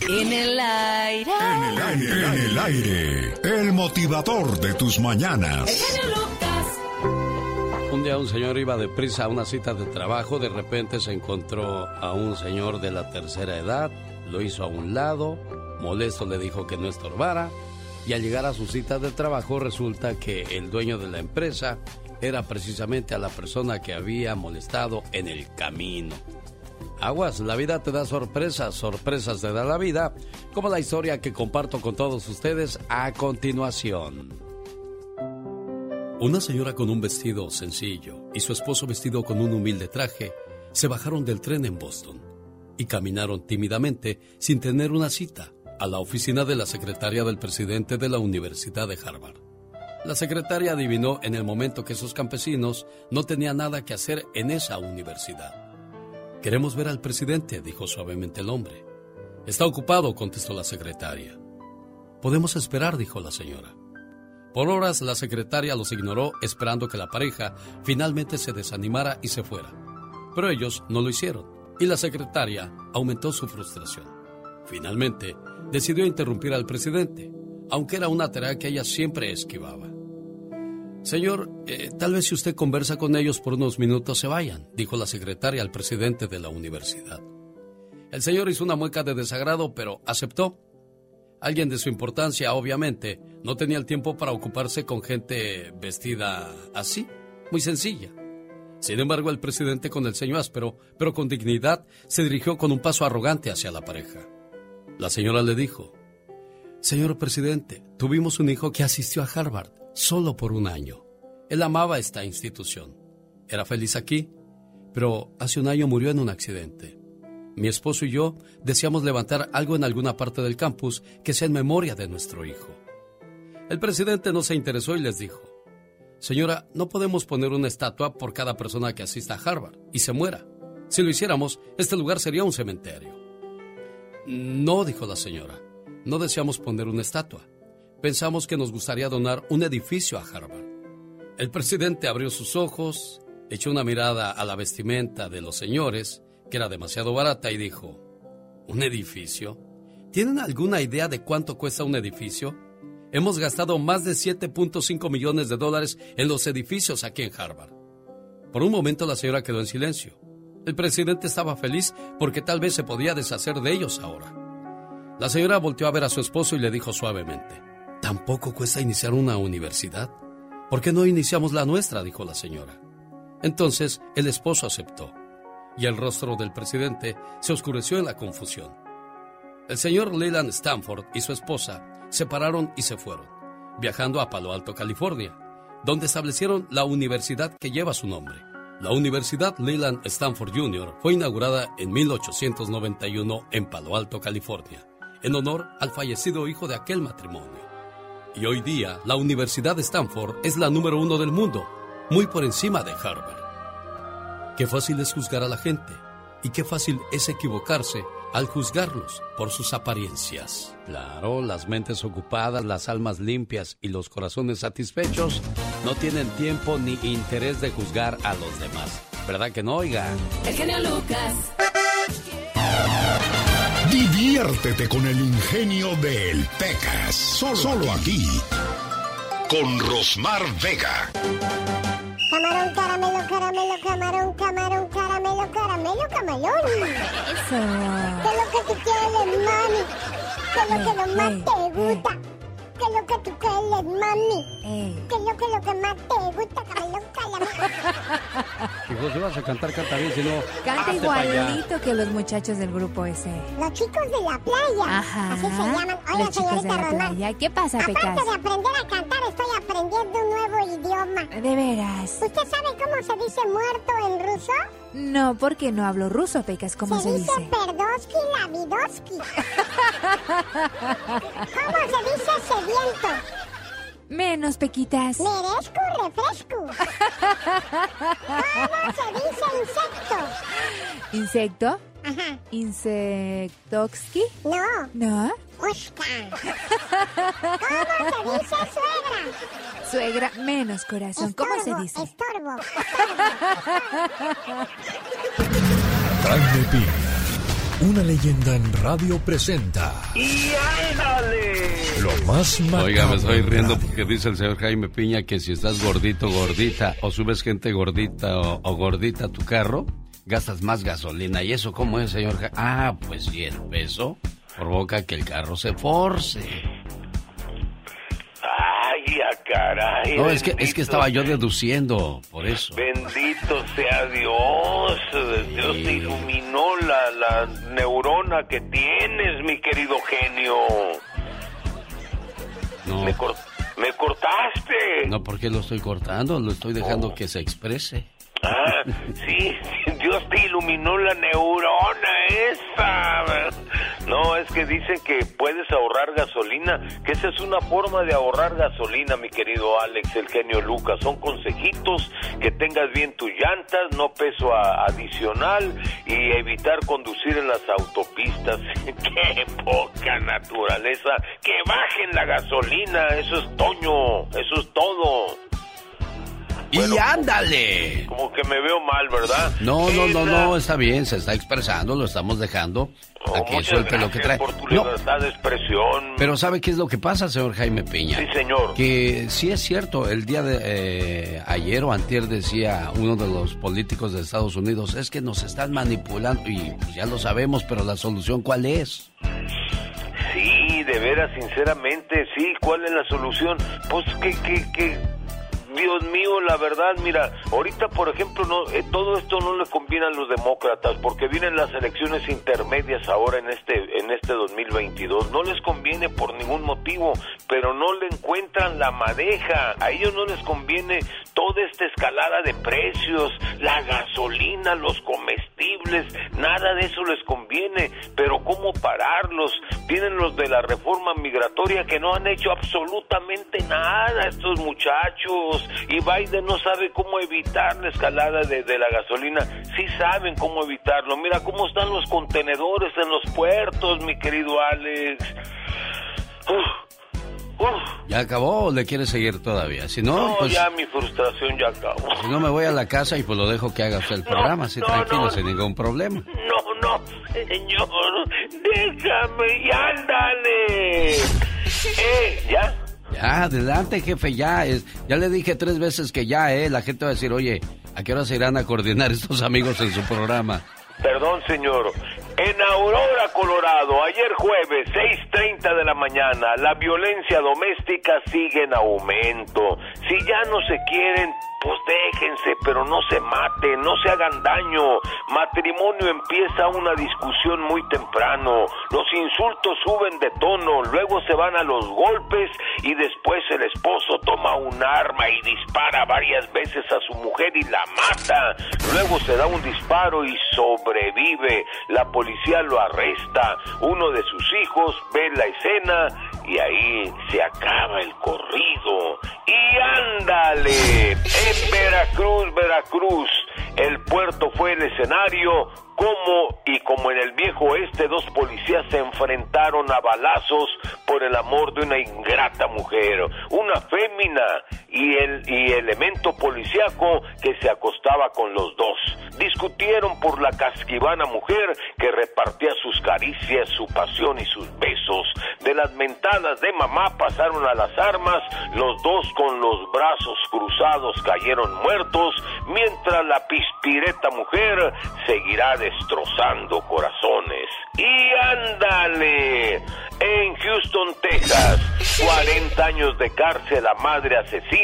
En el aire. En el aire. En el aire. El motivador de tus mañanas. Un día un señor iba deprisa a una cita de trabajo, de repente se encontró a un señor de la tercera edad, lo hizo a un lado, molesto le dijo que no estorbara, y al llegar a su cita de trabajo resulta que el dueño de la empresa era precisamente a la persona que había molestado en el camino. Aguas, la vida te da sorpresas, sorpresas te da la vida, como la historia que comparto con todos ustedes a continuación. Una señora con un vestido sencillo y su esposo vestido con un humilde traje se bajaron del tren en Boston y caminaron tímidamente, sin tener una cita, a la oficina de la secretaria del presidente de la Universidad de Harvard. La secretaria adivinó en el momento que esos campesinos no tenían nada que hacer en esa universidad. Queremos ver al presidente, dijo suavemente el hombre. Está ocupado, contestó la secretaria. Podemos esperar, dijo la señora. Por horas la secretaria los ignoró esperando que la pareja finalmente se desanimara y se fuera. Pero ellos no lo hicieron y la secretaria aumentó su frustración. Finalmente decidió interrumpir al presidente, aunque era una tarea que ella siempre esquivaba. Señor, eh, tal vez si usted conversa con ellos por unos minutos se vayan, dijo la secretaria al presidente de la universidad. El señor hizo una mueca de desagrado, pero aceptó. Alguien de su importancia, obviamente, no tenía el tiempo para ocuparse con gente vestida así, muy sencilla. Sin embargo, el presidente con el ceño áspero, pero con dignidad, se dirigió con un paso arrogante hacia la pareja. La señora le dijo, Señor presidente, tuvimos un hijo que asistió a Harvard solo por un año. Él amaba esta institución. Era feliz aquí, pero hace un año murió en un accidente. Mi esposo y yo deseamos levantar algo en alguna parte del campus que sea en memoria de nuestro hijo. El presidente no se interesó y les dijo, Señora, no podemos poner una estatua por cada persona que asista a Harvard y se muera. Si lo hiciéramos, este lugar sería un cementerio. No, dijo la señora, no deseamos poner una estatua pensamos que nos gustaría donar un edificio a Harvard. El presidente abrió sus ojos, echó una mirada a la vestimenta de los señores, que era demasiado barata, y dijo, ¿Un edificio? ¿Tienen alguna idea de cuánto cuesta un edificio? Hemos gastado más de 7.5 millones de dólares en los edificios aquí en Harvard. Por un momento la señora quedó en silencio. El presidente estaba feliz porque tal vez se podía deshacer de ellos ahora. La señora volteó a ver a su esposo y le dijo suavemente, Tampoco cuesta iniciar una universidad. ¿Por qué no iniciamos la nuestra? dijo la señora. Entonces el esposo aceptó, y el rostro del presidente se oscureció en la confusión. El señor Leland Stanford y su esposa se pararon y se fueron, viajando a Palo Alto, California, donde establecieron la universidad que lleva su nombre. La Universidad Leland Stanford Jr. fue inaugurada en 1891 en Palo Alto, California, en honor al fallecido hijo de aquel matrimonio. Y hoy día la Universidad de Stanford es la número uno del mundo, muy por encima de Harvard. Qué fácil es juzgar a la gente y qué fácil es equivocarse al juzgarlos por sus apariencias. Claro, las mentes ocupadas, las almas limpias y los corazones satisfechos no tienen tiempo ni interés de juzgar a los demás. ¿Verdad que no, oiga? El genio Lucas. Diviértete con el ingenio del Pecas. Solo, aquí. Con Rosmar Vega. Camarón, caramelo, caramelo, camarón, camarón, caramelo, caramelo, camarón. Eso. ¿Qué es lo que tú quieres, mami? ¿Qué es lo que lo más te gusta? ¿Qué es lo que tú quieres, mami? Ey. ¿Qué es lo que, lo que más te gusta, camarón, caramelo? Hijos, si vas a cantar, canta bien, si no... Canta igualito que los muchachos del grupo ese. Los chicos de la playa. Ajá. Así se llaman. Oiga, Los chicos de señorita la Román. playa. ¿Qué pasa, Aparte Pecas? de aprender a cantar, estoy aprendiendo un nuevo idioma. De veras. ¿Usted sabe cómo se dice muerto en ruso? No, porque no hablo ruso, Pecas. ¿Cómo se dice dice? Perdosky Lavidosky. ¿Cómo se dice sediento? Menos, Pequitas. Merezco refresco. ¿Cómo se dice insecto? ¿Insecto? Ajá. ¿Insectoxki? No, ¿No? Ushka. ¿Cómo se dice suegra? Suegra, menos corazón. ¿Cómo se Estorbo, dice? Estorbo. De Pina. Una leyenda en radio presenta. ¡Y ándale! Lo más macabro. Oiga, me estoy en riendo radio. porque dice el señor Jaime Piña que si estás gordito, gordita, o subes gente gordita o, o gordita a tu carro, gastas más gasolina. ¿Y eso cómo es, señor? Ah, pues y el peso provoca que el carro se force. ¡Ay, a caray! No, es que, es que estaba yo deduciendo, por eso. Bendito sea Dios. Dios te iluminó la, la neurona que tienes, mi querido genio. No, Me, cor- me cortaste. no, ¿por qué lo estoy cortando? Lo estoy dejando que se exprese. Ah, sí, Dios te iluminó la neurona esa. No, es que dicen que puedes ahorrar gasolina, que esa es una forma de ahorrar gasolina, mi querido Alex, el genio Lucas. Son consejitos que tengas bien tus llantas, no peso adicional y evitar conducir en las autopistas. ¡Qué poca naturaleza! Que bajen la gasolina, eso es Toño, eso es todo. Bueno, ¡Y ándale! Como que me veo mal, ¿verdad? No, no, no, no, está bien, se está expresando, lo estamos dejando Oh, a que muchas suelte lo que trae. por tu No, libertad de expresión. pero ¿sabe qué es lo que pasa, señor Jaime Piña? Sí, señor. Que sí es cierto, el día de eh, ayer o antier decía uno de los políticos de Estados Unidos, es que nos están manipulando y pues ya lo sabemos, pero la solución ¿cuál es? Sí, de veras, sinceramente, sí. ¿Cuál es la solución? Pues que, que, que... Dios mío, la verdad, mira, ahorita por ejemplo, no, eh, todo esto no le conviene a los demócratas porque vienen las elecciones intermedias ahora en este en este 2022. No les conviene por ningún motivo, pero no le encuentran la madeja. A ellos no les conviene toda esta escalada de precios, la gasolina, los comestibles, nada de eso les conviene. Pero cómo pararlos? Tienen los de la reforma migratoria que no han hecho absolutamente nada estos muchachos y Biden no sabe cómo evitar la escalada de, de la gasolina. Sí saben cómo evitarlo. Mira cómo están los contenedores en los puertos, mi querido Alex. Uf, uf. ¿Ya acabó o le quiere seguir todavía? Si no, No, pues ya mi frustración ya acabó. si no me voy a la casa y pues lo dejo que haga usted el programa, así no, tranquilo, no. sin ningún problema. No, no, señor, déjame y ándale. Eh, ¿ya? Ya, adelante, jefe, ya. Es, ya le dije tres veces que ya, ¿eh? La gente va a decir, oye, ¿a qué hora se irán a coordinar estos amigos en su programa? Perdón, señor. En Aurora, Colorado, ayer jueves, 6.30 de la mañana, la violencia doméstica sigue en aumento. Si ya no se quieren, pues déjense, pero no se maten, no se hagan daño. Matrimonio empieza una discusión muy temprano. Los insultos suben de tono, luego se van a los golpes y después el esposo toma un arma y dispara varias veces a su mujer y la mata. Luego se da un disparo y sobrevive. La policía lo arresta. Uno de sus hijos ve la escena y ahí se acaba el corrido. Y ándale, en Veracruz, Veracruz, el puerto fue el escenario, como y como en el viejo oeste dos policías se enfrentaron a balazos por el amor de una ingrata mujer, una fémina y el y elemento policíaco que se acostaba con los dos. Discutieron por la casquivana mujer que repartía sus caricias, su pasión y sus besos. De las mentadas de mamá pasaron a las armas, los dos con los brazos cruzados cayeron muertos, mientras la pispireta mujer seguirá destrozando corazones. Y ándale, en Houston, Texas, 40 años de cárcel a madre asesina.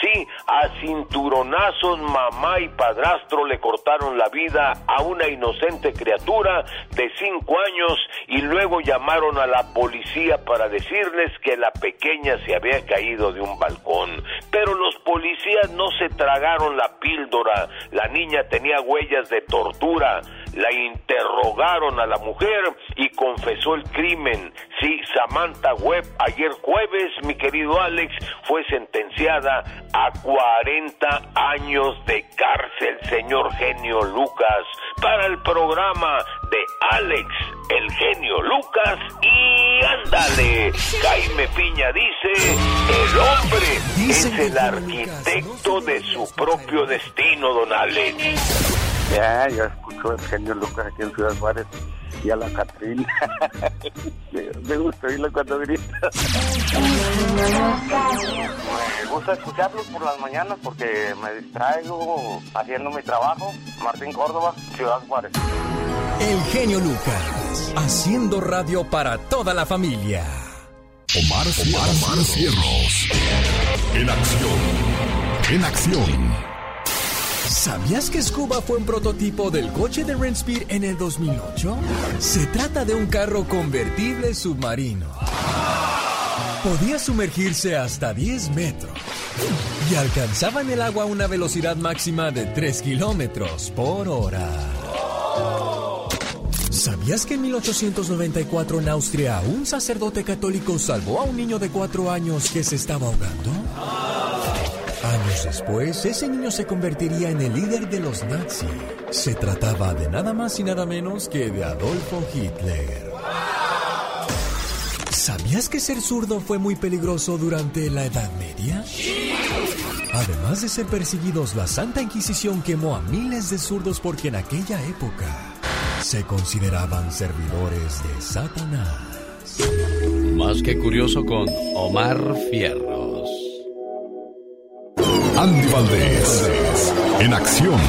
Sí, a cinturonazos mamá y padrastro le cortaron la vida a una inocente criatura de 5 años y luego llamaron a la policía para decirles que la pequeña se había caído de un balcón. Pero los policías no se tragaron la píldora. La niña tenía huellas de tortura. La interrogaron a la mujer y confesó el crimen. Sí, Samantha Webb, ayer jueves, mi querido Alex, fue sentenciada a 40 años de cárcel, señor genio Lucas, para el programa de Alex, el genio Lucas. Y ándale, Jaime Piña dice, el hombre es el arquitecto de su propio destino, don Alex. Ya, ya escuchó el genio Lucas aquí en Ciudad Juárez. y a la Catrina. me gusta oírlo cuando grita. me gusta escucharlos por las mañanas porque me distraigo haciendo mi trabajo. Martín Córdoba, Ciudad Juárez. El genio Lucas, haciendo radio para toda la familia. Omar, Omar, Omar Cierros. En acción. En acción. ¿Sabías que Scuba fue un prototipo del coche de Rendspeed en el 2008? Se trata de un carro convertible submarino. Podía sumergirse hasta 10 metros y alcanzaba en el agua una velocidad máxima de 3 kilómetros por hora. ¿Sabías que en 1894 en Austria un sacerdote católico salvó a un niño de 4 años que se estaba ahogando? Años después, ese niño se convertiría en el líder de los nazis. Se trataba de nada más y nada menos que de Adolfo Hitler. ¿Sabías que ser zurdo fue muy peligroso durante la Edad Media? Además de ser perseguidos, la Santa Inquisición quemó a miles de zurdos porque en aquella época se consideraban servidores de Satanás. Más que curioso con Omar Fierros. Andy Valdés, en acción.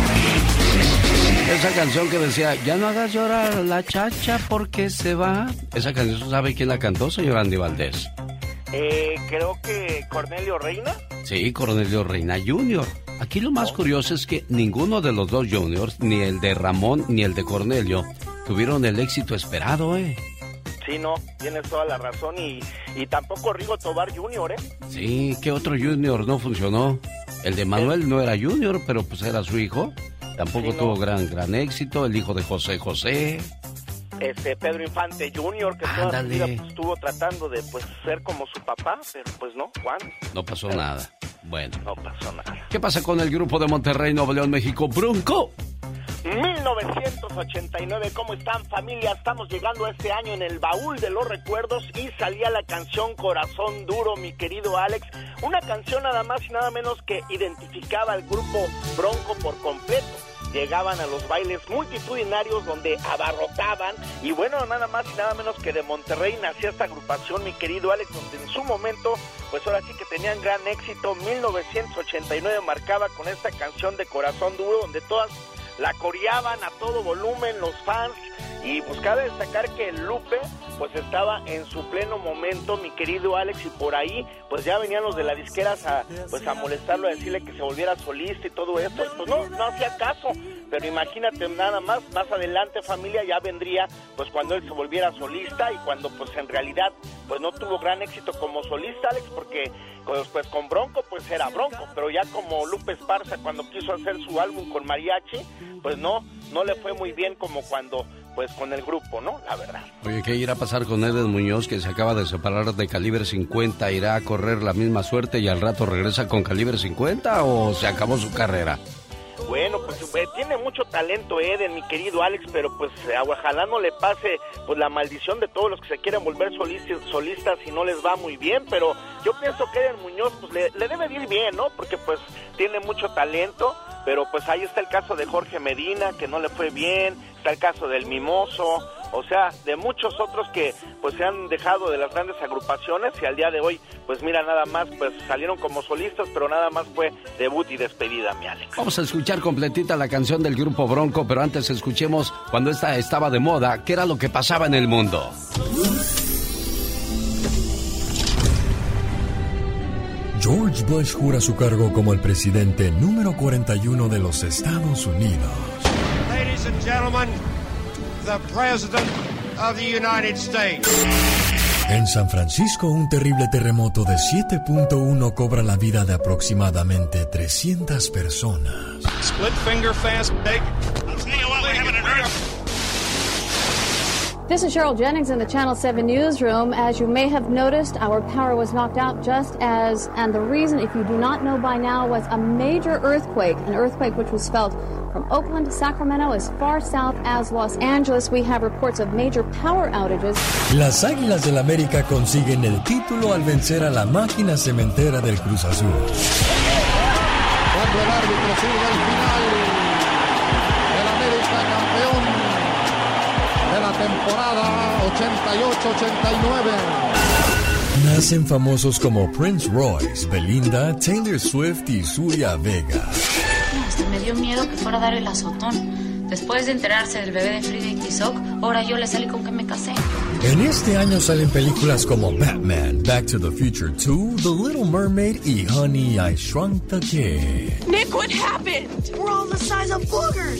Esa canción que decía, ya no hagas llorar a la chacha porque se va. Esa canción, ¿sabe quién la cantó, señor Andy Valdés? Eh, creo que Cornelio Reina. Sí, Cornelio Reina Jr. Aquí lo más curioso es que ninguno de los dos juniors, ni el de Ramón ni el de Cornelio, tuvieron el éxito esperado, ¿eh? Sí, no, tienes toda la razón. Y, y tampoco Rigo Tobar Jr., ¿eh? Sí, ¿qué otro junior no funcionó? El de Manuel no era junior, pero pues era su hijo. Tampoco Sí, no. tuvo gran, gran éxito. El hijo de José José. Este Pedro Infante Jr., que toda su vida pues, estuvo tratando de pues ser como su papá, pero pues no, Juan, No pasó nada. Bueno. no pasó nada. ¿Qué pasa con el grupo de Monterrey, Nuevo León, México, Bronco? 1989, ¿cómo están familia? Estamos llegando a este año en el baúl de los recuerdos y salía la canción Corazón Duro, mi querido Alex. Una canción nada más y nada menos que identificaba al grupo Bronco por completo. Llegaban a los bailes multitudinarios donde abarrotaban y bueno, nada más y nada menos que de Monterrey nacía esta agrupación, mi querido Alex, donde en su momento, pues ahora sí que tenían gran éxito. 1989 marcaba con esta canción de Corazón Duro, donde todas la coreaban a todo volumen los fans y pues cabe destacar que Lupe pues estaba en su pleno momento mi querido Alex y por ahí pues ya venían los de la disqueras a pues a molestarlo a decirle que se volviera solista y todo esto. Pues no no hacía caso pero imagínate nada más más adelante familia ya vendría pues cuando él se volviera solista y cuando pues en realidad pues no tuvo gran éxito como solista Alex porque pues, pues con Bronco pues era Bronco pero ya como Lupe Esparza cuando quiso hacer su álbum con Mariachi pues no no le fue muy bien como cuando pues con el grupo no la verdad Oye, ¿qué irá a pasar con Eden Muñoz que se acaba de separar de calibre 50? ¿Irá a correr la misma suerte y al rato regresa con calibre 50 o se acabó su carrera? Bueno, pues eh, tiene mucho talento Eden, mi querido Alex, pero pues eh, ojalá no le pase pues la maldición de todos los que se quieren volver solistas, y no les va muy bien, pero yo pienso que Eden Muñoz pues le, debe de ir bien, ¿no? Porque pues tiene mucho talento, pero pues ahí está el caso de Jorge Medina, que no le fue bien, está el caso del Mimoso, o sea, de muchos otros que pues se han dejado de las grandes agrupaciones y al día de hoy pues mira nada más pues salieron como solistas, pero nada más fue debut y despedida, mi Alex. Vamos a escuchar completita la canción del grupo Bronco, pero antes escuchemos cuando esta estaba de moda, qué era lo que pasaba en el mundo. George Bush jura su cargo como el presidente número 41 de los Estados Unidos. Ladies and gentlemen, the President of the United States. En San Francisco, un terrible terremoto de 7.1 cobra la vida de aproximadamente 300 personas. Split finger fast break. I'll tell you what, we're having an earth. This is Cheryl Jennings in the Channel 7 newsroom. As you may have noticed, our power was knocked out just as, and the reason, if you do not know by now, was a major earthquake, an earthquake which was felt from Oakland to Sacramento as far south as Los Angeles. We have reports of major power outages. Las Águilas del América consiguen el título al vencer a la máquina cementera del Cruz Azul. Cuando el árbitro sirve el final, el América campeón de la temporada. temporada 88-89. Nacen famosos como Prince Royce, Belinda, Taylor Swift y Zulia Vega. Hasta me dio miedo que fuera a dar el azotón. Después de enterarse del bebé de Frida y Tizoc, ahora yo le salí con que me casé. En este año salen películas como Batman, Back to the Future 2, The Little Mermaid y Honey, I Shrunk the Kid. Nick, what happened? We're all the size of boogers.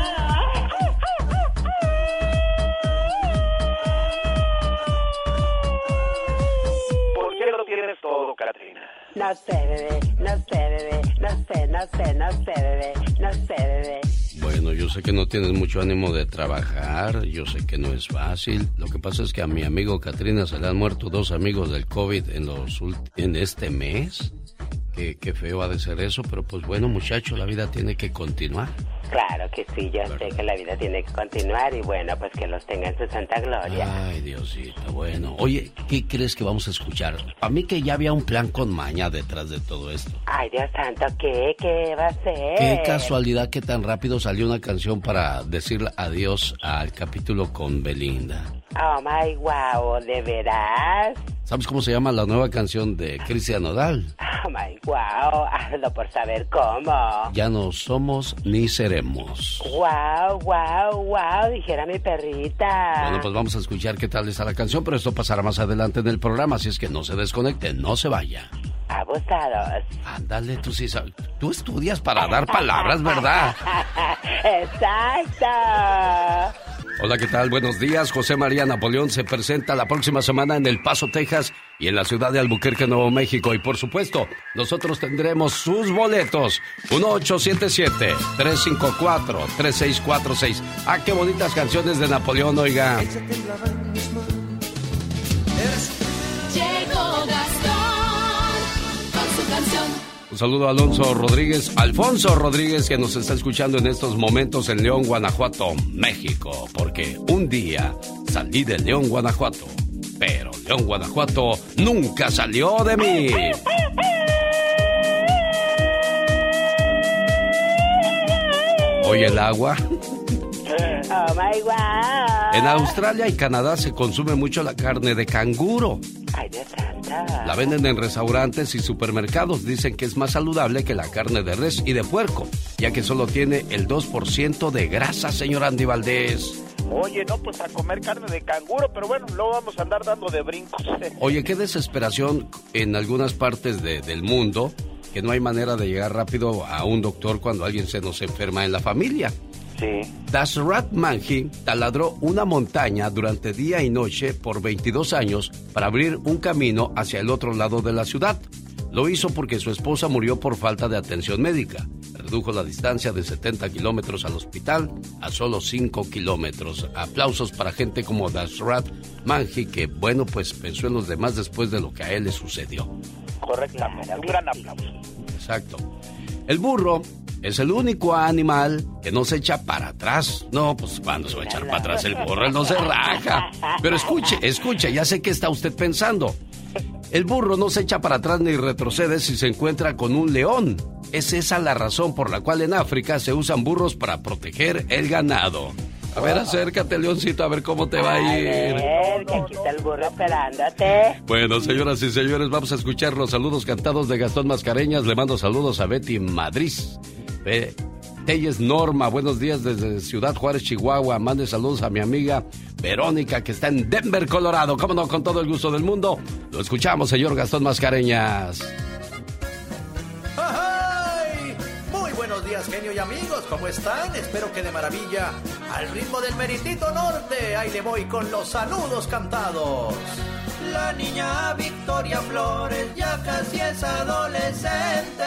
todo? No sé, bebé, no sé, bebé, no sé, no sé, no sé, bebé, no sé, bebé. Bueno, yo sé que no tienes mucho ánimo de trabajar, yo sé que no es fácil. Lo que pasa es que a mi amigo Katrina se le han muerto dos amigos del COVID en, los, en este mes. Qué, qué feo ha de ser eso, pero pues bueno, muchacho, la vida tiene que continuar. Claro que sí, yo sé que la vida tiene que continuar y bueno, pues que los tenga en su santa gloria. Ay, Diosito, bueno. Oye, ¿qué crees que vamos a escuchar? A mí que ya había un plan con maña detrás de todo esto. Ay, Dios santo, ¿qué? ¿Qué va a ser? Qué casualidad que tan rápido salió una canción para decir adiós al capítulo con Belinda. Oh my wow, ¿de veras? ¿Sabes cómo se llama la nueva canción de Cristian Nodal? Oh my wow, hazlo por saber cómo. Ya no somos ni seremos. Wow, wow, wow, dijera mi perrita. Bueno, pues vamos a escuchar qué tal está la canción, pero esto pasará más adelante en el programa, así es que no se desconecte, no se vaya. Abusados. Ándale, tú sí sabes. Tú estudias para dar palabras, ¿verdad? Exacto. Hola, ¿qué tal? Buenos días. José María Napoleón se presenta la próxima semana en El Paso, Texas y en la ciudad de Albuquerque, Nuevo México. Y por supuesto, nosotros tendremos sus boletos. 1877-354-3646. Ah, qué bonitas canciones de Napoleón, oiga. Llegó Gastón con su canción. Un saludo a Alonso Rodríguez, Alfonso Rodríguez, que nos está escuchando en estos momentos en León, Guanajuato, México. Porque un día salí de León, Guanajuato, pero León, Guanajuato nunca salió de mí. Hoy el agua. Oh my wow. En Australia y Canadá se consume mucho la carne de canguro. Ay, Dios santo. La venden en restaurantes y supermercados. Dicen que es más saludable que la carne de res y de puerco, ya que solo tiene el 2% de grasa, señor Andy Valdés. Oye, no, pues a comer carne de canguro, pero bueno, luego vamos a andar dando de brincos. Oye, qué desesperación en algunas partes de- del mundo que no hay manera de llegar rápido a un doctor cuando alguien se nos enferma en la familia. Sí. Dasrat Manji taladró una montaña durante día y noche por 22 años para abrir un camino hacia el otro lado de la ciudad. Lo hizo porque su esposa murió por falta de atención médica. Redujo la distancia de 70 kilómetros al hospital a solo 5 kilómetros. Aplausos para gente como Dasrat Manji, que bueno, pues pensó en los demás después de lo que a él le sucedió. Correctamente. Un gran aplauso. Exacto. El burro es el único animal que no se echa para atrás. No, pues cuando se va a echar para atrás el burro, él no se raja. Pero escuche, escuche, ya sé qué está usted pensando. El burro no se echa para atrás ni retrocede si se encuentra con un león. Es esa la razón por la cual en África se usan burros para proteger el ganado. A ver, acércate, leoncito, a ver cómo te va a ir. ver, que aquí está el burro esperándote. Bueno, señoras y señores, vamos a escuchar los saludos cantados de Gastón Mascareñas. Le mando saludos a Betty Madrid. Be- Telles Norma, buenos días desde Ciudad Juárez, Chihuahua. Mande saludos a mi amiga Verónica, que está en Denver, Colorado. Cómo no, con todo el gusto del mundo. Lo escuchamos, señor Gastón Mascareñas. ¡Ay! Muy buenos días, genio y amigos, ¿cómo están? Espero que de maravilla. Al ritmo del meritito norte, ahí le voy con los saludos cantados. La niña Victoria Flores ya casi es adolescente.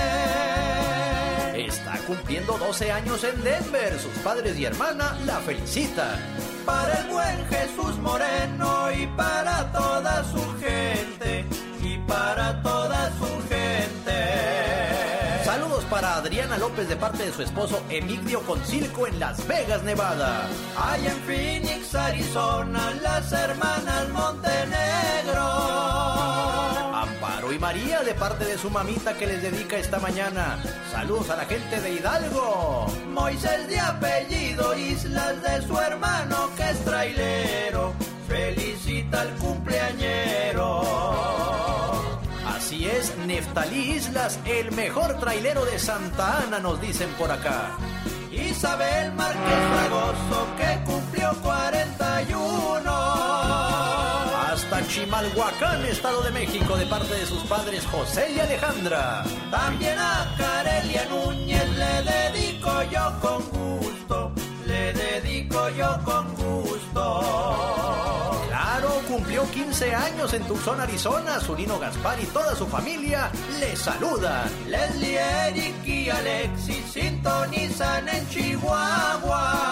Está cumpliendo 12 años en Denver. Sus padres y hermana la felicitan. para el buen Jesús Moreno y para toda su gente, y para toda su gente. Saludos para Adriana López de parte de su esposo Emigdio Concilco en Las Vegas, Nevada. Allá en Phoenix, Arizona, las hermanas Montenegro. Y María de parte de su mamita que les dedica esta mañana. Saludos a la gente de Hidalgo. Moisés de apellido, Islas de su hermano que es trailero. Felicita al cumpleañero. Así es, Neftalí Islas, el mejor trailero de Santa Ana, nos dicen por acá. Isabel Márquez Fragoso, que cumplió 41. Hasta Chimalhuacán, Estado de México, de parte de sus padres José y Alejandra. También a Carelia Núñez le dedico yo con gusto, le dedico yo con gusto. Claro, cumplió 15 años en Tucson, Arizona. Su Nino Gaspar y toda su familia le saludan. Leslie, Eric y Alexis sintonizan en Chihuahua.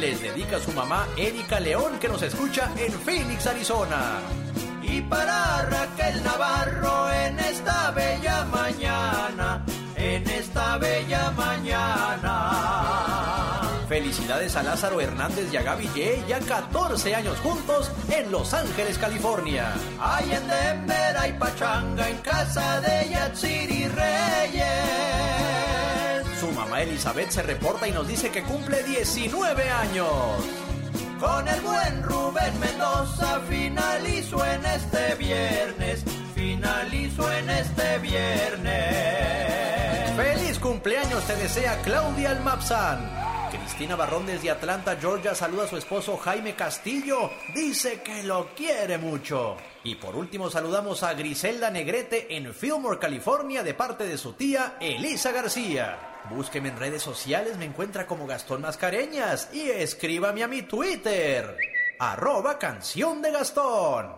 Les dedica a su mamá Erika León que nos escucha en Phoenix, Arizona. Y para Raquel Navarro en esta bella mañana, en esta bella mañana. Felicidades a Lázaro Hernández y a Gaby Ye, ya 14 años juntos en Los Ángeles, California. Hay en Denver, hay pachanga en casa de Yatsiri Reyes. Su mamá Elizabeth se reporta y nos dice que cumple 19 años. Con el buen Rubén Mendoza finalizo en este viernes, finalizo en este viernes. ¡Feliz cumpleaños te desea Claudia Almapsan! Cristina Barrón desde Atlanta, Georgia, saluda a su esposo Jaime Castillo. Dice que lo quiere mucho. Y por último saludamos a Griselda Negrete en Fillmore, California, de parte de su tía Elisa García. Búsqueme en redes sociales, me encuentra como Gastón Mascareñas y escríbame a mi Twitter, arroba canción de Gastón.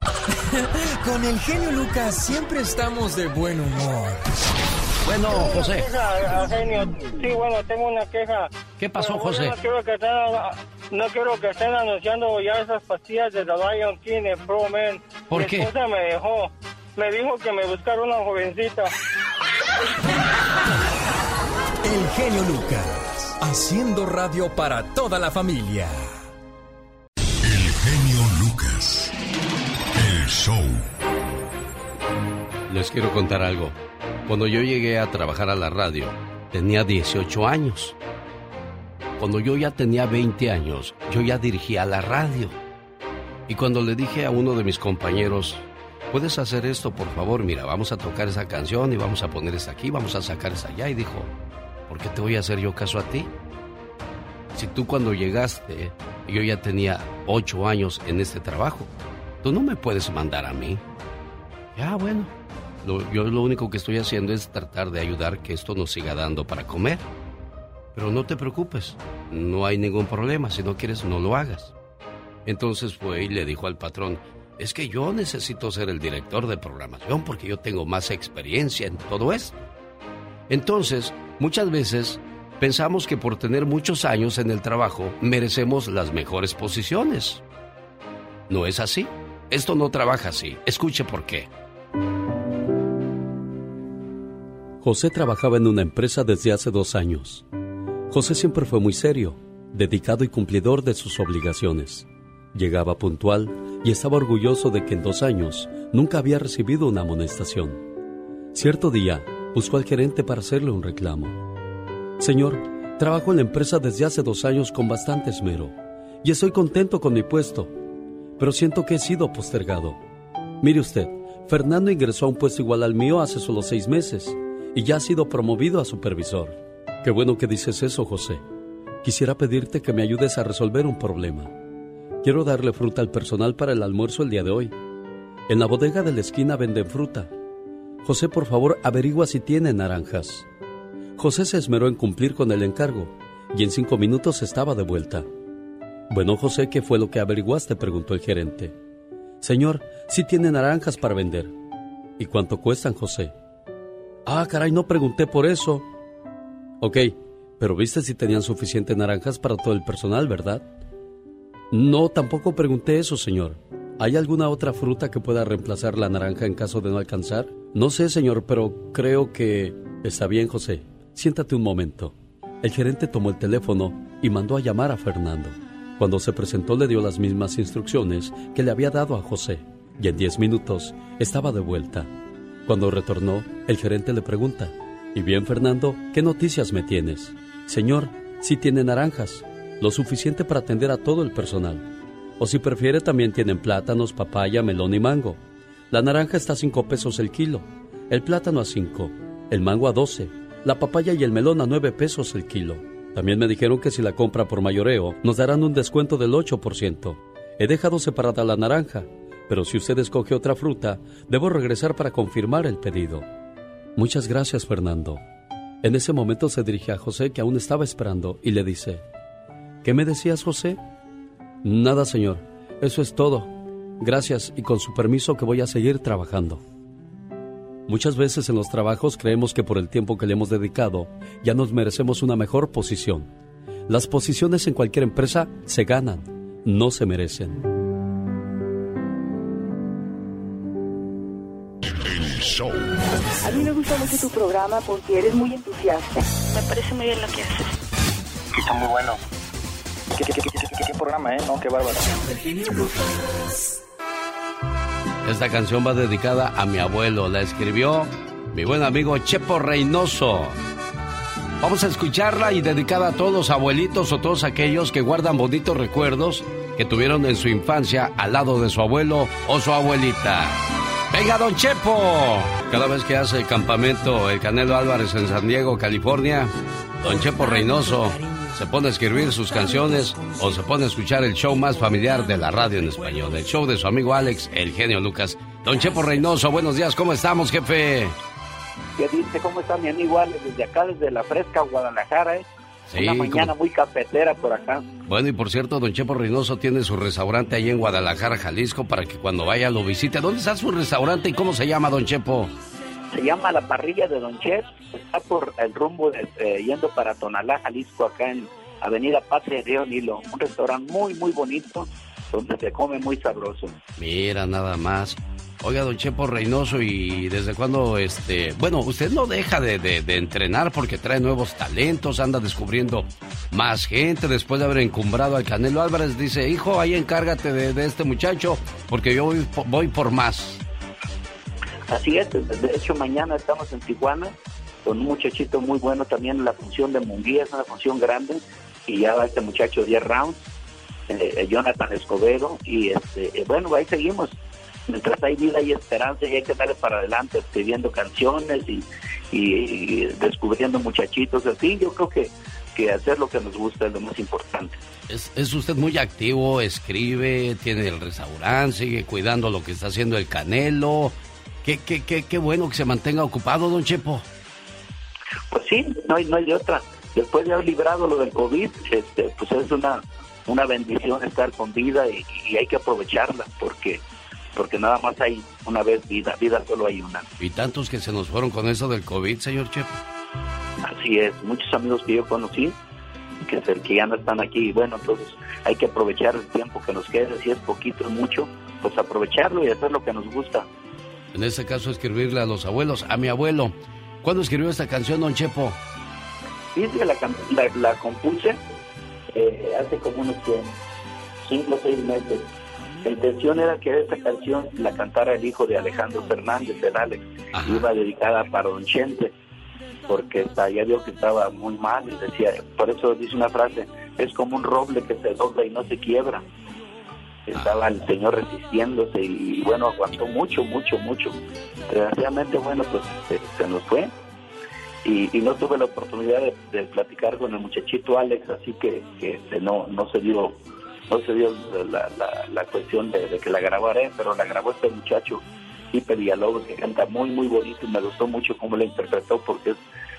Con el genio Lucas siempre estamos de buen humor. Bueno, José. Queja, genio. Sí, bueno, tengo una queja. ¿Qué pasó, bueno, José? No quiero, que estén, no quiero que estén anunciando ya esas pastillas de The Lion King en Pro Man. ¿Por Mi qué? esposa me dejó. Me dijo que me buscara una jovencita. El genio Lucas, haciendo radio para toda la familia. El genio Lucas. El show. Les quiero contar algo. Cuando yo llegué a trabajar a la radio, tenía 18 años. Cuando yo ya tenía 20 años, yo ya dirigía la radio. Y cuando le dije a uno de mis compañeros, ¿puedes hacer esto, por favor? Mira, vamos a tocar esa canción y vamos a poner esa aquí, vamos a sacar esa allá. Y dijo, ¿por qué te voy a hacer yo caso a ti? Si tú cuando llegaste, yo ya tenía 8 años en este trabajo, tú no me puedes mandar a mí. Ya, bueno, lo- yo lo único que estoy haciendo es tratar de ayudar que esto nos siga dando para comer. Pero no te preocupes, no hay ningún problema, si no quieres no lo hagas. Entonces fue y le dijo al patrón, es que yo necesito ser el director de programación porque yo tengo más experiencia en todo esto. Entonces, muchas veces pensamos que por tener muchos años en el trabajo merecemos las mejores posiciones. No es así. Esto no trabaja así. Escuche por qué. José trabajaba en una empresa desde hace dos años. José siempre fue muy serio, dedicado y cumplidor de sus obligaciones. Llegaba puntual y estaba orgulloso de que en dos años nunca había recibido una amonestación. Cierto día buscó al gerente para hacerle un reclamo. Señor, trabajo en la empresa desde hace dos años con bastante esmero y estoy contento con mi puesto, pero siento que he sido postergado. Mire usted, Fernando ingresó a un puesto igual al mío hace solo seis meses y ya ha sido promovido a supervisor. Qué bueno que dices eso, José. Quisiera pedirte que me ayudes a resolver un problema. Quiero darle fruta al personal para el almuerzo el día de hoy. En la bodega de la esquina venden fruta. José, por favor, averigua si tiene naranjas. José se esmeró en cumplir con el encargo y en cinco minutos estaba de vuelta. Bueno, José, ¿qué fue lo que averiguaste? preguntó el gerente. Señor, sí tiene naranjas para vender. ¿Y cuánto cuestan, José? Ah, caray, no pregunté por eso. Ok, Pero viste si tenían suficientes naranjas para todo el personal, ¿verdad? No, tampoco pregunté eso, señor. ¿Hay alguna otra fruta que pueda reemplazar la naranja en caso de no alcanzar? No sé, señor, pero creo que... Está bien, José. Siéntate un momento. El gerente tomó el teléfono y mandó a llamar a Fernando. Cuando se presentó le dio las mismas instrucciones que le había dado a José y en diez minutos estaba de vuelta. Cuando retornó, el gerente le pregunta, ¿Y bien, Fernando, qué noticias me tienes? Señor, sí tiene naranjas, lo suficiente para atender a todo el personal. O si prefiere, también tienen plátanos, papaya, melón y mango. La naranja está a cinco pesos el kilo, el plátano a cinco, el mango a doce, la papaya y el melón a nueve pesos el kilo. También me dijeron que si la compra por mayoreo, nos darán un descuento del 8%. He dejado separada la naranja, pero si usted escoge otra fruta, debo regresar para confirmar el pedido. Muchas gracias, Fernando. En ese momento se dirige a José, que aún estaba esperando, y le dice, ¿Qué me decías, José? Nada, señor. Eso es todo. Gracias y con su permiso que voy a seguir trabajando. Muchas veces en los trabajos creemos que por el tiempo que le hemos dedicado ya nos merecemos una mejor posición. Las posiciones en cualquier empresa se ganan, no se merecen. El show. A mí me gusta mucho tu programa porque eres muy entusiasta. Me parece muy bien lo que haces. Está muy bueno. ¿Qué, programa, eh? No, qué bárbaro. Esta canción va dedicada a mi abuelo. La escribió mi buen amigo Chepo Reynoso. Vamos a escucharla y dedicada a todos los abuelitos o todos aquellos que guardan bonitos recuerdos que tuvieron en su infancia al lado de su abuelo o su abuelita. ¡Venga, don Chepo! Cada vez que hace campamento el Canelo Álvarez en San Diego, California, don Chepo Reynoso se pone a escribir sus canciones o se pone a escuchar el show más familiar de la radio en español, el show de su amigo Alex, el genio Lucas. Don Chepo Reynoso, buenos días, ¿cómo estamos, jefe? ¿Qué dice? ¿Cómo está mi amigo Alex? Desde acá, desde la fresca Guadalajara, ¿eh? Sí, Una mañana muy cafetera por acá. Bueno, y por cierto, don Chepo Reynoso tiene su restaurante ahí en Guadalajara, Jalisco, para que cuando vaya lo visite. ¿Dónde está su restaurante y cómo se llama, don Chepo? Se llama La Parrilla de Don Chef. Está por el rumbo de, eh, yendo para Tonalá, Jalisco, acá en Avenida Patria Río Nilo. Un restaurante muy, muy bonito, donde se come muy sabroso. Mira, nada más. Oiga, don Chepo Reynoso, ¿y desde cuándo, este... Bueno, usted no deja de, de- de entrenar porque trae nuevos talentos, anda descubriendo más gente después de haber encumbrado al Canelo Álvarez. Dice, hijo, ahí encárgate de, de este muchacho porque yo voy, voy por más. Así es, de hecho mañana estamos en Tijuana con un muchachito muy bueno también en la función de Munguía, es una función grande, y ya va este muchacho 10 rounds, eh, eh, Jonathan Escobedo, y este, eh, bueno, ahí seguimos. Mientras hay vida y esperanza y hay que darle para adelante escribiendo canciones y, y- descubriendo muchachitos así, yo creo que, que hacer lo que nos gusta es lo más importante. Es usted muy activo, escribe, tiene el restaurante, sigue cuidando lo que está haciendo el Canelo. Qué, qué, qué, qué bueno que se mantenga ocupado, don Chepo. Pues sí, no hay, no hay de otra. Después de haber librado lo del COVID, este, pues es una, una bendición estar con vida y, y hay que aprovecharla porque porque nada más hay una vez vida, vida solo hay una. Y tantos que se nos fueron con eso del COVID, señor Chepo. Así es, muchos amigos que yo conocí que, se- que ya no están aquí, y bueno, entonces hay que aprovechar el tiempo que nos queda, si es poquito o mucho, pues aprovecharlo y hacer lo que nos gusta. En este caso, escribirle a los abuelos, a mi abuelo. ¿Cuándo escribió esta canción, don Chepo? Fíjate que la, la, la compuse eh, hace como unos que cinco o seis meses. La intención era que esta canción la cantara el hijo de Alejandro Fernández, el Alex. Iba dedicada para Don Chente, porque ya vio que estaba muy mal y decía, por eso dice una frase, es como un roble que se dobla y no se quiebra. Estaba el señor resistiéndose y, bueno, aguantó mucho, mucho, mucho. Desgraciadamente, bueno, pues se, nos fue y, y no tuve la oportunidad de, de platicar con el muchachito Alex, así que, que este, no, no se dio no se dio la, la, cuestión de, que la grabaré, pero la grabó este muchacho, Pipe Villalobos, que canta muy, muy bonito y me gustó mucho cómo la interpretó porque es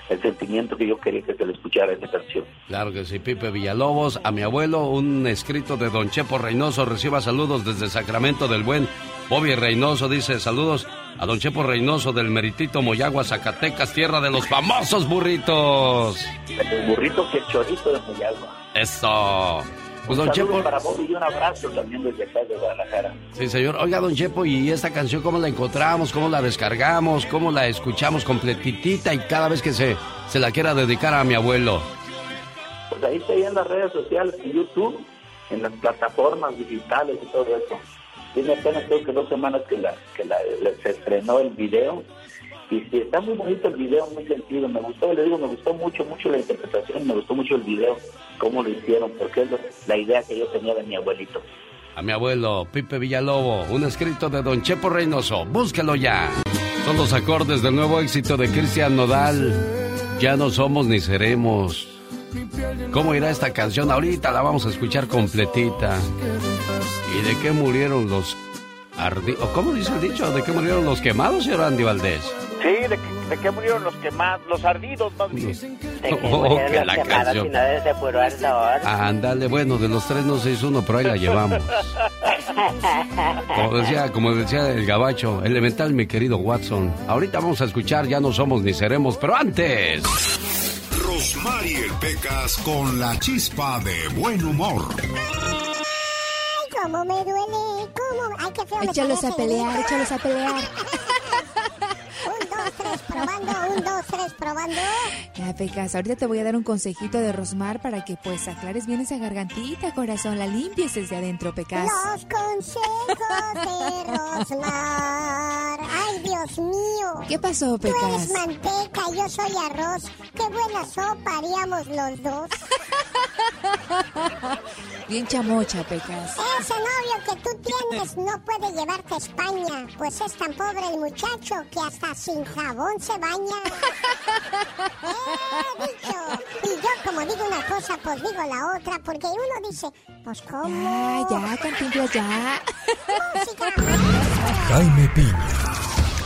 el sentimiento que yo quería que se le escuchara en esa canción. Claro que sí, Pipe Villalobos. A mi abuelo, un escrito de don Chepo Reynoso. Reciba saludos desde Sacramento del Buen. Bobby Reynoso dice saludos a don Chepo Reynoso del Meritito Moyagua, Zacatecas, tierra de los famosos burritos. El burrito que el chorito de Moyagua. Eso. Pues don Chepo. para vos y un abrazo también desde acá de Guadalajara. Sí, señor. Oiga, don Chepo, ¿y esta canción cómo la encontramos? ¿Cómo la descargamos? ¿Cómo la escuchamos completitita y cada vez que se, se la quiera dedicar a mi abuelo? Pues ahí está ahí en las redes sociales, en YouTube, en las plataformas digitales y todo eso. Tiene apenas creo que dos semanas que la que la, se estrenó el video. Y sí, está muy bonito el video, muy sentido. Me gustó, le digo, me gustó mucho, mucho la interpretación, me gustó mucho el video, cómo lo hicieron, porque es la idea que yo tenía de mi abuelito. A mi abuelo, Pipe Villalobo, un escrito de don Chepo Reynoso. Búsquelo ya. Son los acordes del nuevo éxito de Cristian Nodal. Ya no somos ni seremos. ¿Cómo irá esta canción? Ahorita la vamos a escuchar completita. ¿Y de qué murieron los? ¿Cómo dice el dicho? ¿De qué murieron los quemados, señor Andy Valdés? Sí, de, que- de que murieron los quemados, los ardidos más bien. Oh, que la canción. de puro ardor. Ándale, bueno, de los tres no se hizo uno, pero ahí la llevamos. Como decía, como decía el gabacho, elemental, mi querido Watson. Ahorita vamos a escuchar Ya no somos ni seremos, pero antes. Rosmarie Pecas con la chispa de buen humor. Ay, cómo me duele, cómo... Ay, qué feo Échalos a pelear, échalos a pelear. Un, dos, tres, probando, un, dos, tres, probando. Ya, Pecas, ahorita te voy a dar un consejito de Rosmar para que pues aclares bien esa gargantita, corazón. La limpies desde adentro, Pecas. Los consejos de Rosmar. Ay, Dios mío. ¿Qué pasó, Tú eres Pecas? manteca, yo soy arroz. Qué buena sopa haríamos los dos. Bien chamocha, Pecas. Ese novio que tú tienes no puede llevarte a España, pues es tan pobre el muchacho que hasta sin jabón se baña. Eh, dicho. Y yo como digo una cosa, pues digo la otra, porque uno dice, pues cómo. Ya, ya, Cantinflas, ya. Jaime Piña,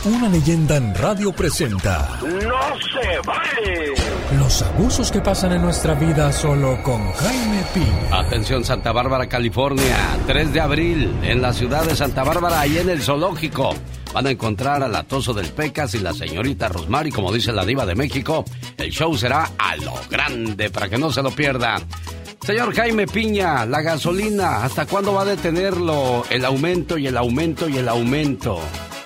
una leyenda en radio presenta ¡No se vale! los abusos que pasan en nuestra vida solo con Jaime Piña. Atención Santa Bárbara, California, 3 de abril, en la ciudad de Santa Bárbara, ahí en el zoológico. Van a encontrar al atoso del Pecas y la señorita Rosmary, como dice la diva de México. El show será a lo grande para que no se lo pierda. Señor Jaime Piña, la gasolina, ¿hasta cuándo va a detenerlo el aumento y el aumento y el aumento?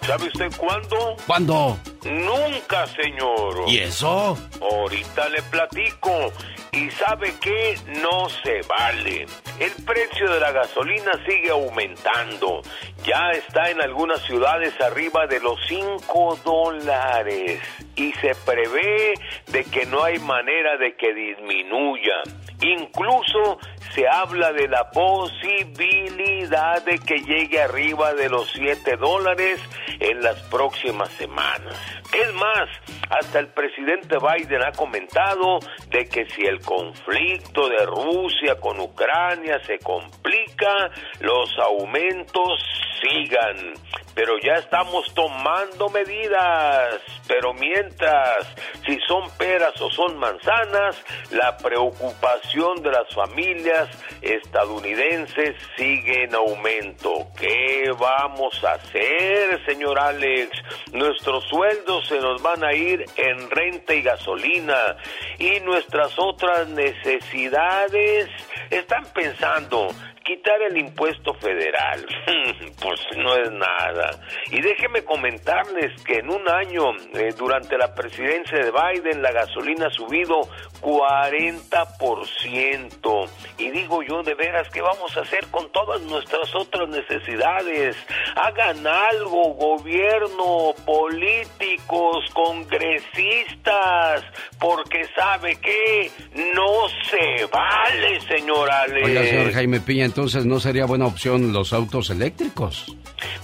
¿Sabe usted cuándo? ¿Cuándo? Nunca, señor. ¿Y eso? Ahorita le platico. ¿Y sabe qué? No se vale. El precio de la gasolina sigue aumentando. Ya está en algunas ciudades arriba de los 5 dólares. Y se prevé de que no hay manera de que disminuya. Incluso se habla de la posibilidad de que llegue arriba de los 7 dólares en las próximas semanas. Es más, hasta el presidente Biden ha comentado de que si el conflicto de Rusia con Ucrania se complica, los aumentos sigan. Pero ya estamos tomando medidas. Pero mientras, si son peras o son manzanas, la preocupación de las familias estadounidenses sigue en aumento. ¿Qué vamos a hacer, señor Alex? Nuestros sueldos se nos van a ir en renta y gasolina. Y nuestras otras necesidades están pensando quitar el impuesto federal. pues no es nada. Y déjeme comentarles que en un año, eh, durante la presidencia de Biden, la gasolina ha subido 40%. Y digo yo, de veras, ¿qué vamos a hacer con todas nuestras otras necesidades? Hagan algo, gobierno, políticos, congresistas, porque sabe que no se vale, señor Alex. Oiga, señor Jaime Piña, entonces no sería buena opción los autos eléctricos.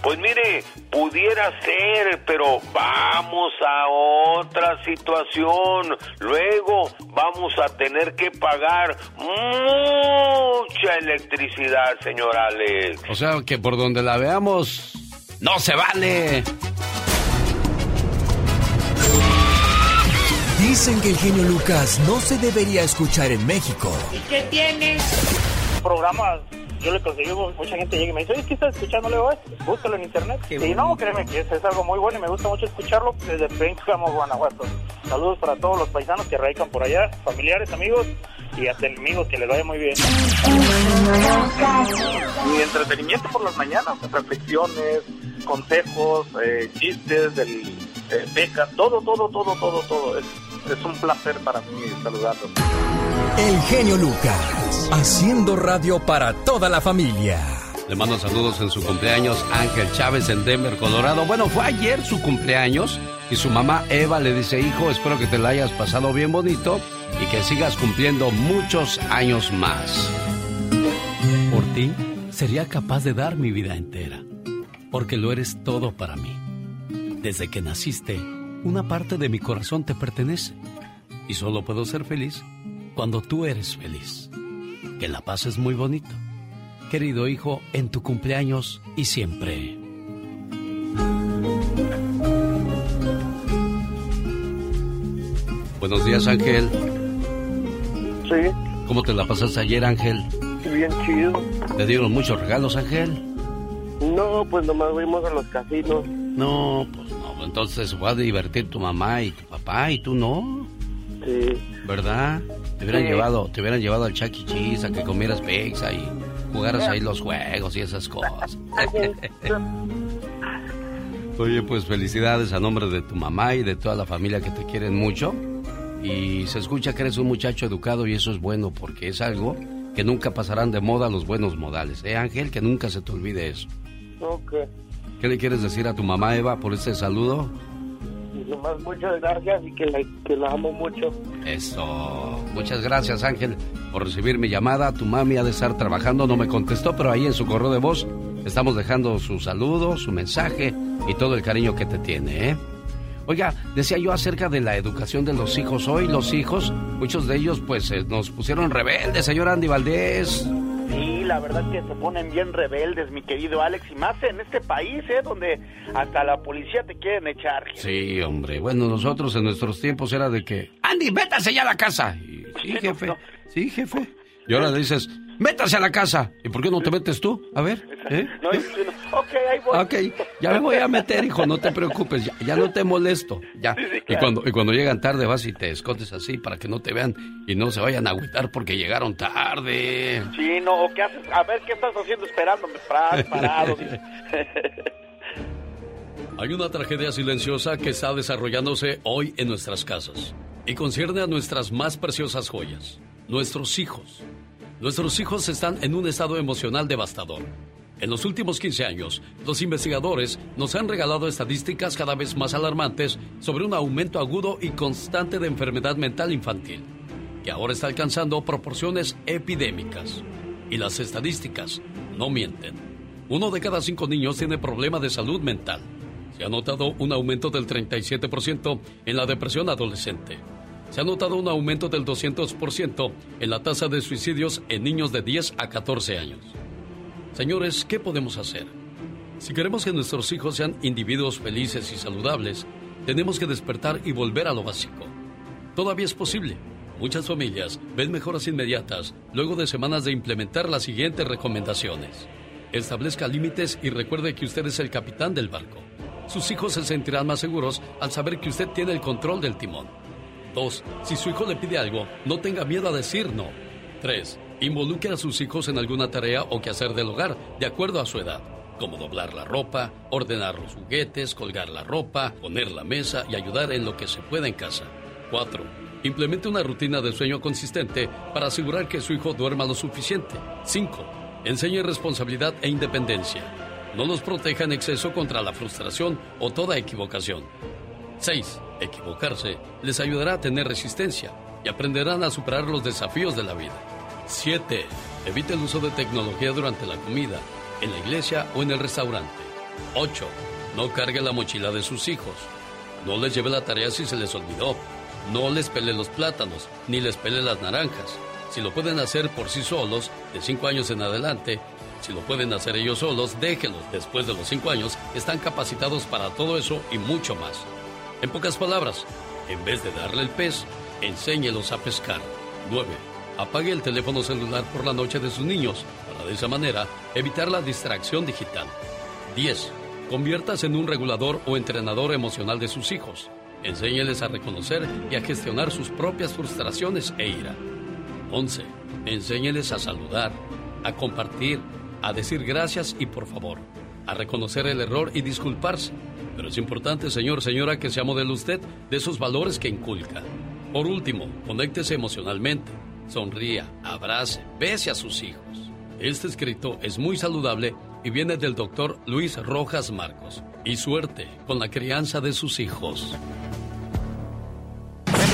Pues mire, pudiera ser, pero vamos a otra situación. Luego vamos a tener que pagar mucha electricidad, señor Alex. O sea que por donde la veamos, no se vale. Dicen que el genio Lucas no se debería escuchar en México. ¿Y qué tienes? Programas yo le conseguí, mucha gente llega y me dice, oye, ¿qué estás escuchando? Le digo, búscalo en internet. y no, créeme que es, es, algo muy bueno y me gusta mucho escucharlo desde Pénjamo, Guanajuato. Saludos para todos los paisanos que radican por allá, familiares, amigos y hasta enemigos, que les vaya muy bien. Mi entretenimiento por las mañanas, reflexiones, consejos, eh, chistes, del, eh, becas, todo, todo, todo, todo, todo. Es, es un placer para mí saludarlos. El genio Lucas, haciendo radio para toda la familia. Le mando saludos en su cumpleaños Ángel Chávez en Denver, Colorado. Bueno, fue ayer su cumpleaños y su mamá Eva le dice, hijo, espero que te la hayas pasado bien bonito y que sigas cumpliendo muchos años más. Por ti, sería capaz de dar mi vida entera, porque lo eres todo para mí. Desde que naciste, una parte de mi corazón te pertenece y solo puedo ser feliz cuando tú eres feliz. Que la paz es muy bonito querido hijo, en tu cumpleaños y siempre. Buenos días, Ángel. Sí. ¿Cómo te la pasaste ayer, Ángel? Bien chido. ¿Te dieron muchos regalos, Ángel? No, pues nomás fuimos a los casinos. No, pues no. Entonces va a divertir tu mamá y tu papá y tú no. Sí. ¿Verdad? Te hubieran llevado, te hubieran llevado al Chucky e. Cheese a que comieras pizza y jugaras ahí los juegos y esas cosas. Oye, pues felicidades a nombre de tu mamá y de toda la familia que te quieren mucho. Y se escucha que eres un muchacho educado y eso es bueno porque es algo que nunca pasarán de moda los buenos modales. ¿Eh, Ángel? Que nunca se te olvide eso. Ok. ¿Qué le quieres decir a tu mamá, Eva, por este saludo? Nomás muchas gracias y que la, que la amo mucho. Eso. Muchas gracias, Ángel, por recibir mi llamada. Tu mami ha de estar trabajando, no me contestó, pero ahí en su correo de voz estamos dejando su saludo, su mensaje y todo el cariño que te tiene, ¿eh? Oiga, decía yo acerca de la educación de los hijos. Hoy los hijos, muchos de ellos pues eh, nos pusieron rebeldes, señor Andy Valdés. Sí, la verdad que se ponen bien rebeldes, mi querido Alex, y más en este país, ¿eh? Donde hasta la policía te quieren echar. Sí, hombre. Bueno, nosotros en nuestros tiempos era de que, Andy, métase ya a la casa. sí, jefe. Sí, jefe. Y ahora dices, métase a la casa. ¿Y por qué no te metes tú? A ver. ¿eh? No, ok, ahí voy. Ok, ya me voy a meter, hijo, no te preocupes, ya, no te molesto. Ya. y, cuando, y cuando llegan tarde vas y te escondes así para que no te vean y no se vayan a agüitar porque llegaron tarde. Sí, no, ¿qué haces? A ver, ¿qué estás haciendo esperándome? Parado. Hay una tragedia silenciosa que está desarrollándose hoy en nuestras casas y concierne a nuestras más preciosas joyas, nuestros hijos. Nuestros hijos están en un estado emocional devastador. En los últimos 15 años, los investigadores nos han regalado estadísticas cada vez más alarmantes sobre un aumento agudo y constante de enfermedad mental infantil, que ahora está alcanzando proporciones epidémicas. Y las estadísticas no mienten. Uno de cada cinco niños tiene problemas de salud mental. Se ha notado un aumento del 37% en la depresión adolescente. Se ha notado un aumento del 200% en la tasa de suicidios en niños de 10 a 14 años. Señores, ¿qué podemos hacer? Si queremos que nuestros hijos sean individuos felices y saludables, tenemos que despertar y volver a lo básico. Todavía es posible. Muchas familias ven mejoras inmediatas luego de semanas de implementar las siguientes recomendaciones. Establezca límites y recuerde que usted es el capitán del barco. Sus hijos se sentirán más seguros al saber que usted tiene el control del timón. 2. Si su hijo le pide algo, no tenga miedo a decir no. 3. Involucre a sus hijos en alguna tarea o quehacer del hogar, de acuerdo a su edad, como doblar la ropa, ordenar los juguetes, colgar la ropa, poner la mesa y ayudar en lo que se pueda en casa. 4. Implemente una rutina de sueño consistente para asegurar que su hijo duerma lo suficiente. 5. Enseñe responsabilidad e independencia. No los proteja en exceso contra la frustración o toda equivocación. 6. Equivocarse les ayudará a tener resistencia y aprenderán a superar los desafíos de la vida. 7. Evite el uso de tecnología durante la comida, en la iglesia o en el restaurante. 8. No cargue la mochila de sus hijos. No les lleve la tarea si se les olvidó. No les pele los plátanos, ni les pele las naranjas. Si lo pueden hacer por sí solos, de 5 años en adelante, si lo pueden hacer ellos solos, déjenlos. Después de los 5 años, están capacitados para todo eso y mucho más. En pocas palabras, en vez de darle el pez, enséñelos a pescar. 9. Apague el teléfono celular por la noche de sus niños para de esa manera evitar la distracción digital. 10. Conviértase en un regulador o entrenador emocional de sus hijos. Enséñeles a reconocer y a gestionar sus propias frustraciones e ira. 11. Enséñeles a saludar, a compartir, a decir gracias y por favor, a reconocer el error y disculparse. Pero es importante, señor, señora, que sea modelo usted de esos valores que inculca. Por último, conéctese emocionalmente, sonría, abrace, bese a sus hijos. Este escrito es muy saludable y viene del doctor Luis Rojas Marcos. Y suerte con la crianza de sus hijos.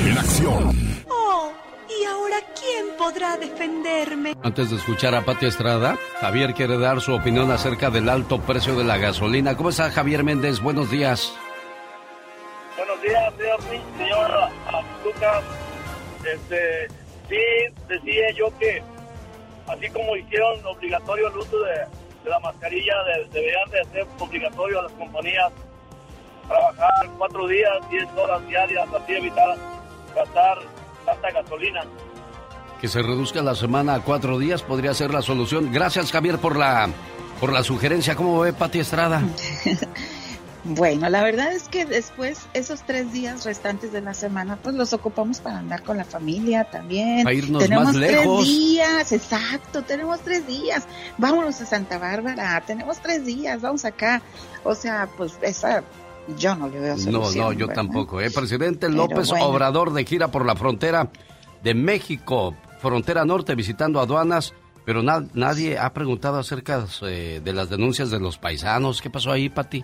En acción. Oh, ¿y ahora quién podrá defenderme? Antes de escuchar a Pati Estrada, Javier quiere dar su opinión acerca del alto precio de la gasolina. ¿Cómo está Javier Méndez? Buenos días. Buenos días, señor, señor Lucas. Este, sí, decía yo que así como hicieron obligatorio el uso de, de la mascarilla, de- deberían de hacer obligatorio a las compañías trabajar cuatro días, diez horas diarias, así evitar gastar tanta gasolina. Que se reduzca la semana a cuatro días podría ser la solución. Gracias Javier por la, por la sugerencia. ¿Cómo ve Pati Estrada? Bueno, la verdad es que después, esos tres días restantes de la semana, pues los ocupamos para andar con la familia también. Para irnos tenemos más lejos. tres días, exacto, tenemos tres días. Vámonos a Santa Bárbara, tenemos tres días, vamos acá. O sea, pues esa, yo no le veo No, solución. no, yo ¿verdad? tampoco. ¿eh? Presidente Pero López bueno. Obrador de gira por la frontera de México, frontera norte, visitando aduanas, pero na- nadie ha preguntado acerca eh, de las denuncias de los paisanos. ¿Qué pasó ahí, Pati?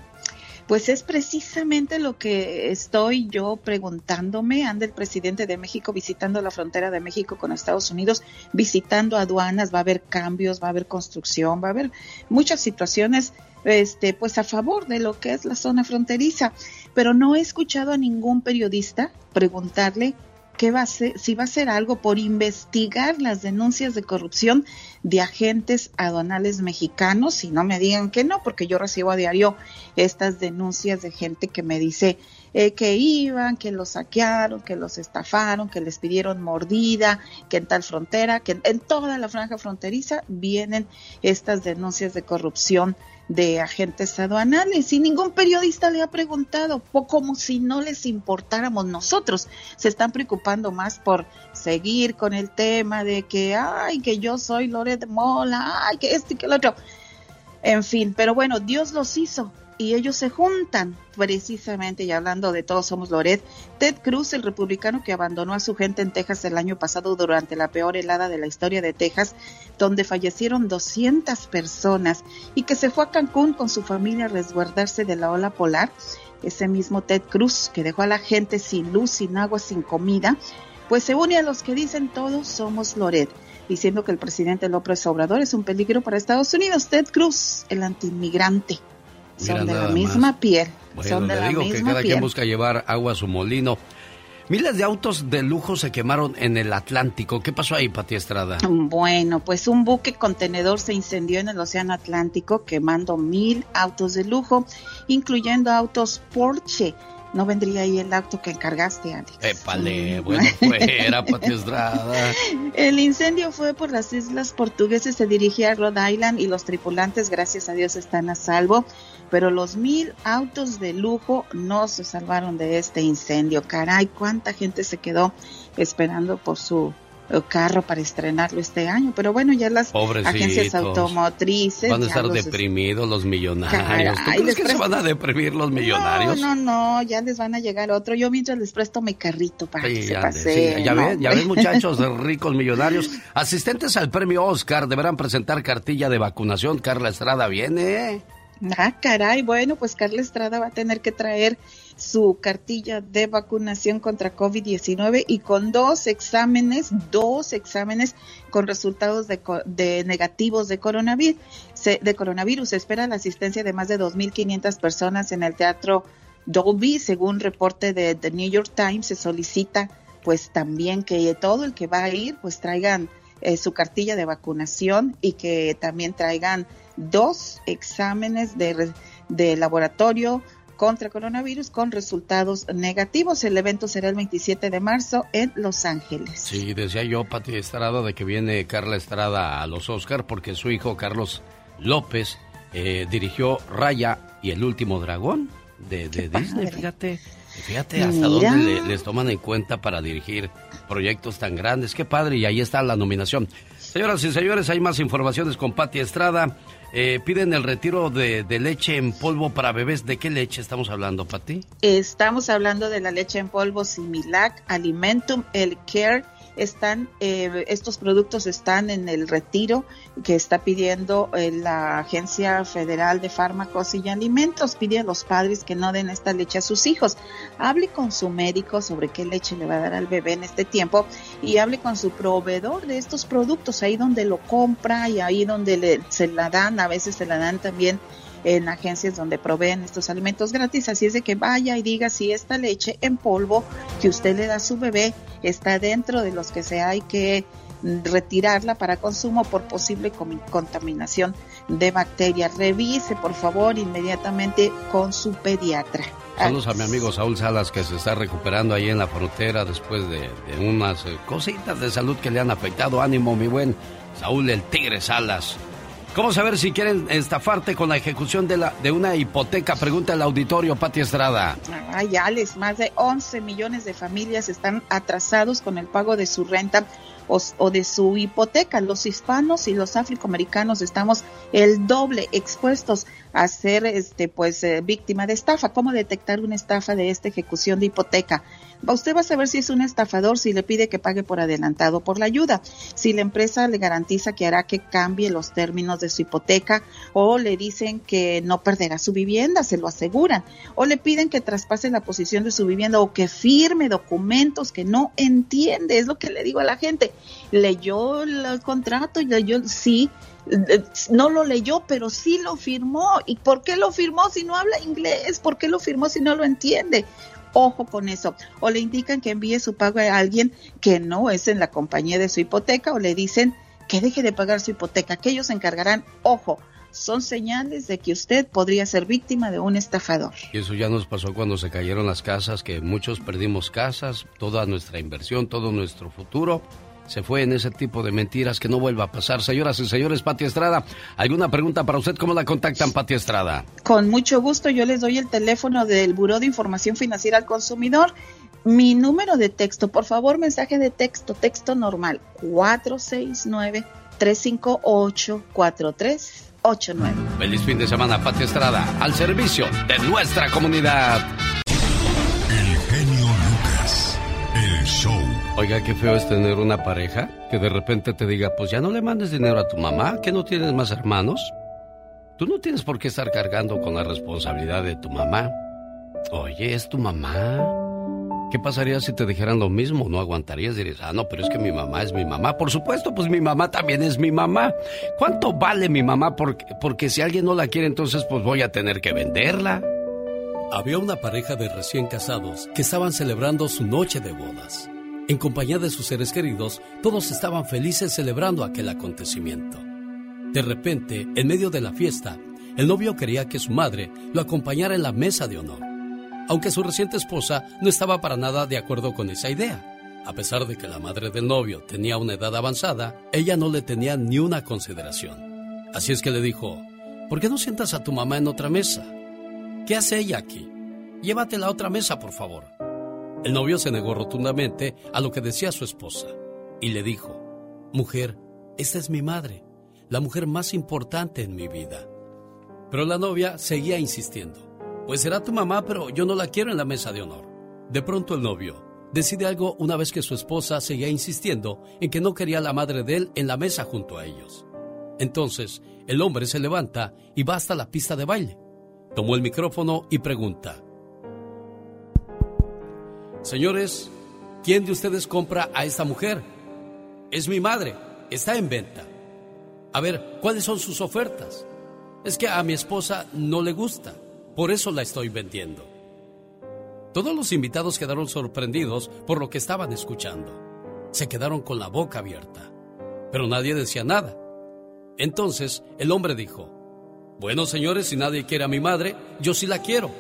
Pues es precisamente lo que estoy yo preguntándome. Anda el presidente de México visitando la frontera de México con Estados Unidos, visitando aduanas, va a haber cambios, va a haber construcción, va a haber muchas situaciones este pues a favor de lo que es la zona fronteriza, pero no he escuchado a ningún periodista preguntarle qué va a hacer, si va a hacer algo por investigar las denuncias de corrupción de agentes aduanales mexicanos. Y no me digan que no, porque yo recibo a diario estas denuncias de gente que me dice eh, que iban, que los saquearon, que los estafaron, que les pidieron mordida, que en tal frontera, que en, en toda la franja fronteriza vienen estas denuncias de corrupción de agentes aduanales y ningún periodista le ha preguntado, como si no les importáramos nosotros. Se están preocupando más por seguir con el tema de que, ay, que yo soy Loret Mola, ay, que esto y que lo otro. En fin, pero bueno, Dios los hizo y ellos se juntan precisamente y hablando de todos somos Loret, Ted Cruz, el republicano que abandonó a su gente en Texas el año pasado durante la peor helada de la historia de Texas, donde fallecieron 200 personas y que se fue a Cancún con su familia a resguardarse de la ola polar, ese mismo Ted Cruz que dejó a la gente sin luz, sin agua, sin comida, pues se une a los que dicen todos somos Loret diciendo que el presidente López Obrador es un peligro para Estados Unidos. Ted Cruz, el antiinmigrante. Son de la misma más. piel. Bueno, son de le la digo que cada piel. quien busca llevar agua a su molino. Miles de autos de lujo se quemaron en el Atlántico. ¿Qué pasó ahí, Pati Estrada? Bueno, pues un buque contenedor se incendió en el Océano Atlántico quemando mil autos de lujo, incluyendo autos Porsche. No vendría ahí el auto que encargaste, Alex. Épale, bueno, fuera, Pati Estrada. El incendio fue por las islas portuguesas, se dirigía a Rhode Island y los tripulantes, gracias a Dios, están a salvo. Pero los mil autos de lujo no se salvaron de este incendio. Caray, cuánta gente se quedó esperando por su eh, carro para estrenarlo este año. Pero bueno, ya las Pobrecitos. agencias automotrices. Van a estar los- deprimidos los millonarios. ¿Tú crees que se van a deprimir los millonarios? No, no, no, ya les van a llegar otro. Yo mientras les presto mi carrito para que se pase. sí. Ya ven, ya ven, muchachos ricos millonarios. Asistentes al premio Oscar deberán presentar cartilla de vacunación. Carla Estrada viene. Ah, caray, bueno, pues Carla Estrada va a tener que traer su cartilla de vacunación contra COVID-19 y con dos exámenes, dos exámenes con resultados de, de negativos de coronavirus. Se, de coronavirus. Se espera la asistencia de más de 2.500 personas en el teatro Dolby, según reporte de The New York Times. Se solicita, pues también que todo el que va a ir, pues traigan eh, su cartilla de vacunación y que también traigan dos exámenes de, re- de laboratorio contra coronavirus con resultados negativos. El evento será el 27 de marzo en Los Ángeles. Sí, decía yo, Pati Estrada, de que viene Carla Estrada a los Oscar porque su hijo Carlos López eh, dirigió Raya y el último dragón de, Disney, fíjate. Fíjate hasta dónde les toman en cuenta para dirigir proyectos tan grandes. Qué padre, y ahí está la nominación. Señoras y señores, hay más informaciones con Patti Estrada. Eh, piden el retiro de, leche en polvo para bebés. ¿De qué leche estamos hablando, Patti? Estamos hablando de la leche en polvo Similac, Alimentum, El Care están eh, estos productos están en el retiro que está pidiendo eh, la Agencia Federal de Fármacos y Alimentos, pide a los padres que no den esta leche a sus hijos. Hable con su médico sobre qué leche le va a dar al bebé en este tiempo y hable con su proveedor de estos productos, ahí donde lo compra y ahí donde le, se la dan, a veces se la dan también en agencias donde proveen estos alimentos gratis. Así es de que vaya y diga si esta leche en polvo que usted le da a su bebé está dentro de los que se hay que retirarla para consumo por posible contaminación de bacterias. Revise, por favor, inmediatamente con su pediatra. Saludos a mi amigo Saúl Salas que se está recuperando ahí en la frontera después de, de unas eh, cositas de salud que le han afectado. Ánimo, mi buen Saúl el Tigre Salas. ¿Cómo saber si quieren estafarte con la ejecución de, la, de una hipoteca? Pregunta el auditorio, Pati Estrada. Ay, Alex, más de 11 millones de familias están atrasados con el pago de su renta o, de su hipoteca. Los hispanos y los afroamericanos estamos el doble expuestos a ser este, pues, eh, víctima de estafa. ¿Cómo detectar una estafa de esta ejecución de hipoteca? Usted va a saber si es un estafador si le pide que pague por adelantado por la ayuda, si la empresa le garantiza que hará que cambie los términos de su hipoteca o le dicen que no perderá su vivienda, se lo aseguran, o le piden que traspase la posición de su vivienda o que firme documentos que no entiende, es lo que le digo a la gente. Leyó el contrato, leyó, sí, no lo leyó, pero sí lo firmó. ¿Y por qué lo firmó si no habla inglés? ¿Por qué lo firmó si no lo entiende? Ojo con eso. O le indican que envíe su pago a alguien que no es en la compañía de su hipoteca o le dicen que deje de pagar su hipoteca, que ellos se encargarán. Ojo, son señales de que usted podría ser víctima de un estafador. Y eso ya nos pasó cuando se cayeron las casas, que muchos perdimos casas, toda nuestra inversión, todo nuestro futuro se fue en ese tipo de mentiras que no vuelva a pasar. Señoras y señores, Pati Estrada, ¿alguna pregunta para usted? ¿Cómo la contactan, Pati Estrada? Con mucho gusto, yo les doy el teléfono del Buró de Información Financiera al Consumidor. Mi número de texto, por favor, mensaje de texto, texto normal, 469-358-4389. Feliz fin de semana, Pati Estrada, al servicio de nuestra comunidad. Oiga, qué feo es tener una pareja que de repente te diga, pues ya no le mandes dinero a tu mamá, que no tienes más hermanos. Tú no tienes por qué estar cargando con la responsabilidad de tu mamá. Oye, es tu mamá. ¿Qué pasaría si te dijeran lo mismo? ¿No aguantarías? Dirías, ah, no, pero es que mi mamá es mi mamá. Por supuesto, pues mi mamá también es mi mamá. ¿Cuánto vale mi mamá? Porque, porque si alguien no la quiere, entonces pues voy a tener que venderla. Había una pareja de recién casados que estaban celebrando su noche de bodas. En compañía de sus seres queridos, todos estaban felices celebrando aquel acontecimiento. De repente, en medio de la fiesta, el novio quería que su madre lo acompañara en la mesa de honor, aunque su reciente esposa no estaba para nada de acuerdo con esa idea. A pesar de que la madre del novio tenía una edad avanzada, ella no le tenía ni una consideración. Así es que le dijo, ¿por qué no sientas a tu mamá en otra mesa? ¿Qué hace ella aquí? Llévatela a otra mesa, por favor. El novio se negó rotundamente a lo que decía su esposa y le dijo, Mujer, esta es mi madre, la mujer más importante en mi vida. Pero la novia seguía insistiendo, Pues será tu mamá, pero yo no la quiero en la mesa de honor. De pronto el novio decide algo una vez que su esposa seguía insistiendo en que no quería la madre de él en la mesa junto a ellos. Entonces, el hombre se levanta y va hasta la pista de baile. Tomó el micrófono y pregunta, Señores, ¿quién de ustedes compra a esta mujer? Es mi madre, está en venta. A ver, ¿cuáles son sus ofertas? Es que a mi esposa no le gusta, por eso la estoy vendiendo. Todos los invitados quedaron sorprendidos por lo que estaban escuchando. Se quedaron con la boca abierta, pero nadie decía nada. Entonces el hombre dijo, bueno señores, si nadie quiere a mi madre, yo sí la quiero.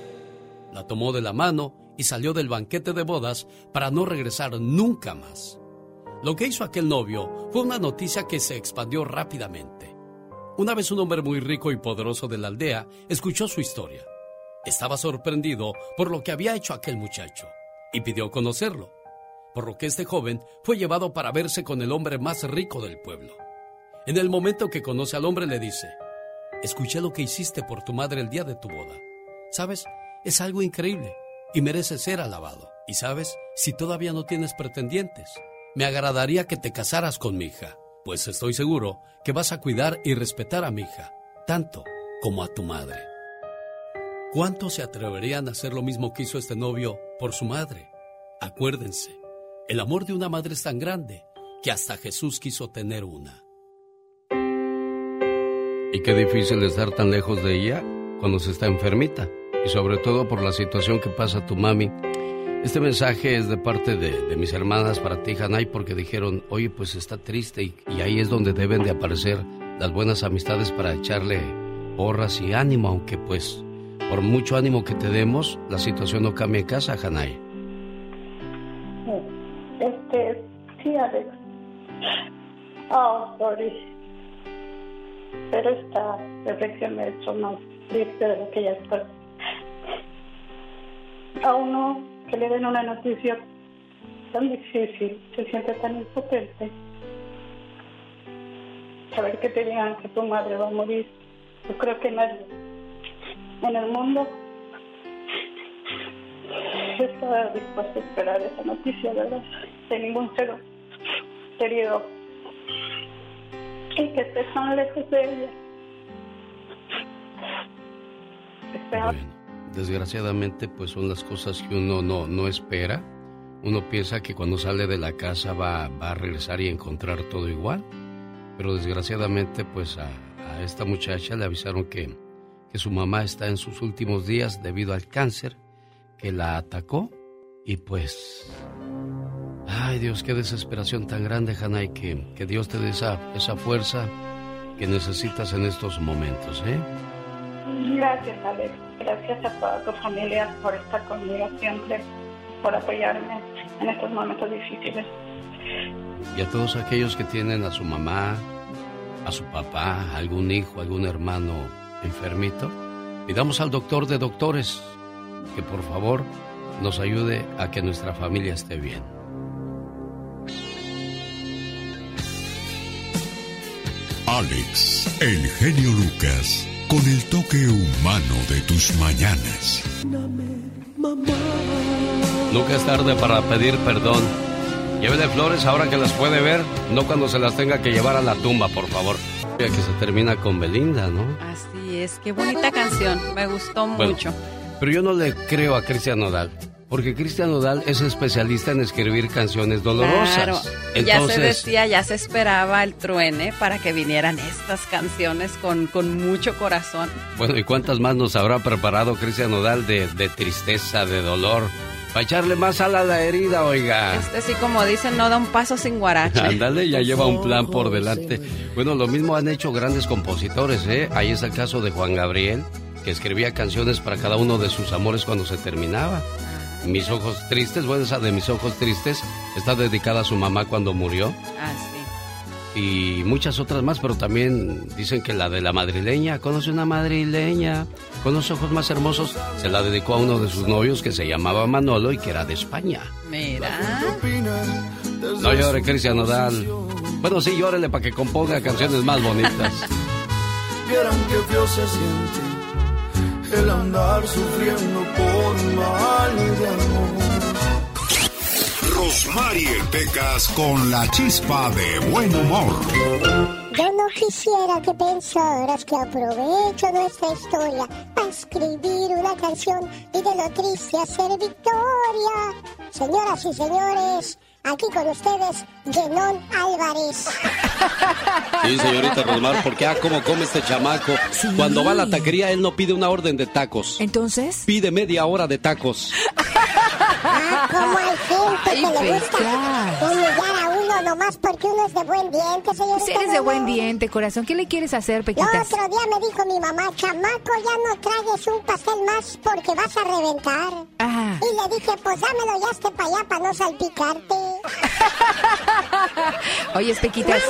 La tomó de la mano y salió del banquete de bodas para no regresar nunca más. Lo que hizo aquel novio fue una noticia que se expandió rápidamente. Una vez un hombre muy rico y poderoso de la aldea escuchó su historia. Estaba sorprendido por lo que había hecho aquel muchacho y pidió conocerlo, por lo que este joven fue llevado para verse con el hombre más rico del pueblo. En el momento que conoce al hombre le dice, escuché lo que hiciste por tu madre el día de tu boda. ¿Sabes? Es algo increíble y merece ser alabado. Y sabes, si todavía no tienes pretendientes, me agradaría que te casaras con mi hija, pues estoy seguro que vas a cuidar y respetar a mi hija, tanto como a tu madre. ¿Cuántos se atreverían a hacer lo mismo que hizo este novio por su madre? Acuérdense, el amor de una madre es tan grande que hasta Jesús quiso tener una. Y qué difícil estar tan lejos de ella cuando se está enfermita y sobre todo por la situación que pasa tu mami. Este mensaje es de parte de, mis hermanas para ti, Hanay, porque dijeron, oye, pues está triste y, ahí es donde deben de aparecer las buenas amistades para echarle porras y ánimo, aunque pues por mucho ánimo que te demos, la situación no cambia en casa, Hanay. Este, sí, Alex. Oh, sorry. Pero esta reflexión me hecho más triste de lo que ya estoy a uno que le den una noticia tan difícil, se siente tan impotente. Saber que te digan que tu madre va a morir, yo creo que nadie en el mundo está dispuesto a esperar esa noticia, ¿verdad? De ningún ser querido. Y que estés tan lejos de ella. Desgraciadamente pues son las cosas que uno no, no espera. Uno piensa que cuando sale de la casa va, va a regresar y encontrar todo igual. Pero desgraciadamente pues a, esta muchacha le avisaron que, que su mamá está en sus últimos días debido al cáncer que la atacó. Y pues... Ay Dios, qué desesperación tan grande, Hanay, que, que Dios te dé esa, esa fuerza que necesitas en estos momentos, ¿eh? Gracias, Alex. Gracias a toda tu familia por estar conmigo siempre, por apoyarme en estos momentos difíciles. Y a todos aquellos que tienen a su mamá, a su papá, algún hijo, algún hermano enfermito, pidamos al doctor de doctores que por favor nos ayude a que nuestra familia esté bien. Alex, el genio Lucas con el toque humano de tus mañanas. Nunca es tarde para pedir perdón. Llévele flores ahora que las puede ver, no cuando se las tenga que llevar a la tumba, por favor. Que se termina con Belinda, ¿no? Así es, qué bonita canción, me gustó mucho. Pero yo no le creo a Cristian Nodal. Porque Cristian Nodal es especialista en escribir canciones dolorosas. Claro, ya se decía, ya se esperaba el truene para que vinieran estas canciones con, con mucho corazón. Bueno, ¿y cuántas más nos habrá preparado Cristian Nodal de, de tristeza, de dolor? Para echarle más sal a la herida, oiga. Este sí, como dicen, no da un paso sin guarache. Ándale, ya lleva un plan por delante. Bueno, lo mismo han hecho grandes compositores, ¿eh? Ahí es el caso de Juan Gabriel, que escribía canciones para cada uno de sus amores cuando se terminaba. Mis ojos tristes, bueno, esa de mis ojos tristes está dedicada a su mamá cuando murió. Ah, sí. Y muchas otras más, pero también dicen que la de la madrileña, conoce una madrileña con los ojos más hermosos, se la dedicó a uno de sus novios que se llamaba Manolo y que era de España. Mira. No llore, Cristian Nodal. Bueno, sí, llórele para que componga canciones más bonitas. Vieran que feo se siente el andar sufriendo por mal de amor. Rosmarie Pecas con la chispa de buen humor. Yo no quisiera que pensaras que aprovecho nuestra historia para escribir una canción y de lo triste hacer victoria. Señoras y señores, Aquí con ustedes, Genón Álvarez. Sí, señorita Rosmar, porque ah, cómo come este chamaco. Cuando va a la taquería, él no pide una orden de tacos. ¿Entonces? Pide media hora de tacos. Ah, como hay gente que le gusta humillar a uno nomás porque uno es de buen diente, señorita. Si eres de buen diente, corazón, ¿qué le quieres hacer, El Pequitas? otro día me dijo mi mamá, chamaco, ya no tragues un pastel más porque vas a reventar. Ah. Y le dije, pues dámelo ya este para allá para no salpicarte. Oye, Pequitas.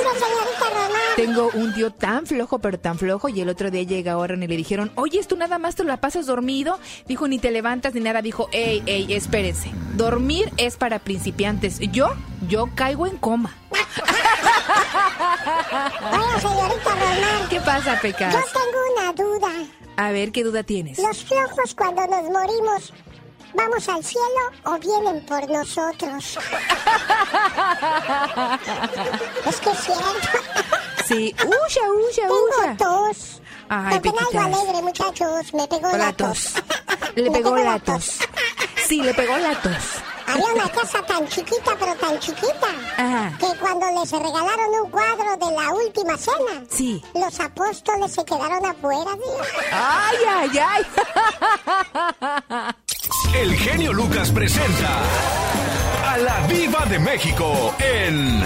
Tengo un tío tan flojo, pero tan flojo, y el otro día llega ahora y le dijeron, oye, ¿tú nada más te la pasas dormido? Dijo, ni te levantas ni nada. Dijo, ey, ey, espérense. Dormir es para principiantes. Yo, yo caigo en coma. Oiga, señorita Román. ¿Qué pasa, Yo Pecas? tengo una duda. A ver, ¿qué duda tienes? ¿Los flojos cuando nos morimos vamos al cielo o vienen por nosotros? es que es cierto. Sí, uya, uya, uya. Tengo tos. Ay, Tomen algo alegre, muchachos. Me pegó La tos. Le Me pegó la tos. Sí, le pegó la tos. Había una casa tan chiquita, pero tan chiquita, Ajá. que cuando les regalaron un cuadro de la última cena, Sí. los apóstoles se quedaron afuera, tío. Ay, ay, ay. El genio Lucas presenta a la Viva de México en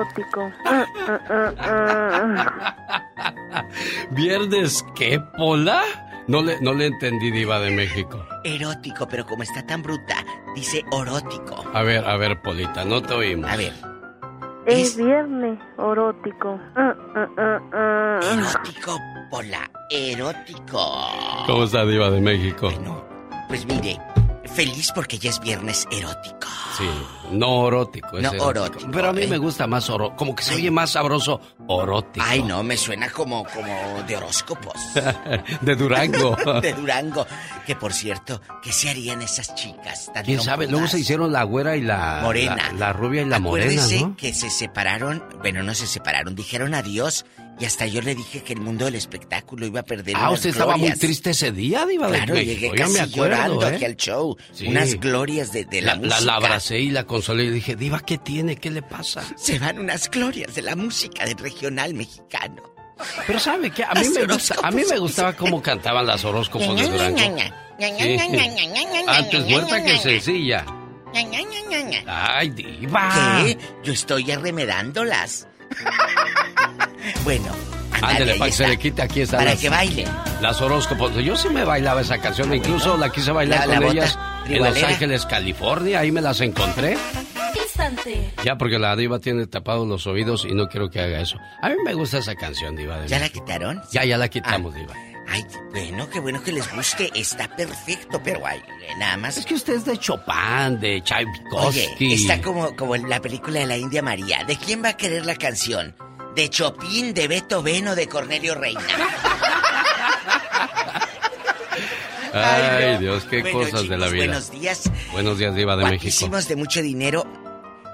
erótico. ¿Viernes qué, Pola? No le, no le entendí, Diva de México. Erótico, pero como está tan bruta, dice orótico. A ver, a ver, Polita, no te oímos. A ver. Es viernes erótico. Erótico, Pola, erótico. ¿Cómo está, Diva de México? Pues mire, feliz porque ya es viernes erótico. Sí, no erótico. es No erótico, Pero a mí ¿eh? me gusta más oro, como que se oye más sabroso orótico. Ay, no, me suena como, como de horóscopos. de Durango. de Durango. Que por cierto, ¿qué se harían esas chicas tan ¿Quién sabe? Luego se hicieron la güera y la... Morena. La, la rubia y la morena, ¿no? que se separaron, bueno, no se separaron, dijeron adiós y hasta yo le dije que el mundo del espectáculo iba a perder Ah, unas usted estaba muy triste ese día, Diva Claro, de llegué casi acuerdo, llorando ¿eh? aquí al show. Sí. Unas glorias de, de la, la, música. la abracé y la consolé y dije, Diva, ¿qué tiene? ¿Qué le pasa? Se van unas glorias de la música del regional mexicano. Pero ¿sabe qué? A mí, me gusta, a mí me gustaba cómo cantaban las horóscopos de Durango. Sí. Antes muerta que sencilla. Ay, Diva. ¿Qué? Yo estoy arremedándolas. Bueno, ándale, para que se está. le quite aquí están Para las- que bailen. Las horóscopos. Yo sí me bailaba esa canción, incluso la quise bailar La- la con ellas en Los. Ángeles, California. Ahí me las encontré. Instante. Ya porque la diva tiene tapados los oídos y no quiero que haga eso. A mí me gusta esa canción, diva. de ¿Ya la quitaron? Ya, ya la quitamos, diva. Ay, bueno, qué bueno que les guste. Está perfecto, pero ay, nada más. Es que usted es de Chopin, de Oye, Tchaikovsky. está como, como en la película de la India María. ¿De quién va a querer la canción? ¿De Chopin, de Beethoven o de Cornelio Reina? Ay. Dios, qué Bueno, cosas de la chicos, vida. Buenos días. Buenos días, diva de México. De mucho dinero.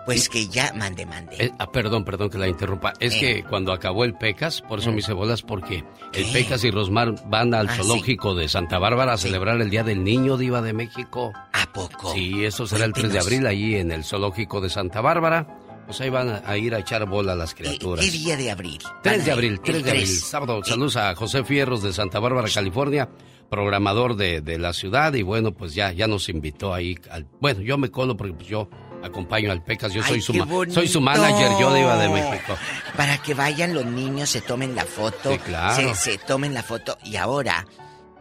Pues que ya mande, mande. Eh, ah, perdón, perdón que la interrumpa. Es Eh. que cuando acabó el PECAS, por eso Mm. me hice bolas, porque el PECAS y Rosmar van al Ah, zoológico de Santa Bárbara a celebrar el Día del Niño Diva de México. ¿A poco? Sí, eso será el 3 de Cuéntenos. abril allí en el zoológico de Santa Bárbara. Pues ahí van a, a ir a echar bola a las criaturas. ¿Qué día de abril? 3 Van de abril, ir, 3 el de abril, 3. sábado. Saludos a José Fierros de Santa Bárbara, California, programador de, de la ciudad. Y bueno, pues ya, ya nos invitó ahí. Al, bueno, yo me colo porque pues yo acompaño al Pecas. Yo Ay, soy su, soy su manager, yo diva de México. Para que vayan los niños, se tomen la foto. Sí, claro. se, se tomen la foto. Y ahora,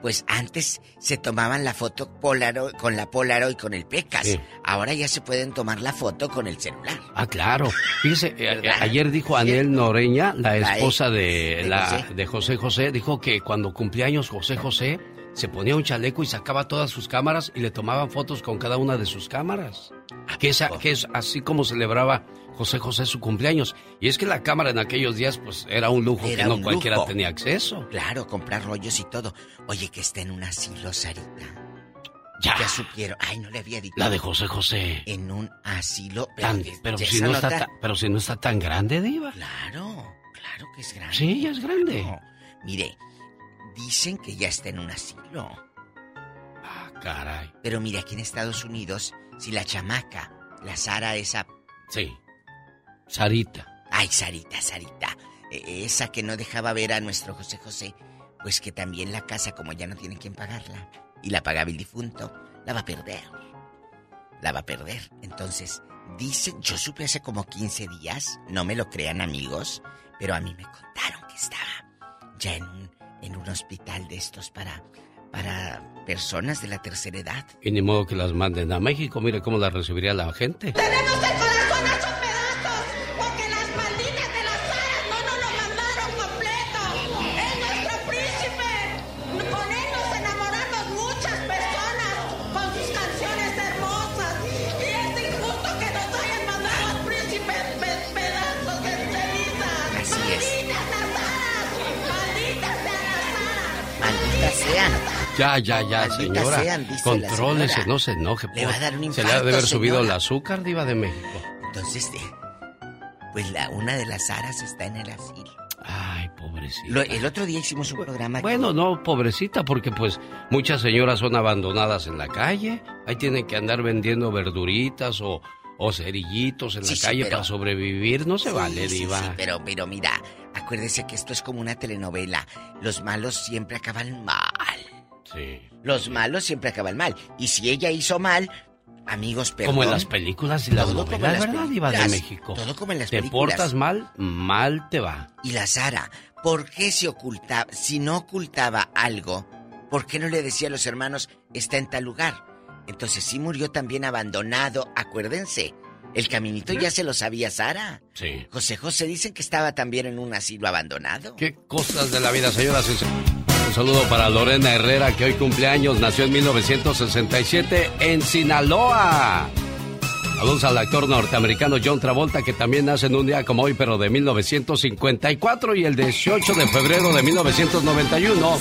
pues antes se tomaban la foto Polaroid, con la Polaroid con el Pecas. Sí. Ahora ya se pueden tomar la foto con el celular. Ah, claro. Fíjese, eh, ¿Verdad? ayer dijo Anel Noreña, la esposa de, de la, José. de José José, dijo que cuando cumplía años José José, se ponía un chaleco y sacaba todas sus cámaras y le tomaban fotos con cada una de sus cámaras. Que es, a- que es así como celebraba José José su cumpleaños. Y es que la cámara en aquellos días, pues, era un lujo Era que no cualquiera lujo. tenía acceso. Claro, comprar rollos y todo. Oye, que está en un asilo, Sarita. Ya. Ya supieron. Ay, no le había dicho. La de José José. En un asilo. Pero, Tan- pero, si no está nota- ta- pero si no está tan grande, Diva. Claro, claro que es grande. Sí, ya es grande. Mire, dicen que ya está en un asilo. Ah, caray. Pero mire, aquí en Estados Unidos, si la chamaca, la Sara, esa. Sí. Sarita. Ay, Sarita, Sarita. eh, Esa que no dejaba ver a nuestro José José, pues que también la casa, como ya no tienen quien pagarla, y la pagaba el difunto, la va a perder. La va a perder. Entonces, dicen, yo supe hace como 15 días, no me lo crean amigos, pero a mí me contaron que estaba ya en un, en un hospital de estos para, para personas de la tercera edad. Y ni modo que las manden a México, mire cómo la recibiría la gente. ¡Tenemos el Ya, ya, ya, señora. sean, Contrólese, señora. no se enoje. Le va a dar un Se le ha infarto, de haber subido señora. el azúcar, diva de México. Entonces, eh, pues la, una de las aras está en el asilo. Ay, pobrecita. Lo- el otro día hicimos un programa. Bueno, no, pobrecita, porque pues muchas señoras son abandonadas en la calle. Ahí tienen que andar vendiendo verduritas o, o cerillitos en Sí, la sí, calle pero- para sobrevivir. No se Sí, vale, diva. sí, pero, pero mira, acuérdese que esto es como una telenovela. Los malos siempre acaban mal. Sí. Los malos siempre acaban mal. Y si ella hizo mal, amigos, perdón. Como en las películas y las Todo como en novelas, las ¿verdad, diva de películas. México? Todo como en las Te películas. portas mal, mal te va. Y la Sara, ¿por qué se ocultaba? Si no ocultaba algo, ¿por qué no le decía a los hermanos, está en tal lugar? Entonces sí murió también abandonado, acuérdense. El caminito ya se lo sabía Sara. Sí. José José dicen que estaba también en un asilo abandonado. Qué cosas de la vida, señoras y señores. Un saludo para Lorena Herrera, que hoy cumpleaños, nació en 1967 en Sinaloa. Saludos al actor norteamericano John Travolta, que también nace en un día como hoy, pero de 1954, y el 18 de febrero de 1991.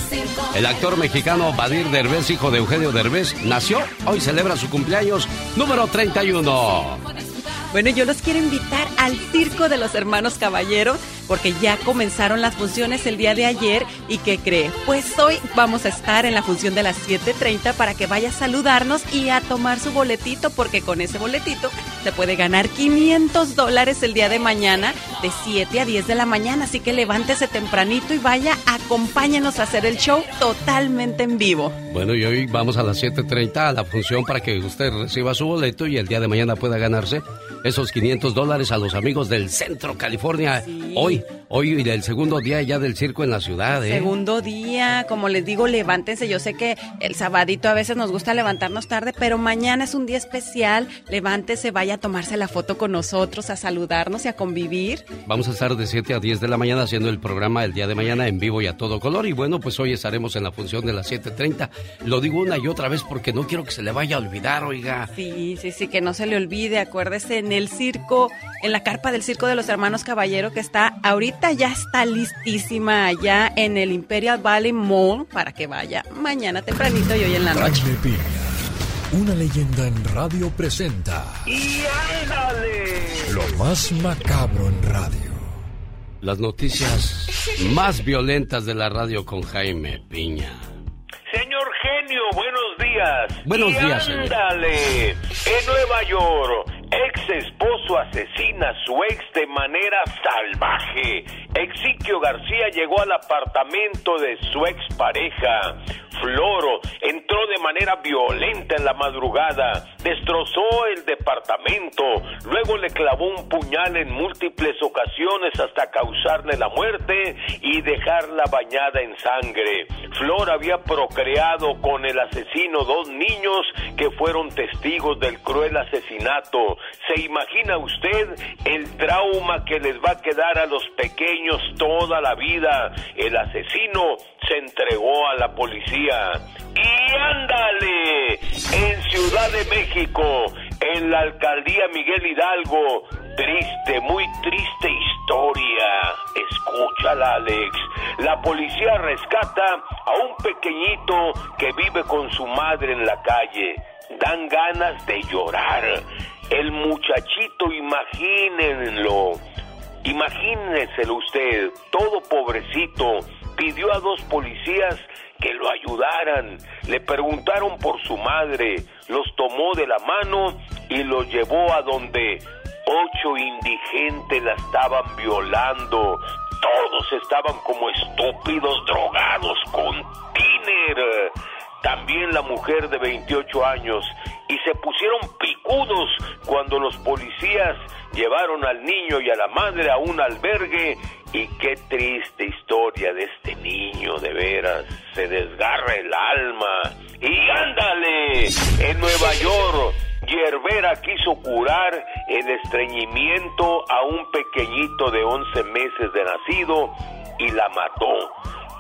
El actor mexicano Badir Derbez, hijo de Eugenio Derbez, nació, hoy celebra su cumpleaños número 31. Bueno, yo los quiero invitar al Circo de los Hermanos Caballeros porque ya comenzaron las funciones el día de ayer y ¿qué cree? Pues hoy vamos a estar en la función de las 7.30 para que vaya a saludarnos y a tomar su boletito porque con ese boletito se puede ganar 500 dólares el día de mañana de 7 a 10 de la mañana. Así que levántese tempranito y vaya, acompáñenos a hacer el show totalmente en vivo. Bueno, y hoy vamos a las 7.30 a la función para que usted reciba su boleto y el día de mañana pueda ganarse esos 500 dólares a los amigos del Centro California. Hoy, hoy y el segundo día ya del circo en la ciudad, ¿eh? Segundo día, como les digo, levántense. Yo sé que el sabadito a veces nos gusta levantarnos tarde, pero mañana es un día especial. Levántese, vaya a tomarse la foto con nosotros, a saludarnos y a convivir. Vamos a estar de 7 a 10 de la mañana haciendo el programa el día de mañana en vivo y a todo color. Y bueno, pues hoy estaremos en la función de las 7.30. Lo digo una y otra vez porque no quiero que se le vaya a olvidar, oiga. Sí, sí, sí, que no se le olvide. Acuérdese en el circo, en la carpa del circo de los hermanos Caballero, que está ahorita ya está listísima allá en el Imperial Valley Mall para que vaya mañana tempranito y hoy en la noche. Jaime Piña, una leyenda en radio presenta ¡Y ándale! lo más macabro en radio. Las noticias más violentas de la radio con Jaime Piña. Señor genio, buenos días. Buenos Y días, señor. ándale. En Nueva York, ex esposo asesina a su ex de manera salvaje. Exiquio García llegó al apartamento de su ex pareja. Floro entró de manera violenta en la madrugada, destrozó el departamento, luego le clavó un puñal en múltiples ocasiones hasta causarle la muerte y dejarla bañada en sangre. Flor había procreado con el asesino dos niños que fueron testigos del cruel asesinato. ¿Se imagina usted el trauma que les va a quedar a los pequeños toda la vida? El asesino se entregó a la policía. Y ándale, en Ciudad de México, en la alcaldía Miguel Hidalgo, triste, muy triste historia. Escúchala, Alex. La policía rescata a un pequeñito que vive con su madre en la calle. Dan ganas de llorar. El muchachito, imagínenlo. Imagínenselo usted, todo pobrecito, pidió a dos policías que lo ayudaran. Le preguntaron por su madre, los tomó de la mano y los llevó a donde ocho indigentes la estaban violando. Todos estaban como estúpidos drogados con tiner. también la mujer de 28 años, y se pusieron picudos cuando los policías llevaron al niño y a la madre a un albergue. Y qué triste historia de este niño, de veras, se desgarra el alma. Y ándale, en Nueva York, Yerbera quiso curar el estreñimiento a un pequeñito de 11 meses de nacido y la mató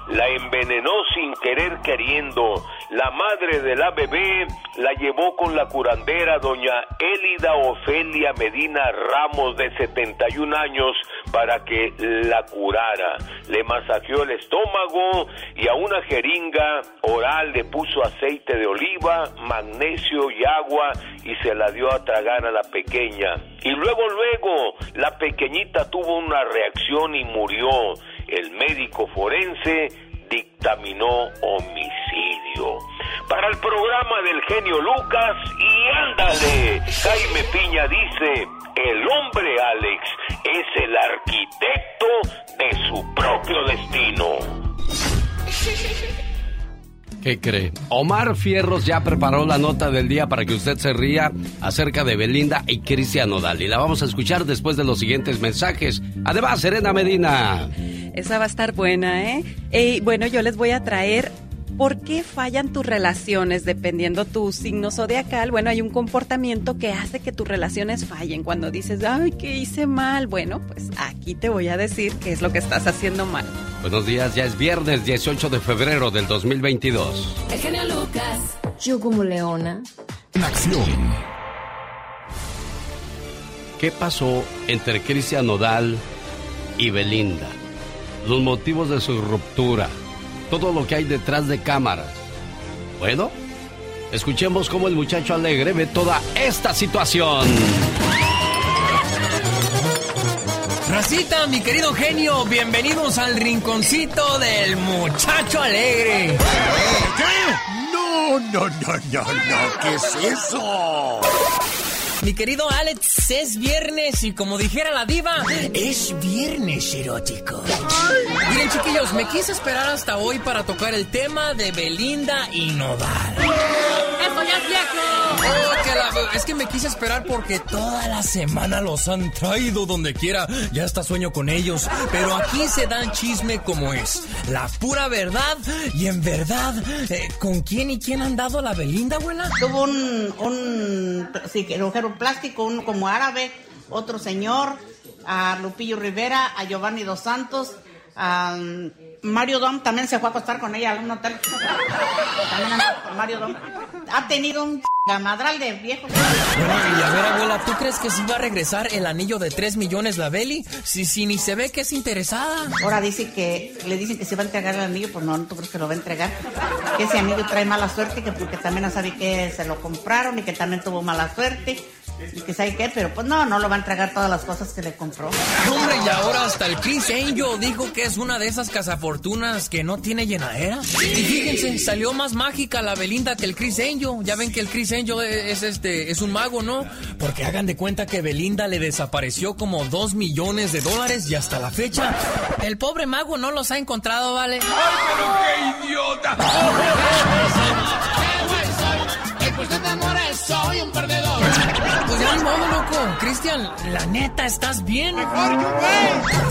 la envenenó sin querer queriendo. La madre de la bebé la llevó con la curandera doña Élida Ofelia Medina Ramos de 71 años para que la curara. Le masajeó el estómago y a una jeringa oral le puso aceite de oliva, magnesio y agua y se la dio a tragar a la pequeña. Y luego, luego, la pequeñita tuvo una reacción y murió el médico forense dictaminó homicidio. Para el programa del genio Lucas y ándale, Jaime Piña dice, el hombre Alex es el arquitecto de su propio destino. ¿Qué cree? Omar Fierros ya preparó la nota del día para que usted se ría acerca de Belinda y Cristian Nodal. Y la vamos a escuchar después de los siguientes mensajes. Además, Serena Medina. Esa va a estar buena, ¿eh? Y bueno, yo les voy a traer ¿Por qué fallan tus relaciones dependiendo tu signo zodiacal? Bueno, hay un comportamiento que hace que tus relaciones fallen. Cuando dices, ay, ¿qué hice mal? Bueno, pues aquí te voy a decir qué es lo que estás haciendo mal. Buenos días, ya es viernes 18 de febrero del 2022. El genio Lucas. Yo como leona. En acción. ¿Qué pasó entre Cristian Nodal y Belinda? Los motivos de su ruptura todo lo que hay detrás de cámaras. Bueno, escuchemos cómo el muchacho alegre ve toda esta situación. Racita, mi querido genio, bienvenidos al rinconcito del muchacho alegre. No, no, no, no, no, ¿qué es eso? Mi querido Alex, es viernes y como dijera la diva, es viernes erótico. Miren chiquillos, me quise esperar hasta hoy para tocar el tema de Belinda y Nodal. ¡Eso ya es viejo! Oh, es que me quise esperar porque toda la semana los han traído donde quiera. Ya está sueño con ellos. Pero aquí se dan chisme como es. La pura verdad. Y en verdad, eh, ¿con quién y quién han dado la Belinda, abuela? Tuvo un, un sí, plástico, uno como árabe, otro señor, a Lupillo Rivera, a Giovanni Dos Santos, a Mario Dom también se fue a acostar con ella en un hotel. También con Mario Dom. Ha tenido un gamadral de viejos. y a ver, abuela, ¿tú crees que si va a regresar el anillo de 3 millones la Beli? Si, si ni se ve que es interesada. Ahora dice que le dicen que se va a entregar el anillo, pues no, ¿tú crees que lo va a entregar? Que ese anillo trae mala suerte, que porque también no sabe que se lo compraron y que también tuvo mala suerte y que sabe qué, pero pues no, no lo va a entregar todas las cosas que le compró. Hombre, y ahora hasta el Chris Angel dijo que es una de esas cazafortunas que no tiene llenadera. Y fíjense, salió más mágica la Belinda que el Chris Angel. Ya ven que el Chris Angel es, este, es un mago, ¿no? Porque hagan de cuenta que Belinda le desapareció como dos millones de dólares y hasta la fecha el pobre mago no los ha encontrado, ¿vale? ¡Ay, pero qué idiota! pues soy un perdedor. Pues ya ni modo, loco. Cristian, la neta, estás bien. Mejor yo,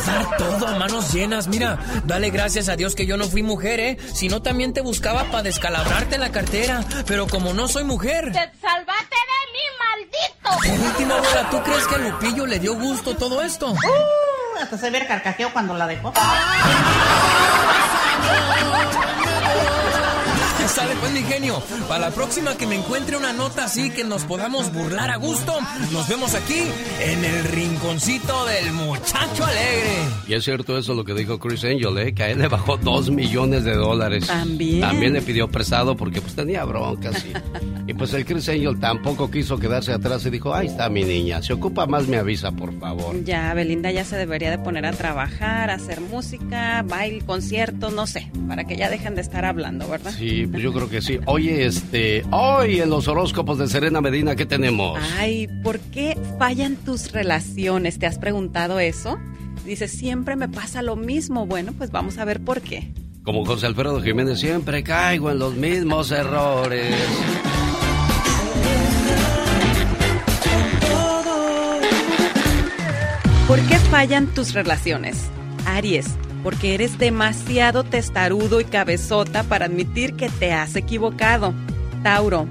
Dar todo a manos llenas. Mira, dale gracias a Dios que yo no fui mujer, ¿eh? Si no, también te buscaba para descalabrarte la cartera. Pero como no soy mujer. ¡Te salvaste de mí, maldito! Por último, abuela, ¿tú crees que a Lupillo le dio gusto todo esto? Uh, hasta se ve el carcajeo cuando la dejó. Sale pues mi genio. Para la próxima que me encuentre una nota así que nos podamos burlar a gusto, nos vemos aquí en el rinconcito del muchacho alegre. Y es cierto eso lo que dijo Chris Angel, ¿eh? que a él le bajó dos millones de dólares. También. También le pidió prestado porque pues tenía broncas. Y, y pues el Chris Angel tampoco quiso quedarse atrás y dijo, ahí está mi niña, se ocupa más me avisa, por favor. Ya, Belinda ya se debería de poner a trabajar, a hacer música, baile, conciertos, no sé, para que ya dejen de estar hablando, ¿verdad? Sí, pues yo creo que sí. Oye, este, hoy en los horóscopos de Serena Medina, ¿qué tenemos? Ay, ¿por qué fallan tus relaciones? ¿Te has preguntado eso? Dice, siempre me pasa lo mismo. Bueno, pues vamos a ver por qué. Como José Alfredo Jiménez, siempre caigo en los mismos errores. ¿Por qué fallan tus relaciones? Aries, porque eres demasiado testarudo y cabezota para admitir que te has equivocado. Tauro,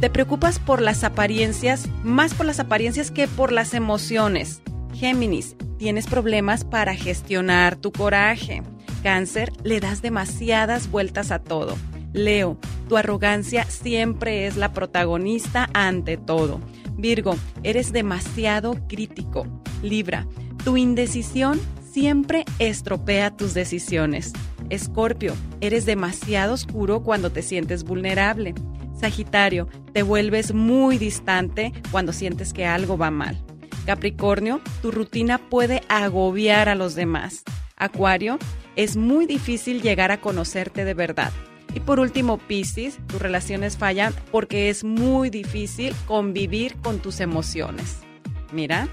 te preocupas por las apariencias, más por las apariencias que por las emociones. Géminis, tienes problemas para gestionar tu coraje. Cáncer, le das demasiadas vueltas a todo. Leo, tu arrogancia siempre es la protagonista ante todo. Virgo, eres demasiado crítico. Libra, tu indecisión siempre estropea tus decisiones. Escorpio, eres demasiado oscuro cuando te sientes vulnerable. Sagitario, te vuelves muy distante cuando sientes que algo va mal. Capricornio, tu rutina puede agobiar a los demás. Acuario, es muy difícil llegar a conocerte de verdad. Y por último, Piscis, tus relaciones fallan porque es muy difícil convivir con tus emociones. Mira.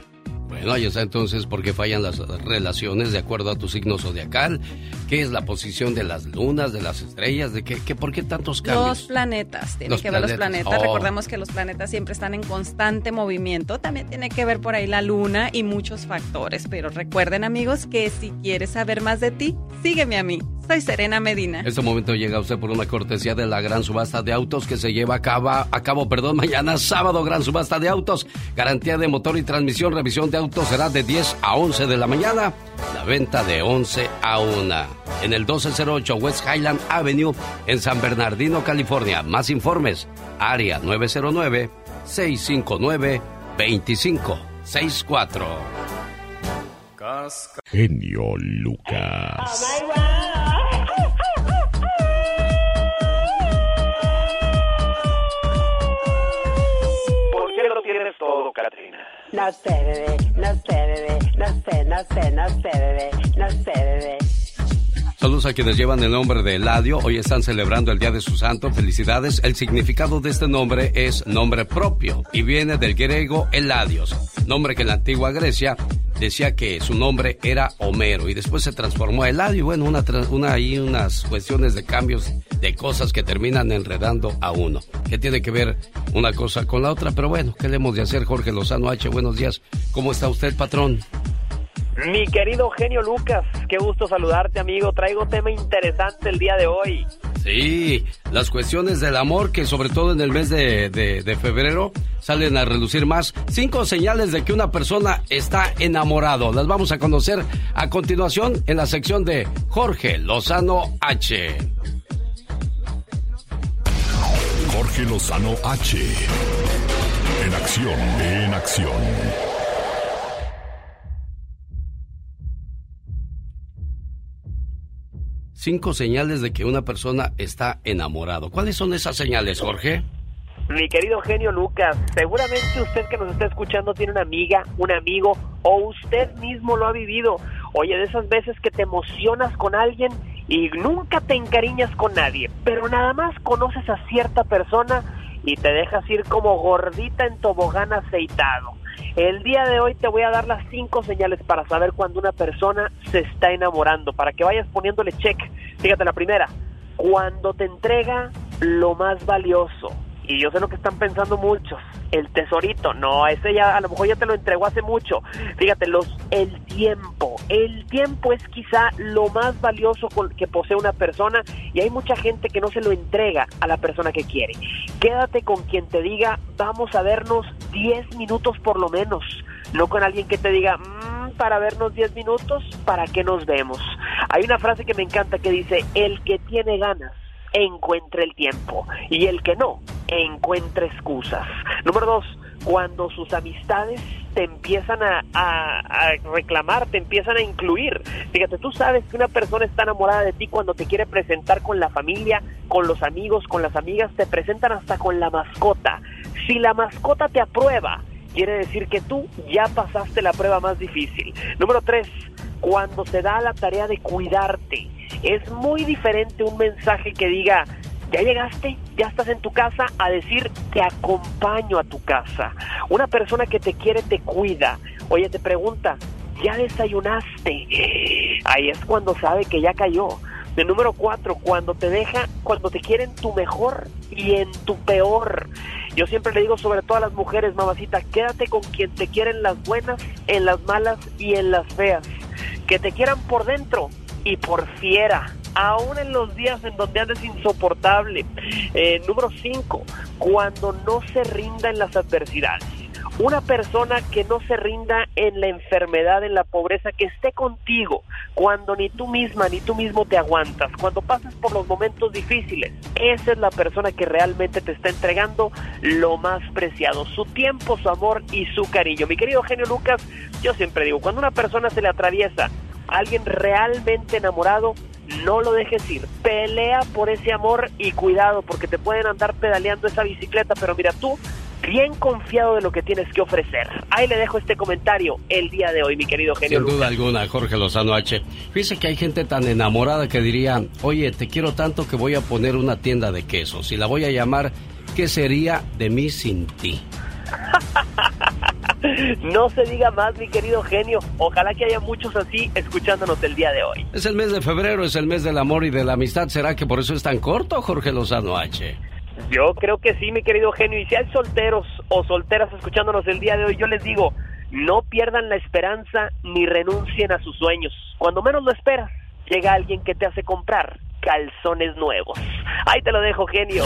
Bueno, ahí está entonces por qué fallan las relaciones de acuerdo a tu signo zodiacal. ¿Qué es la posición de las lunas, de las estrellas? ¿De qué, qué por qué tantos cambios? Los planetas, tiene Los que ver los planetas. Oh. Recordemos que los planetas siempre están en constante movimiento. También tiene que ver por ahí la luna y muchos factores. Pero recuerden, amigos, que si quieres saber más de ti, sígueme a mí. Soy Serena Medina. Este momento llega usted por una cortesía de la gran subasta de autos que se lleva a cabo, a cabo perdón, mañana sábado, gran subasta de autos. Garantía de motor y transmisión, revisión de autos será de 10 a 11 de la mañana. La venta de 11 a 1. En el 1208 West Highland Avenue en San Bernardino, California. Más informes, área 909-659-2564. Genio Lucas. ¿Por todo, Katrina? No sé, bebé, no sé, bebé, no sé, no sé, no sé, bebé, no sé, bebé. Saludos a quienes llevan el nombre de Eladio. Hoy están celebrando el Día de su Santo. Felicidades. El significado de este nombre es nombre propio y viene del griego Eladios, nombre que en la antigua Grecia decía que su nombre era Homero y después se transformó a Eladio. Bueno, una, una ahí unas cuestiones de cambios de cosas que terminan enredando a uno. Que tiene que ver una cosa con la otra, pero bueno, ¿qué le hemos de hacer, Jorge Lozano H? Buenos días. ¿Cómo está usted, patrón? Mi querido genio Lucas, qué gusto saludarte, amigo. Traigo tema interesante el día de hoy. Sí, las cuestiones del amor que sobre todo en el mes de, de- de febrero salen a relucir más. Cinco señales de que una persona está enamorado. Las vamos a conocer a continuación en la sección de Jorge Lozano H. Jorge Lozano H. En acción, en acción. Cinco señales de que una persona está enamorado. ¿Cuáles son esas señales, Jorge? Mi querido genio Lucas, seguramente usted que nos está escuchando tiene una amiga, un amigo o usted mismo lo ha vivido. Oye, de esas veces que te emocionas con alguien y nunca te encariñas con nadie, pero nada más conoces a cierta persona y te dejas ir como gordita en tobogán aceitado. El día de hoy te voy a dar las cinco señales para saber cuando una persona se está enamorando, para que vayas poniéndole check. Fíjate la primera, cuando te entrega lo más valioso. Y yo sé lo que están pensando muchos, el tesorito, no, ese ya a lo mejor ya te lo entregó hace mucho. Fíjate, los el tiempo, el tiempo es quizá lo más valioso que posee una persona y hay mucha gente que no se lo entrega a la persona que quiere. Quédate con quien te diga, vamos a vernos 10 minutos por lo menos, no con alguien que te diga, "Mm, para vernos 10 minutos, ¿para qué nos vemos? Hay una frase que me encanta que dice, el que tiene ganas encuentre el tiempo y el que no encuentre excusas. Número dos, cuando sus amistades te empiezan a, reclamar, te empiezan a incluir. Fíjate, tú sabes que una persona está enamorada de ti cuando te quiere presentar con la familia, con los amigos, con las amigas, te presentan hasta con la mascota. Si la mascota te aprueba, quiere decir que tú ya pasaste la prueba más difícil. Número tres, cuando te da la tarea de cuidarte. Es muy diferente un mensaje que diga, ya llegaste, ya estás en tu casa, a decir, te acompaño a tu casa. Una persona que te quiere te cuida. Oye, te pregunta, ¿ya desayunaste? Ahí es cuando sabe que ya cayó. El número cuatro, cuando te deja, cuando te quieren tu mejor y en tu peor. Yo siempre le digo sobre todo a las mujeres, mamacita, quédate con quien te quieren las buenas, en las malas y en las feas. Que te quieran por dentro y por fiera aún en los días en donde andes insoportable. Eh, número 5, cuando no se rinda en las adversidades. Una persona que no se rinda en la enfermedad, en la pobreza, que esté contigo cuando ni tú misma ni tú mismo te aguantas, cuando pasas por los momentos difíciles. Esa es la persona que realmente te está entregando lo más preciado, su tiempo, su amor y su cariño. Mi querido genio Lucas, yo siempre digo, cuando una persona se le atraviesa a alguien realmente enamorado, no lo dejes ir. Pelea por ese amor y cuidado porque te pueden andar pedaleando esa bicicleta, pero mira tú, bien confiado de lo que tienes que ofrecer. Ahí le dejo este comentario el día de hoy, mi querido genio. Sin duda alguna, Jorge Lozano H. Fíjese que hay gente tan enamorada que diría, oye, te quiero tanto que voy a poner una tienda de quesos y la voy a llamar ¿Qué sería de mí sin ti? No se diga más, mi querido genio. Ojalá que haya muchos así escuchándonos el día de hoy. Es el mes de febrero, es el mes del amor y de la amistad. ¿Será que por eso es tan corto, Jorge Lozano H? Yo creo que sí, mi querido genio. Y si hay solteros o solteras escuchándonos el día de hoy, yo les digo, no pierdan la esperanza ni renuncien a sus sueños. Cuando menos lo esperas, llega alguien que te hace comprar calzones nuevos. Ahí te lo dejo, genio.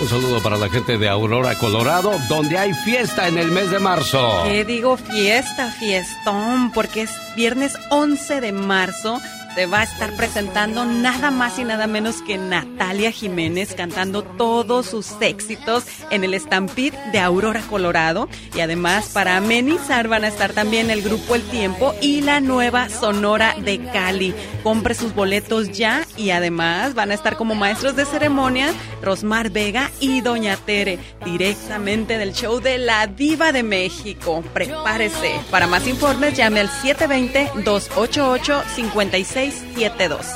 Un saludo para la gente de Aurora, Colorado, donde hay fiesta en el mes de marzo. ¿Qué digo fiesta, fiestón? Porque es viernes 11 de marzo se va a estar presentando nada más y nada menos que Natalia Jiménez cantando todos sus éxitos en el Stampede de Aurora, Colorado. Y además, para amenizar, van a estar también el grupo El Tiempo y la nueva Sonora de Cali. Compre sus boletos ya y además van a estar como maestros de ceremonia Rosmar Vega y Doña Tere, directamente del show de La Diva de México. Prepárese. Para más informes, llame al 720 288 56 672.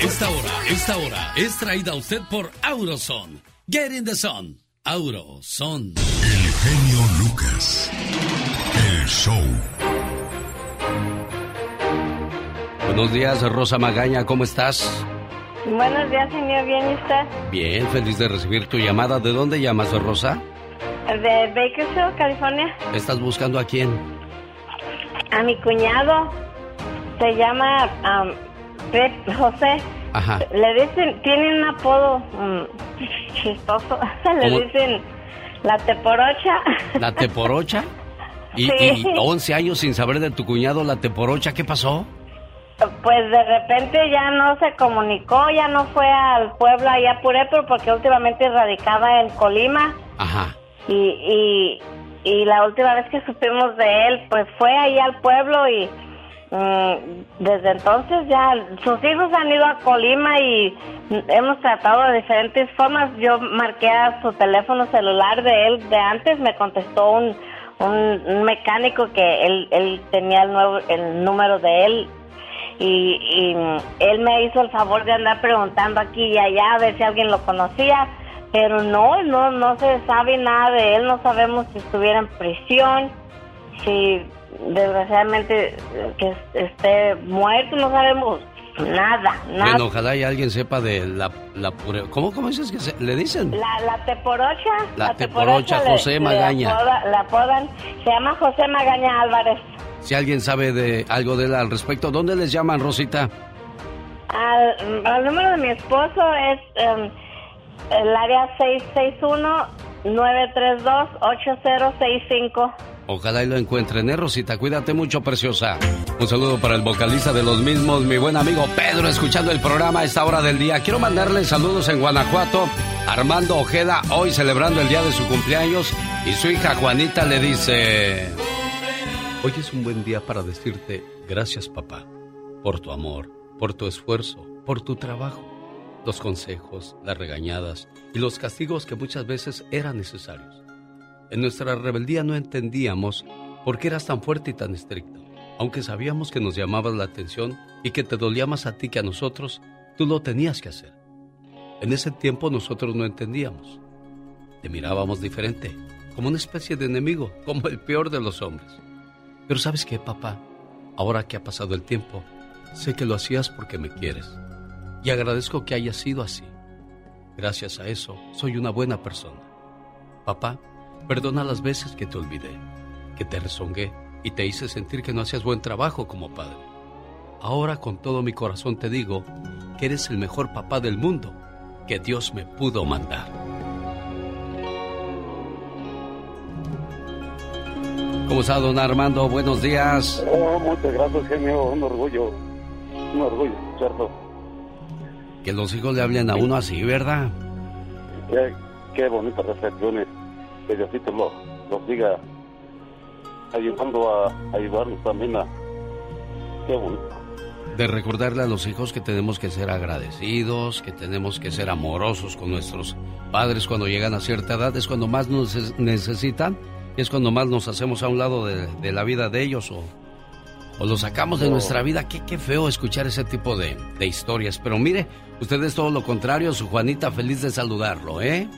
Esta hora, esta hora es traída a usted por Auroson. Get in the sun. Auroson. El genio Lucas. El show. Buenos días, Rosa Magaña, ¿cómo estás? Buenos días, señor. ¿Bien y usted? Bien, feliz de recibir tu llamada. ¿De dónde llamas, Rosa? De Bakersfield, California. ¿Estás buscando a quién? A mi cuñado. Se llama um, Pep José. Ajá. Le dicen, tiene un apodo um, chistoso. Le ¿Cómo? dicen la teporocha. ¿La teporocha? Y, Sí. y 11 años sin saber de tu cuñado, la teporocha, ¿qué pasó? Pues de repente ya no se comunicó, ya no fue al pueblo allá a Purépero porque últimamente radicaba en Colima Ajá. y, y, y la última vez que supimos de él pues fue ahí al pueblo y mm, desde entonces ya sus hijos han ido a Colima y hemos tratado de diferentes formas. Yo marqué a su teléfono celular de él de antes, me contestó un, un, un mecánico que él, él tenía el, nuevo, el número de él y, y él me hizo el favor de andar preguntando aquí y allá a ver si alguien lo conocía, pero no, no, no se sabe nada de él, no sabemos si estuviera en prisión, si desgraciadamente eh, que esté muerto, no sabemos nada, nada. Bueno, ojalá y alguien sepa de la... la pure- ¿Cómo, ¿Cómo dices que se- le dicen? La, la teporocha. La teporocha, le- José le Magaña. apoda- La apodan, se llama José Magaña Álvarez. Si alguien sabe de algo de él al respecto, ¿dónde les llaman, Rosita? Al, al número de mi esposo es em, el área 661-932-8065. Ojalá y lo encuentren, ¿eh, Rosita? Cuídate mucho, preciosa. Un saludo para el vocalista de los mismos, mi buen amigo Pedro, escuchando el programa a esta hora del día. Quiero mandarle saludos en Guanajuato. Armando Ojeda, hoy celebrando el día de su cumpleaños. Y su hija Juanita le dice... Hoy es un buen día para decirte gracias, papá, por tu amor, por tu esfuerzo, por tu trabajo, los consejos, las regañadas y los castigos que muchas veces eran necesarios. En nuestra rebeldía no entendíamos por qué eras tan fuerte y tan estricto. Aunque sabíamos que nos llamabas la atención y que te dolía más a ti que a nosotros, Tú lo tenías que hacer. En ese tiempo nosotros no entendíamos. Te mirábamos diferente, como una especie de enemigo, como el peor de los hombres. Pero sabes qué, papá, ahora que ha pasado el tiempo, sé que lo hacías porque me quieres. Y agradezco que haya sido así. Gracias a eso, soy una buena persona. Papá, perdona las veces que te olvidé, que te rezongué y te hice sentir que no hacías buen trabajo como padre. Ahora con todo mi corazón te digo que eres el mejor papá del mundo que Dios me pudo mandar. ¿Cómo está, don Armando? Buenos días. Oh, muchas gracias, genio. Un orgullo. Un orgullo, ¿cierto? Que los hijos le hablen a uno así, ¿verdad? Qué, qué bonitas reflexiones. Que Diosito lo, lo siga ayudando a, ayudarnos también a... Qué bonito. De recordarle a los hijos que tenemos que ser agradecidos, que tenemos que ser amorosos con nuestros padres cuando llegan a cierta edad, es cuando más nos necesitan es cuando más nos hacemos a un lado de, la vida de ellos o, o lo sacamos de nuestra vida. Qué, qué feo escuchar ese tipo de, historias. Pero mire, usted es todo lo contrario, su Juanita, feliz de saludarlo, ¿eh?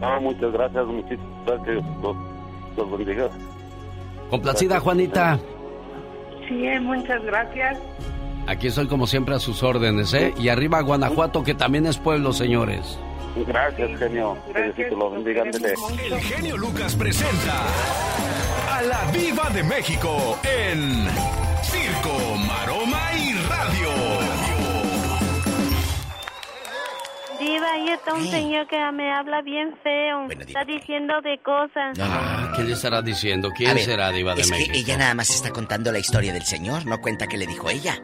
Ah, muchas gracias, muchísimas gracias. Los, bendiga. Complacida, Juanita. Sí, muchas gracias. Aquí estoy como siempre a sus órdenes, ¿eh? Y arriba Guanajuato, que también es pueblo, señores. Gracias, genio. Lo bendiga. El genio Lucas presenta a la Viva de México en Circo, Maroma y Radio. Diva, ahí está un señor que me habla bien feo. está diciendo de cosas. Ah, ¿qué le estará diciendo? ¿Quién será Diva de es México? Que ella nada más está contando la historia del señor, no cuenta qué le dijo ella.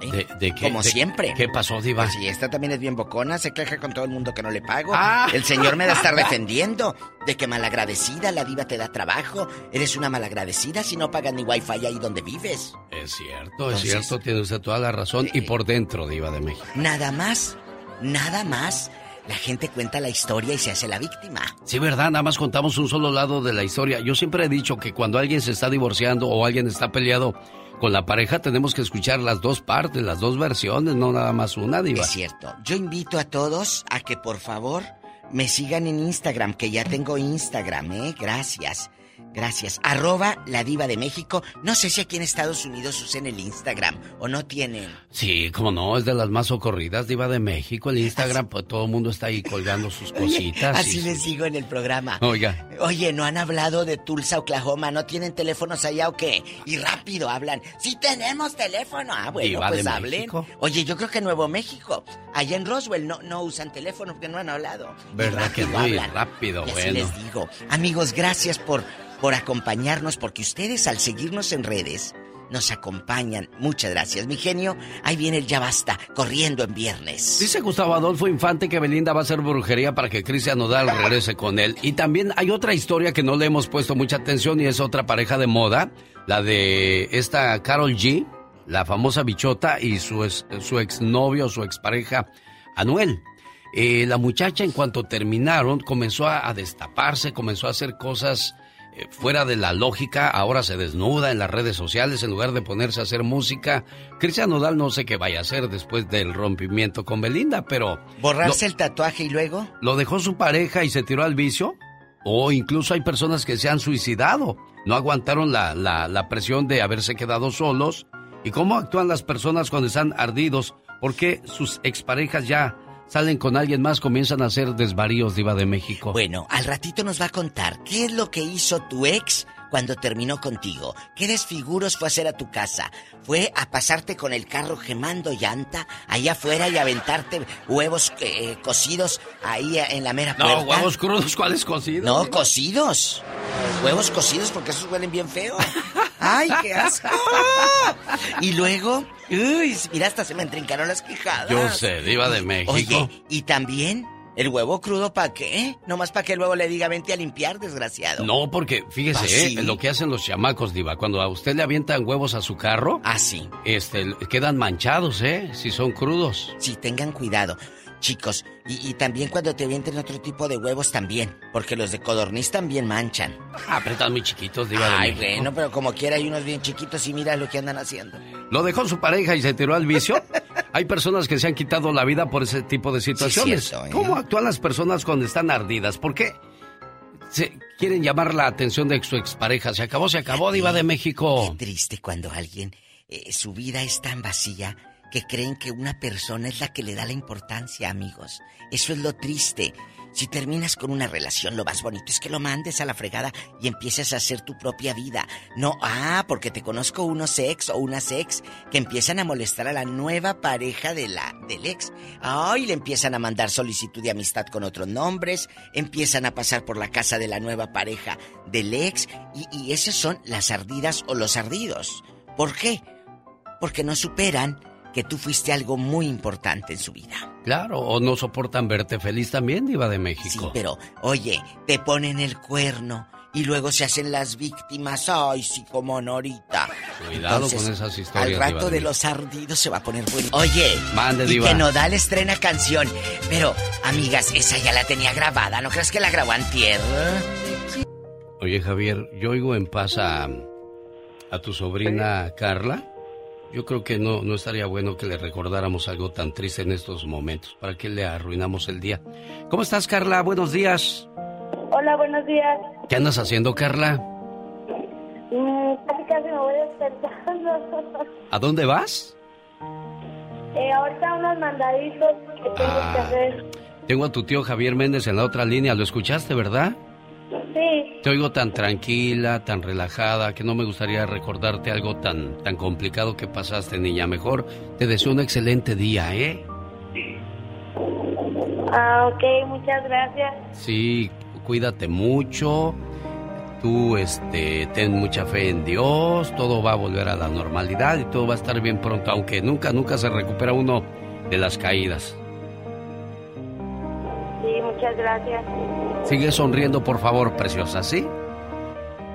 ¿De, qué, Como siempre. ¿Qué pasó, Diva? Pues sí, esta también es bien bocona, se queja con todo el mundo que no le pago. Ah. El señor me da estar defendiendo de que malagradecida, la diva te da trabajo. Eres una malagradecida si no pagas ni wifi ahí donde vives. Es cierto, es cierto, tiene usted toda la razón. y por dentro, Diva de México. Nada más, nada más. La gente cuenta la historia y se hace la víctima. Sí, verdad, nada más contamos un solo lado de la historia. Yo siempre he dicho que cuando alguien se está divorciando o alguien está peleado, con la pareja tenemos que escuchar las dos partes, las dos versiones, no nada más una, Diva. Es cierto. Yo invito a todos a que por favor me sigan en Instagram, que ya tengo Instagram, ¿eh? Gracias. Gracias. Arroba la diva de México. No sé si aquí en Estados Unidos usen el Instagram o no tienen. Sí, como no, es de las más socorridas, diva de México. El Instagram, pues todo el mundo está ahí colgando sus cositas. así les digo en el programa. Oiga. Oye, ¿no han hablado de Tulsa, Oklahoma? ¿No tienen teléfonos allá o qué? Y rápido hablan. Sí tenemos teléfono. Ah, bueno, pues hablen. Oye, yo creo que en Nuevo México, allá en Roswell, no, no usan teléfono porque no han hablado. ¿Verdad que muy rápido, y bueno. Así les digo. Amigos, gracias por por acompañarnos, porque ustedes al seguirnos en redes nos acompañan. Muchas gracias, mi genio. Ahí viene el ya basta, corriendo en viernes. Dice Gustavo Adolfo Infante que Belinda va a hacer brujería para que Cristian Nodal regrese con él. Y también hay otra historia que no le hemos puesto mucha atención y es otra pareja de moda, la de esta Carol G, la famosa bichota, y su, su exnovio, su expareja, Anuel. Eh, la muchacha en cuanto terminaron comenzó a destaparse, comenzó a hacer cosas eh, fuera de la lógica, ahora se desnuda en las redes sociales en lugar de ponerse a hacer música. Cristian Nodal no sé qué vaya a hacer después del rompimiento con Belinda, pero... ¿Borrarse el tatuaje y luego? ¿Lo dejó su pareja y se tiró al vicio? O incluso hay personas que se han suicidado. No aguantaron la, la, la presión de haberse quedado solos. ¿Y cómo actúan las personas cuando están ardidos? Porque sus exparejas ya salen con alguien más, comienzan a hacer desvaríos, Diva de México. Bueno, al ratito nos va a contar qué es lo que hizo tu ex cuando terminó contigo. ¿Qué desfiguros fue a hacer a tu casa? ¿Fue a pasarte con el carro gemando llanta allá afuera y aventarte huevos eh, cocidos ahí en la mera puerta? No, huevos crudos, ¿cuáles cocidos? No, cocidos. Huevos cocidos porque esos huelen bien feo. ¡Ay, qué asco! Y luego, uy, mira, hasta se me entrincaron las quijadas. Yo sé, diva de México. Oye, y también el huevo crudo, ¿para qué? Nomás para que luego le diga, vente a limpiar, desgraciado. No, porque fíjese, ¿Ah, ¿eh? lo que hacen los chamacos, Diva, cuando a usted le avientan huevos a su carro. Ah, sí. Este, quedan manchados, ¿eh? Si son crudos. Sí, tengan cuidado chicos. Y, también cuando te avienten otro tipo de huevos también, porque los de codorniz también manchan. Están muy chiquitos, diva Ay, bueno, pero como quiera hay unos bien chiquitos y mira lo que andan haciendo. ¿Lo dejó su pareja y se tiró al vicio? hay personas que se han quitado la vida por ese tipo de situaciones. cierto, ¿eh? ¿Cómo actúan las personas cuando están ardidas? ¿Por qué se quieren llamar la atención de su expareja? Se acabó, se acabó, Diva de México. Qué triste cuando alguien, eh, su vida es tan vacía que creen que una persona es la que le da la importancia, amigos. Eso es lo triste. Si terminas con una relación, lo más bonito es que lo mandes a la fregada y empieces a hacer tu propia vida. No, ah, porque te conozco unos ex o unas ex que empiezan a molestar a la nueva pareja de la, del ex. Ay, le empiezan a mandar solicitud de amistad con otros nombres, empiezan a pasar por la casa de la nueva pareja del ex y, y esas son las ardidas o los ardidos. ¿Por qué? Porque no superan que tú fuiste algo muy importante en su vida. Claro, o no soportan verte feliz también, Diva de México. Sí, pero, oye, te ponen el cuerno y luego se hacen las víctimas. Ay, sí, como Norita. Cuidado con esas historias, Al Diva rato de de los ardidos se va a poner bueno. Oye, Mande, y Diva. que Nodal estrena canción. Pero, amigas, esa ya la tenía grabada. ¿No crees que la grabó antier? Oye, Javier, yo oigo en paz a, a tu sobrina Carla. Yo creo que no, no estaría bueno que le recordáramos algo tan triste en estos momentos. ¿Para qué le arruinamos el día? ¿Cómo estás, Carla? Buenos días. Hola, buenos días. ¿Qué andas haciendo, Carla? Mm, casi casi me voy despertando. ¿A dónde vas? eh, ahorita unos mandaditos que tengo que Ah. hacer. Tengo a tu tío Javier Méndez en la otra línea. ¿Lo escuchaste, verdad? Te oigo tan tranquila, tan relajada, que no me gustaría recordarte algo tan, tan complicado que pasaste, niña. Mejor te deseo un excelente día, ¿eh? ah, ok, muchas gracias. Sí, cuídate mucho. Tú, este, ten mucha fe en Dios. Todo va a volver a la normalidad y todo va a estar bien pronto, aunque nunca, nunca se recupera uno de las caídas. Muchas gracias. Sigue sonriendo, por favor, preciosa, ¿sí?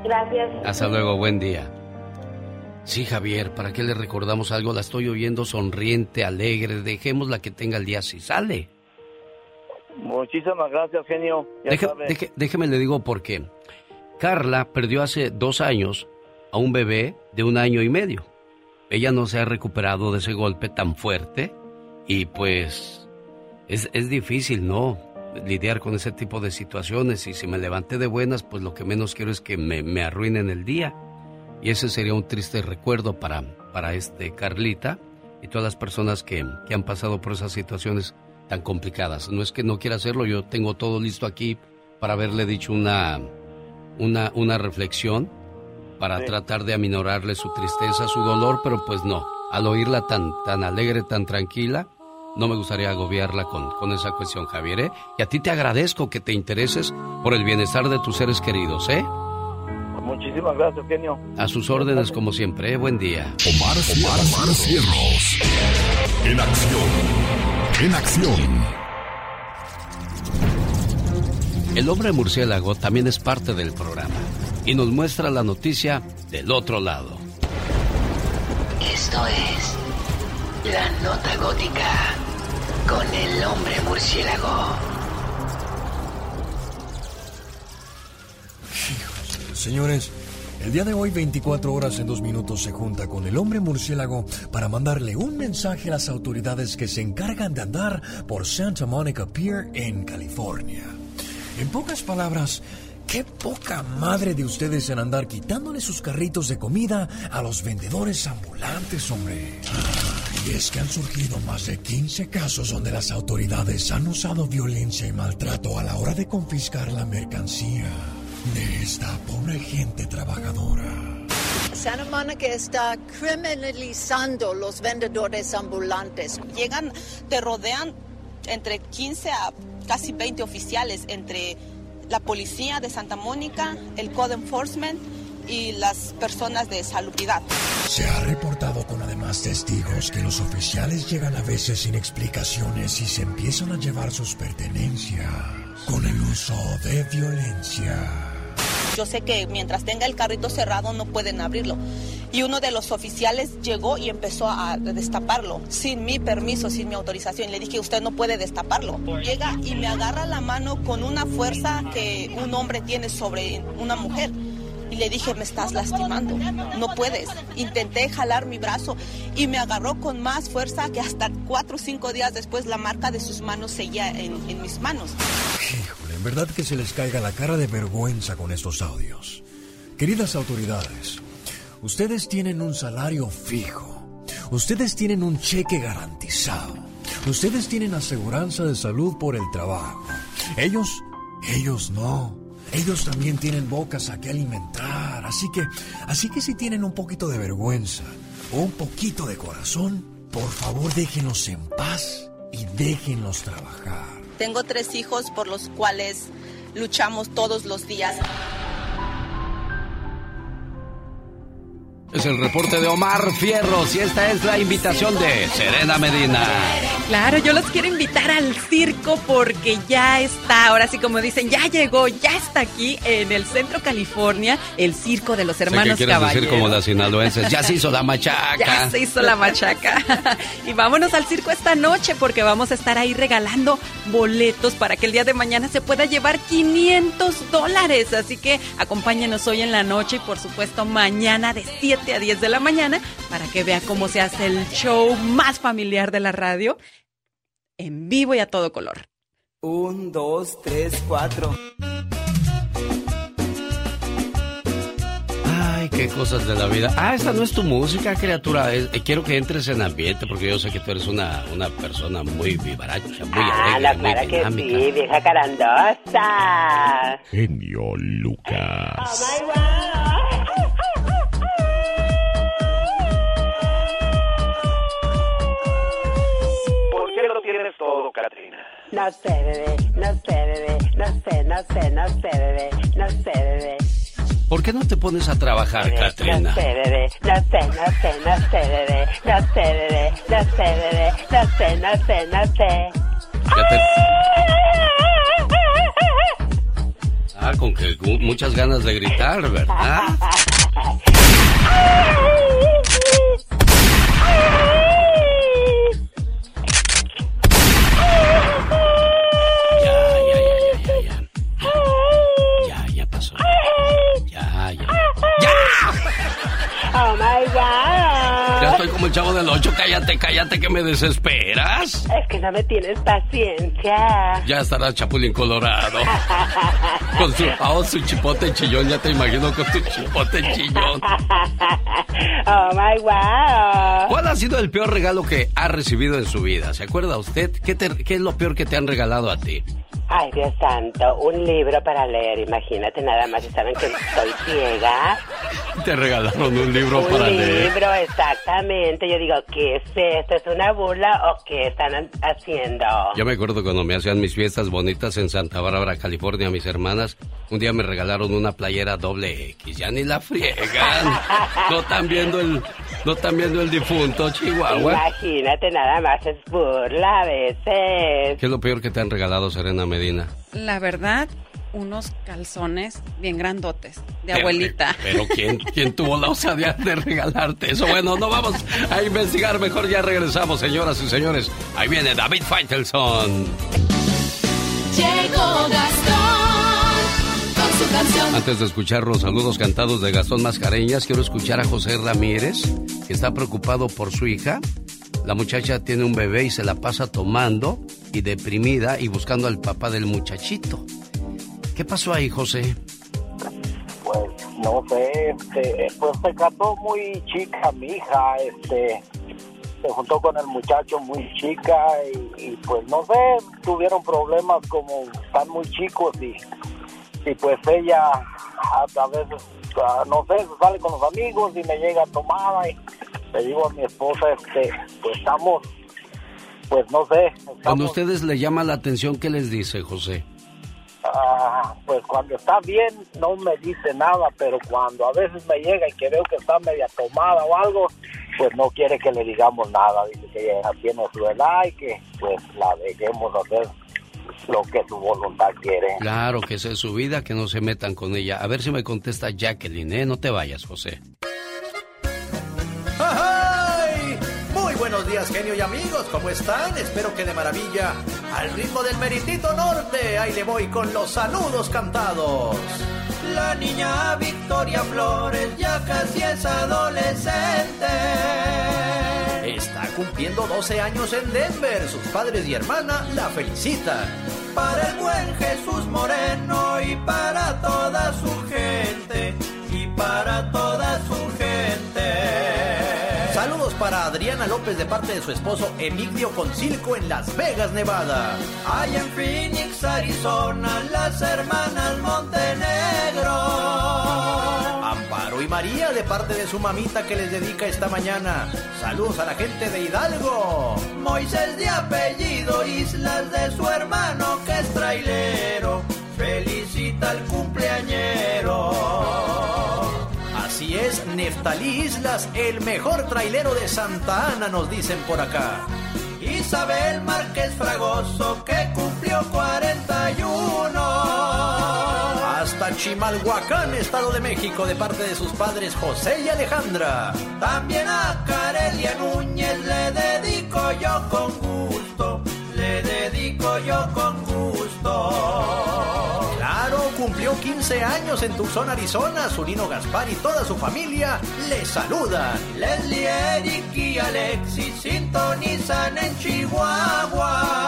Gracias. Hasta luego, buen día. Sí, Javier, ¿para qué le recordamos algo? La estoy oyendo sonriente, alegre. Dejémosla que tenga el día si sale. Muchísimas gracias, genio. Deje- deje- déjeme le digo por qué. Carla perdió hace dos años a un bebé de un año y medio. Ella no se ha recuperado de ese golpe tan fuerte y pues es, es difícil, ¿no? Lidiar con ese tipo de situaciones y si me levanté de buenas, pues lo que menos quiero es que me, me arruinen el día. Y ese sería un triste recuerdo para, para este Carlita y todas las personas que, que han pasado por esas situaciones tan complicadas. No es que no quiera hacerlo, yo tengo todo listo aquí para haberle dicho una, una, una reflexión para Sí. tratar de aminorarle su tristeza, su dolor, pero pues no. Al oírla tan, tan alegre, tan tranquila, no me gustaría agobiarla con, con esa cuestión, Javier. ¿eh? Y a ti te agradezco que te intereses por el bienestar de tus seres queridos, ¿eh? Muchísimas gracias, genio. A sus órdenes como siempre, ¿eh? Buen día. Omar, Omar, Omar Cierros. En acción. En acción. El hombre murciélago también es parte del programa y nos muestra la noticia del otro lado. Esto es La Nota Gótica con el hombre murciélago. Señores, el día de hoy 24 horas en dos minutos se junta con el hombre murciélago para mandarle un mensaje a las autoridades que se encargan de andar por Santa Monica Pier en California. En pocas palabras, qué poca madre de ustedes en andar quitándole sus carritos de comida a los vendedores ambulantes, hombre. Y es que han surgido más de 15 casos donde las autoridades han usado violencia y maltrato a la hora de confiscar la mercancía de esta pobre gente trabajadora. Santa Monica está criminalizando los vendedores ambulantes. llegan, te rodean entre 15 a casi 20 oficiales entre la policía de Santa Mónica, el Code Enforcement y las personas de salubridad. Se ha reportado con además testigos que los oficiales llegan a veces sin explicaciones y se empiezan a llevar sus pertenencias con el uso de violencia. Yo sé que mientras tenga el carrito cerrado no pueden abrirlo. Y uno de los oficiales llegó y empezó a destaparlo sin mi permiso, sin mi autorización. Le dije, usted no puede destaparlo. Llega y me agarra la mano con una fuerza que un hombre tiene sobre una mujer. Y le dije, me estás lastimando, no puedes. Intenté jalar mi brazo y me agarró con más fuerza que hasta cuatro o cinco días después la marca de sus manos seguía en, en mis manos. Híjole, en verdad que se les caiga la cara de vergüenza con estos audios. Queridas autoridades, ustedes tienen un salario fijo. Ustedes tienen un cheque garantizado. Ustedes tienen aseguranza de salud por el trabajo. Ellos, ellos no. Ellos también tienen bocas a que alimentar. Así que, así que si tienen un poquito de vergüenza o un poquito de corazón, por favor déjenlos en paz y déjenlos trabajar. Tengo tres hijos por los cuales luchamos todos los días. Es el reporte de Omar Fierros y esta es la invitación de Serena Medina. Claro, yo los quiero invitar al circo porque ya está, ahora sí como dicen, ya llegó, ya está aquí en el centro California, el circo de los hermanos ¿Qué quieres decir como las sinaloenses? Ya se hizo la machaca. Ya se hizo la machaca. y vámonos al circo esta noche porque vamos a estar ahí regalando boletos para que el día de mañana se pueda llevar 500 dólares. Así que acompáñenos hoy en la noche y por supuesto mañana de 7 a 10 de la mañana para que vea cómo se hace el show más familiar de la radio en vivo y a todo color. Un, dos, tres, cuatro. Ay, qué cosas de la vida. Ah, esta no es tu música, criatura. Es- eh, quiero que entres en ambiente porque yo sé que tú eres una, una persona muy vivaracha, muy Ah, alegre, la muy que sí, vieja carandosa. Genio Lucas. ¿Por todo, Katrina? No sé, bebé, no sé, bebé, no sé, no sé, no sé, bebé, no sé, bebé. ¿Por qué no te pones a trabajar, No Katrina? sé, bebé, no sé, no sé, no sé, bebé, no sé, bebé, no sé, bebé, no sé, no sé, no sé. Ya te- Ah, con que muchas ganas de gritar, ¿verdad? Oh, Oh my Ya god. estoy como el chavo del 8. Cállate, cállate, que me desesperas. Es que no me tienes paciencia. Ya estará Chapulín Colorado. Con su, oh, su chipote chillón, ya te imagino con tu chipote chillón. Oh my wow. ¿Cuál ha sido el peor regalo que ha recibido en su vida? ¿Se acuerda usted? ¿Qué, te- qué es lo peor que te han regalado a ti? Ay, Dios santo, un libro para leer, imagínate nada más, saben que estoy ciega. Te regalaron un libro un para leer. libro, exactamente. Yo digo, ¿qué es esto? ¿Es una burla o qué están haciendo? Yo me acuerdo cuando me hacían mis fiestas bonitas en Santa Bárbara, California, mis hermanas. Un día me regalaron una playera doble X. Ya ni la friegan. No están viendo el, no están viendo el difunto Chihuahua. Imagínate nada más, es burla a veces. ¿Qué es lo peor que te han regalado, Serena Medina? La verdad, unos calzones bien grandotes de Pero- abuelita. Pero ¿quién, ¿quién tuvo la osadía de regalarte eso? Bueno, no vamos a investigar, mejor ya regresamos, señoras y señores. Ahí viene David Faitelson. Llegó Gastón con su canción. Antes de escuchar los saludos cantados de Gastón Mascareñas, quiero escuchar a José Ramírez, que está preocupado por su hija. La muchacha tiene un bebé y se la pasa tomando y deprimida y buscando al papá del muchachito. ¿Qué pasó ahí, José? Pues no sé, este, pues se casó muy chica mi hija, este, se juntó con el muchacho muy chica y, y, pues no sé, tuvieron problemas como están muy chicos y, y pues ella a, a veces, ah, no sé, sale con los amigos y me llega tomada y le digo a mi esposa, este, pues estamos, pues no sé, Cuando a ustedes le llama la atención, ¿qué les dice, José? Ah, pues cuando está bien no me dice nada, pero cuando a veces me llega y que veo que está media tomada o algo, pues no quiere que le digamos nada. Dice que ella tiene su edad y que pues la dejemos hacer lo que su voluntad quiere. Claro que esa es su vida, que no se metan con ella. A ver si me contesta Jacqueline, ¿eh? No te vayas, José. ¡Ay! Muy buenos días, genio y amigos, ¿cómo están? Espero que de maravilla. Al ritmo del meritito norte, ahí le voy con los saludos cantados. La niña Victoria Flores ya casi es adolescente. Está cumpliendo 12 años en Denver. Sus padres y hermana la felicitan. Para el buen Jesús Moreno y para toda su Adriana López de parte de su esposo Emigdio Concilco en Las Vegas, Nevada. Allá en Phoenix, Arizona, las hermanas Montenegro. Amparo y María de parte de su mamita que les dedica esta mañana. Saludos a la gente de Hidalgo. Moisés de apellido, Islas de su hermano que es trailero. Felicita al cumpleañero. Neftalí Islas, el mejor trailero de Santa Ana, nos dicen por acá. Isabel Márquez Fragoso que cumplió 41. Hasta Chimalhuacán, Estado de México, de parte de sus padres José y Alejandra. También a Carelia Núñez le dedico yo con gusto, le dedico yo con gusto. 15 años en Tucson, Arizona. Zurino Gaspar y toda su familia le saludan. Leslie, Eric y Alexis sintonizan en Chihuahua.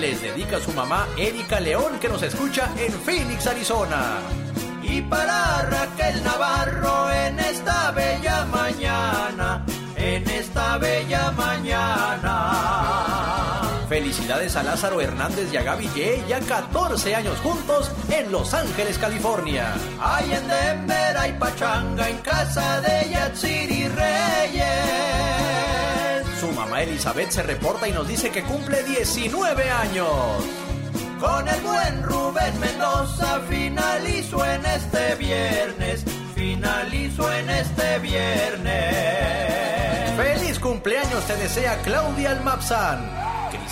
Les dedica su mamá Erika León que nos escucha en Phoenix, Arizona. Y para Raquel Navarro en esta bella mañana, A Lázaro Hernández y a Gaby ya 14 años juntos en Los Ángeles, California. Hay en Denver, hay pachanga en casa de Yatsiri Reyes. Su mamá Elizabeth se reporta y nos dice que cumple 19 años. Con el buen Rubén Mendoza finalizo en este viernes, finalizo en este viernes. ¡Feliz cumpleaños te desea Claudia Almapsan!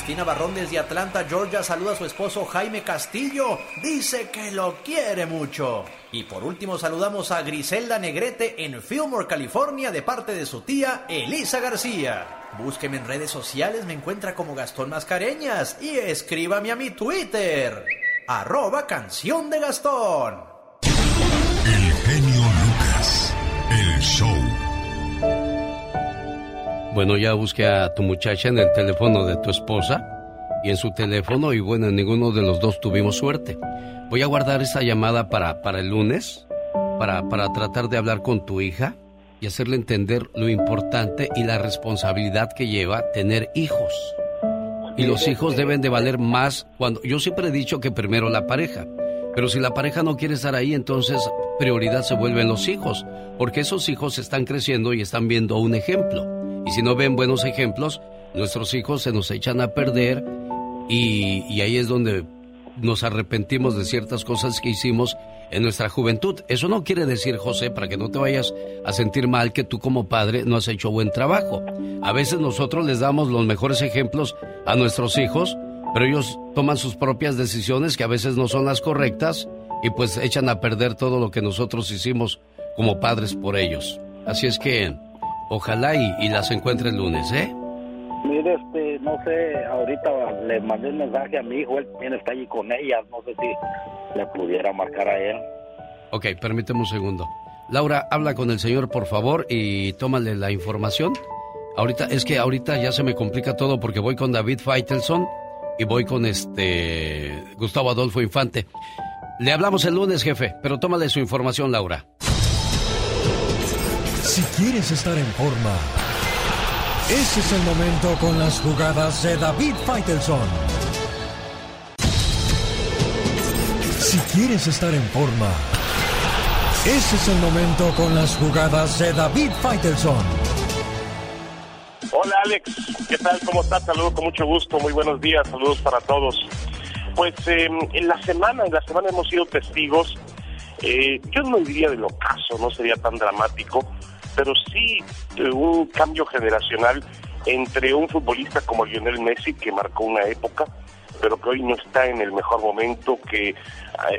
Cristina Barrón desde Atlanta, Georgia, saluda a su esposo Jaime Castillo. Dice que lo quiere mucho. Y por último saludamos a Griselda Negrete en Fillmore, California, de parte de su tía Elisa García. Búsqueme en redes sociales, me encuentra como Gastón Mascareñas y escríbame a mi Twitter, arroba canción de Gastón. El genio Lucas, el show. Bueno, ya busqué a tu muchacha en el teléfono de tu esposa y en su teléfono y bueno, ninguno de los dos tuvimos suerte. Voy a guardar esta llamada para, para el lunes, para, para tratar de hablar con tu hija y hacerle entender lo importante y la responsabilidad que lleva tener hijos. Y los hijos deben de valer más cuando... Yo siempre he dicho que primero la pareja, pero si la pareja no quiere estar ahí, entonces prioridad se vuelven los hijos, porque esos hijos están creciendo y están viendo un ejemplo. Y si no ven buenos ejemplos, nuestros hijos se nos echan a perder y, ahí es donde nos arrepentimos de ciertas cosas que hicimos en nuestra juventud. Eso no quiere decir, José, para que no te vayas a sentir mal que tú como padre no has hecho buen trabajo. A veces nosotros les damos los mejores ejemplos a nuestros hijos, pero ellos toman sus propias decisiones que a veces no son las correctas y pues echan a perder todo lo que nosotros hicimos como padres por ellos. Así es que Ojalá y, las encuentre el lunes, ¿eh? Mire, este, no sé, ahorita le mandé un mensaje a mi hijo, él también está allí con ellas, no sé si le pudiera marcar a él. Ok, permíteme un segundo. Laura, habla con el señor, por favor, y tómale la información. Ahorita, es que ahorita ya se me complica todo porque voy con David Feitelson y voy con este Gustavo Adolfo Infante. Le hablamos el lunes, jefe, pero tómale su información, Laura. Si quieres estar en forma, ese es el momento con las jugadas de David Faitelson. Si quieres estar en forma, ese es el momento con las jugadas de David Faitelson. Hola Alex, ¿qué tal? ¿Cómo estás? Saludos con mucho gusto, muy buenos días, saludos para todos. Pues eh, en la semana, en la semana hemos sido testigos, eh, yo no diría del ocaso, no sería tan dramático, pero sí eh, un cambio generacional entre un futbolista como Lionel Messi, que marcó una época, pero que hoy no está en el mejor momento, que eh,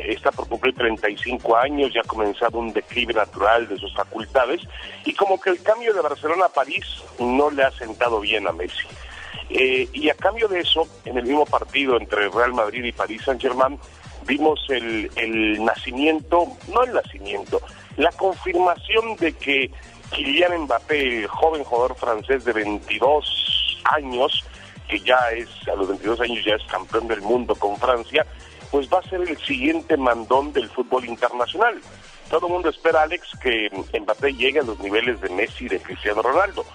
está por cumplir 35 años, ya ha comenzado un declive natural de sus facultades, y como que el cambio de Barcelona a París no le ha sentado bien a Messi. Eh, y a cambio de eso, en el mismo partido entre Real Madrid y París Saint Germain, vimos el nacimiento, no el nacimiento, la confirmación de que Kylian Mbappé, joven jugador francés de 22 años, que ya es, a los 22 años ya es campeón del mundo con Francia, pues va a ser el siguiente mandón del fútbol internacional. Todo el mundo espera, Alex, que Mbappé llegue a los niveles de Messi y de Cristiano Ronaldo.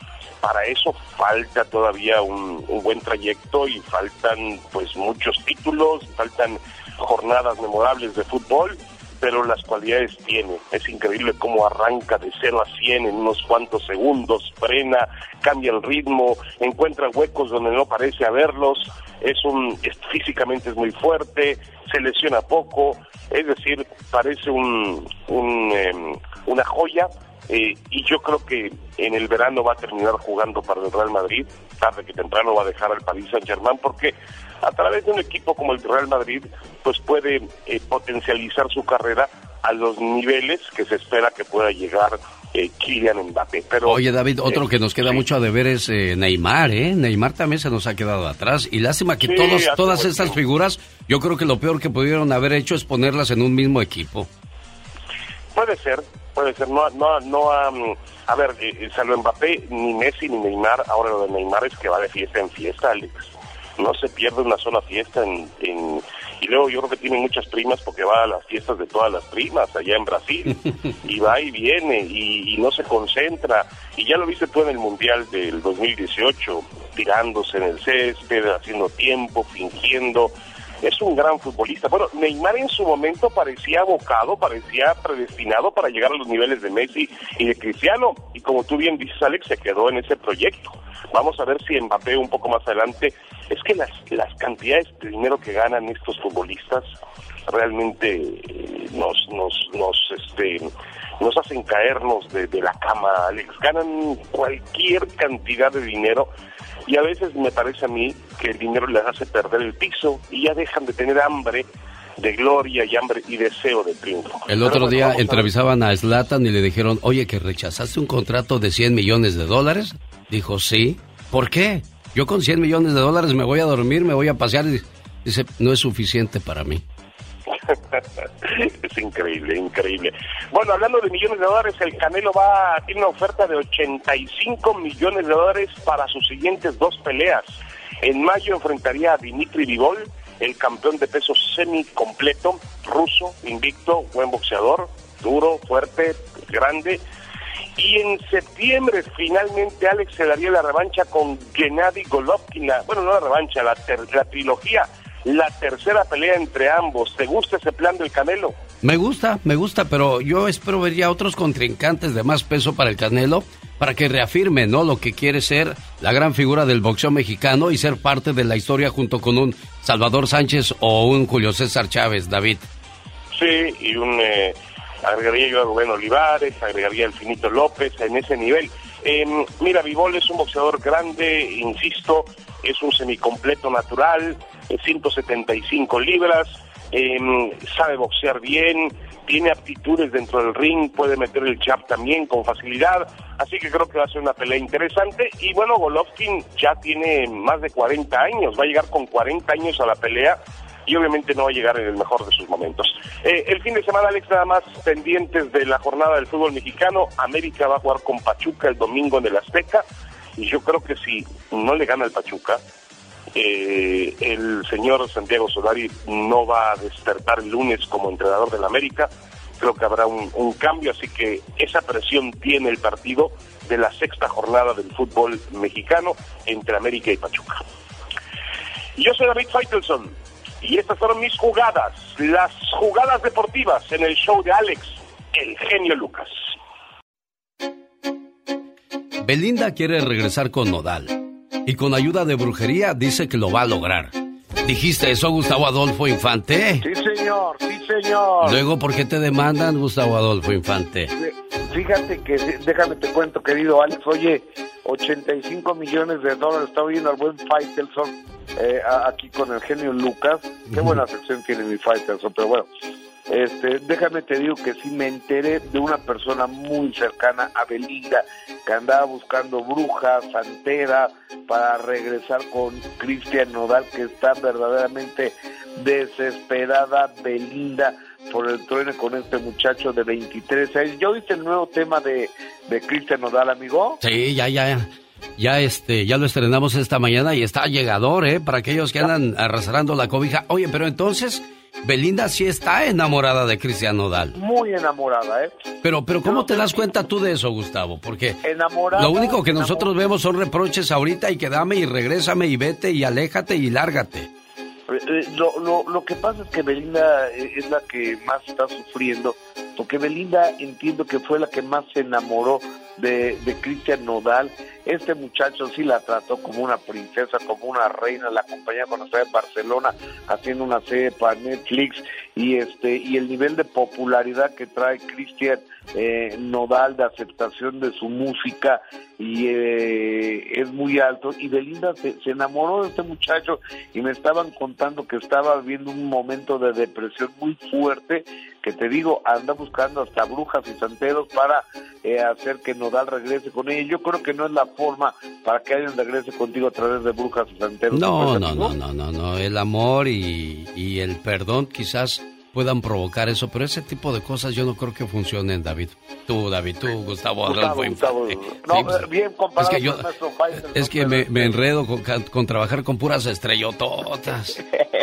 Para eso falta todavía un, un buen trayecto y faltan pues muchos títulos, faltan jornadas memorables de fútbol pero las cualidades tiene. Es increíble cómo arranca de 0 a 100 en unos cuantos segundos, frena, cambia el ritmo, encuentra huecos donde no parece haberlos, es un físicamente es muy fuerte, se lesiona poco, es decir, parece un, em, una joya eh, y yo creo que en el verano va a terminar jugando para el Real Madrid, tarde que temprano va a dejar al Paris Saint Germain porque a través de un equipo como el Real Madrid, pues puede eh, potencializar su carrera a los niveles que se espera que pueda llegar eh, Kylian Mbappé. Pero, Oye, David, otro eh, que nos queda mucho a deber es eh, Neymar, ¿eh? Neymar también se nos ha quedado atrás. Y lástima que todos, todas estas figuras, yo creo que lo peor que pudieron haber hecho es ponerlas en un mismo equipo. Puede ser, puede ser. No, no, no a ver, eh, salvo Mbappé, ni Messi ni Neymar. Ahora lo de Neymar es que va de fiesta en fiesta, Alex no se pierde una sola fiesta en, y luego yo creo que tiene muchas primas porque va a las fiestas de todas las primas allá en Brasil y va y viene y, no se concentra y ya lo viste tú en el mundial del 2018 tirándose en el césped haciendo tiempo fingiendo es un gran futbolista. Bueno, Neymar en su momento parecía abocado, parecía predestinado para llegar a los niveles de Messi y de Cristiano. Y como tú bien dices, Alex, se quedó en ese proyecto. Vamos a ver si Mbappé un poco más adelante. Es que las, las cantidades de dinero que ganan estos futbolistas realmente eh, nos, nos, nos, este, nos hacen caernos de, de la cama, Alex. Ganan cualquier cantidad de dinero y a veces me parece a mí que el dinero les hace perder el piso y ya dejan de tener hambre de gloria y hambre y deseo de triunfo. El otro día entrevistaban a Slatan y le dijeron, oye, que rechazaste un contrato de 100 millones de dólares. Dijo, sí. ¿Por qué? Yo con 100 millones de dólares me voy a dormir, me voy a pasear. Dice, no es suficiente para mí. es increíble, increíble. Bueno, hablando de millones de dólares, el Canelo va tiene una oferta de 85 millones de dólares para sus siguientes dos peleas. En mayo enfrentaría a Dimitri Vivol, el campeón de peso semi completo, ruso, invicto, buen boxeador, duro, fuerte, grande. Y en septiembre finalmente Alex se daría la revancha con Gennady Golovkin, bueno, no la revancha, la, la trilogía la tercera pelea entre ambos. ¿Te gusta ese plan del Canelo? Me gusta, me gusta, pero yo espero ver ya otros contrincantes de más peso para el Canelo para que reafirme, ¿no? Lo que quiere ser la gran figura del boxeo mexicano y ser parte de la historia junto con un Salvador Sánchez o un Julio César Chávez, David. Sí, y un eh, agregaría yo a Rubén Olivares, agregaría el Finito López en ese nivel. Em, mira, Vivol es un boxeador grande, insisto, es un semicompleto natural, 175 libras, em, sabe boxear bien, tiene aptitudes dentro del ring, puede meter el jab también con facilidad, así que creo que va a ser una pelea interesante. Y bueno, Golovkin ya tiene más de 40 años, va a llegar con 40 años a la pelea y obviamente no va a llegar en el mejor de sus momentos. Eh, el fin de semana, Alex, nada más pendientes de la jornada del fútbol mexicano, América va a jugar con Pachuca el domingo en el Azteca y yo creo que si no le gana el Pachuca, eh, el señor Santiago Solari no va a despertar el lunes como entrenador del América. Creo que habrá un, cambio, así que esa presión tiene el partido de la sexta jornada del fútbol mexicano entre América y Pachuca. Yo soy David Feitelson y estas fueron mis jugadas, las jugadas deportivas en el show de Alex, el genio Lucas. Belinda quiere regresar con Nodal y con ayuda de brujería dice que lo va a lograr. ¿Dijiste eso, Gustavo Adolfo Infante? Sí, señor, sí, señor. Luego, ¿por qué te demandan, Gustavo Adolfo Infante? Fíjate que, déjame te cuento, querido Alex, oye, 85 millones de dólares, está oyendo al buen Faitelson eh, aquí con el genio Lucas. Qué buena sección tiene mi Faitelson, pero bueno, este, déjame te digo que sí me enteré de una persona muy cercana a Belinda que andaba buscando bruja, santera para regresar con Cristian Nodal que está verdaderamente desesperada Belinda por el trueno con este muchacho de 23 años. ¿Ya oíste el nuevo tema de, de Cristian Nodal, amigo? Sí, ya, ya. Ya este, ya lo estrenamos esta mañana y está llegador, ¿eh? Para aquellos que andan arrastrando la cobija. Oye, pero entonces, Belinda sí está enamorada de Cristian Nodal. Muy enamorada, ¿eh? Pero, pero ¿cómo te das cuenta tú de eso, Gustavo? Porque lo único que nosotros vemos son reproches ahorita y que dame y regrésame y vete y aléjate y lárgate. Eh, eh, lo, lo, lo que pasa es que Belinda eh, es la que más está sufriendo, porque Belinda entiendo que fue la que más se enamoró de, de Cristian Nodal. Este muchacho sí la trató como una princesa, como una reina, la acompañaba cuando estaba en Barcelona haciendo una serie para Netflix y este y el nivel de popularidad que trae Cristian eh, Nodal de aceptación de su música y eh, es muy alto y Belinda se, enamoró de este muchacho y me estaban contando que estaba viviendo un momento de depresión muy fuerte que te digo anda buscando hasta brujas y santeros para eh, hacer que Nodal regrese con ella yo creo que no es la forma para que alguien regrese contigo a través de brujas y santeros no no no no no no el amor y, y el perdón quizás puedan provocar eso, pero ese tipo de cosas yo no creo que funcionen, David. Tú, David, tú, Gustavo Adolfo Gustavo, No, pues, bien comparado es que, yo, es que me, me, enredo con, con, trabajar con puras estrellototas.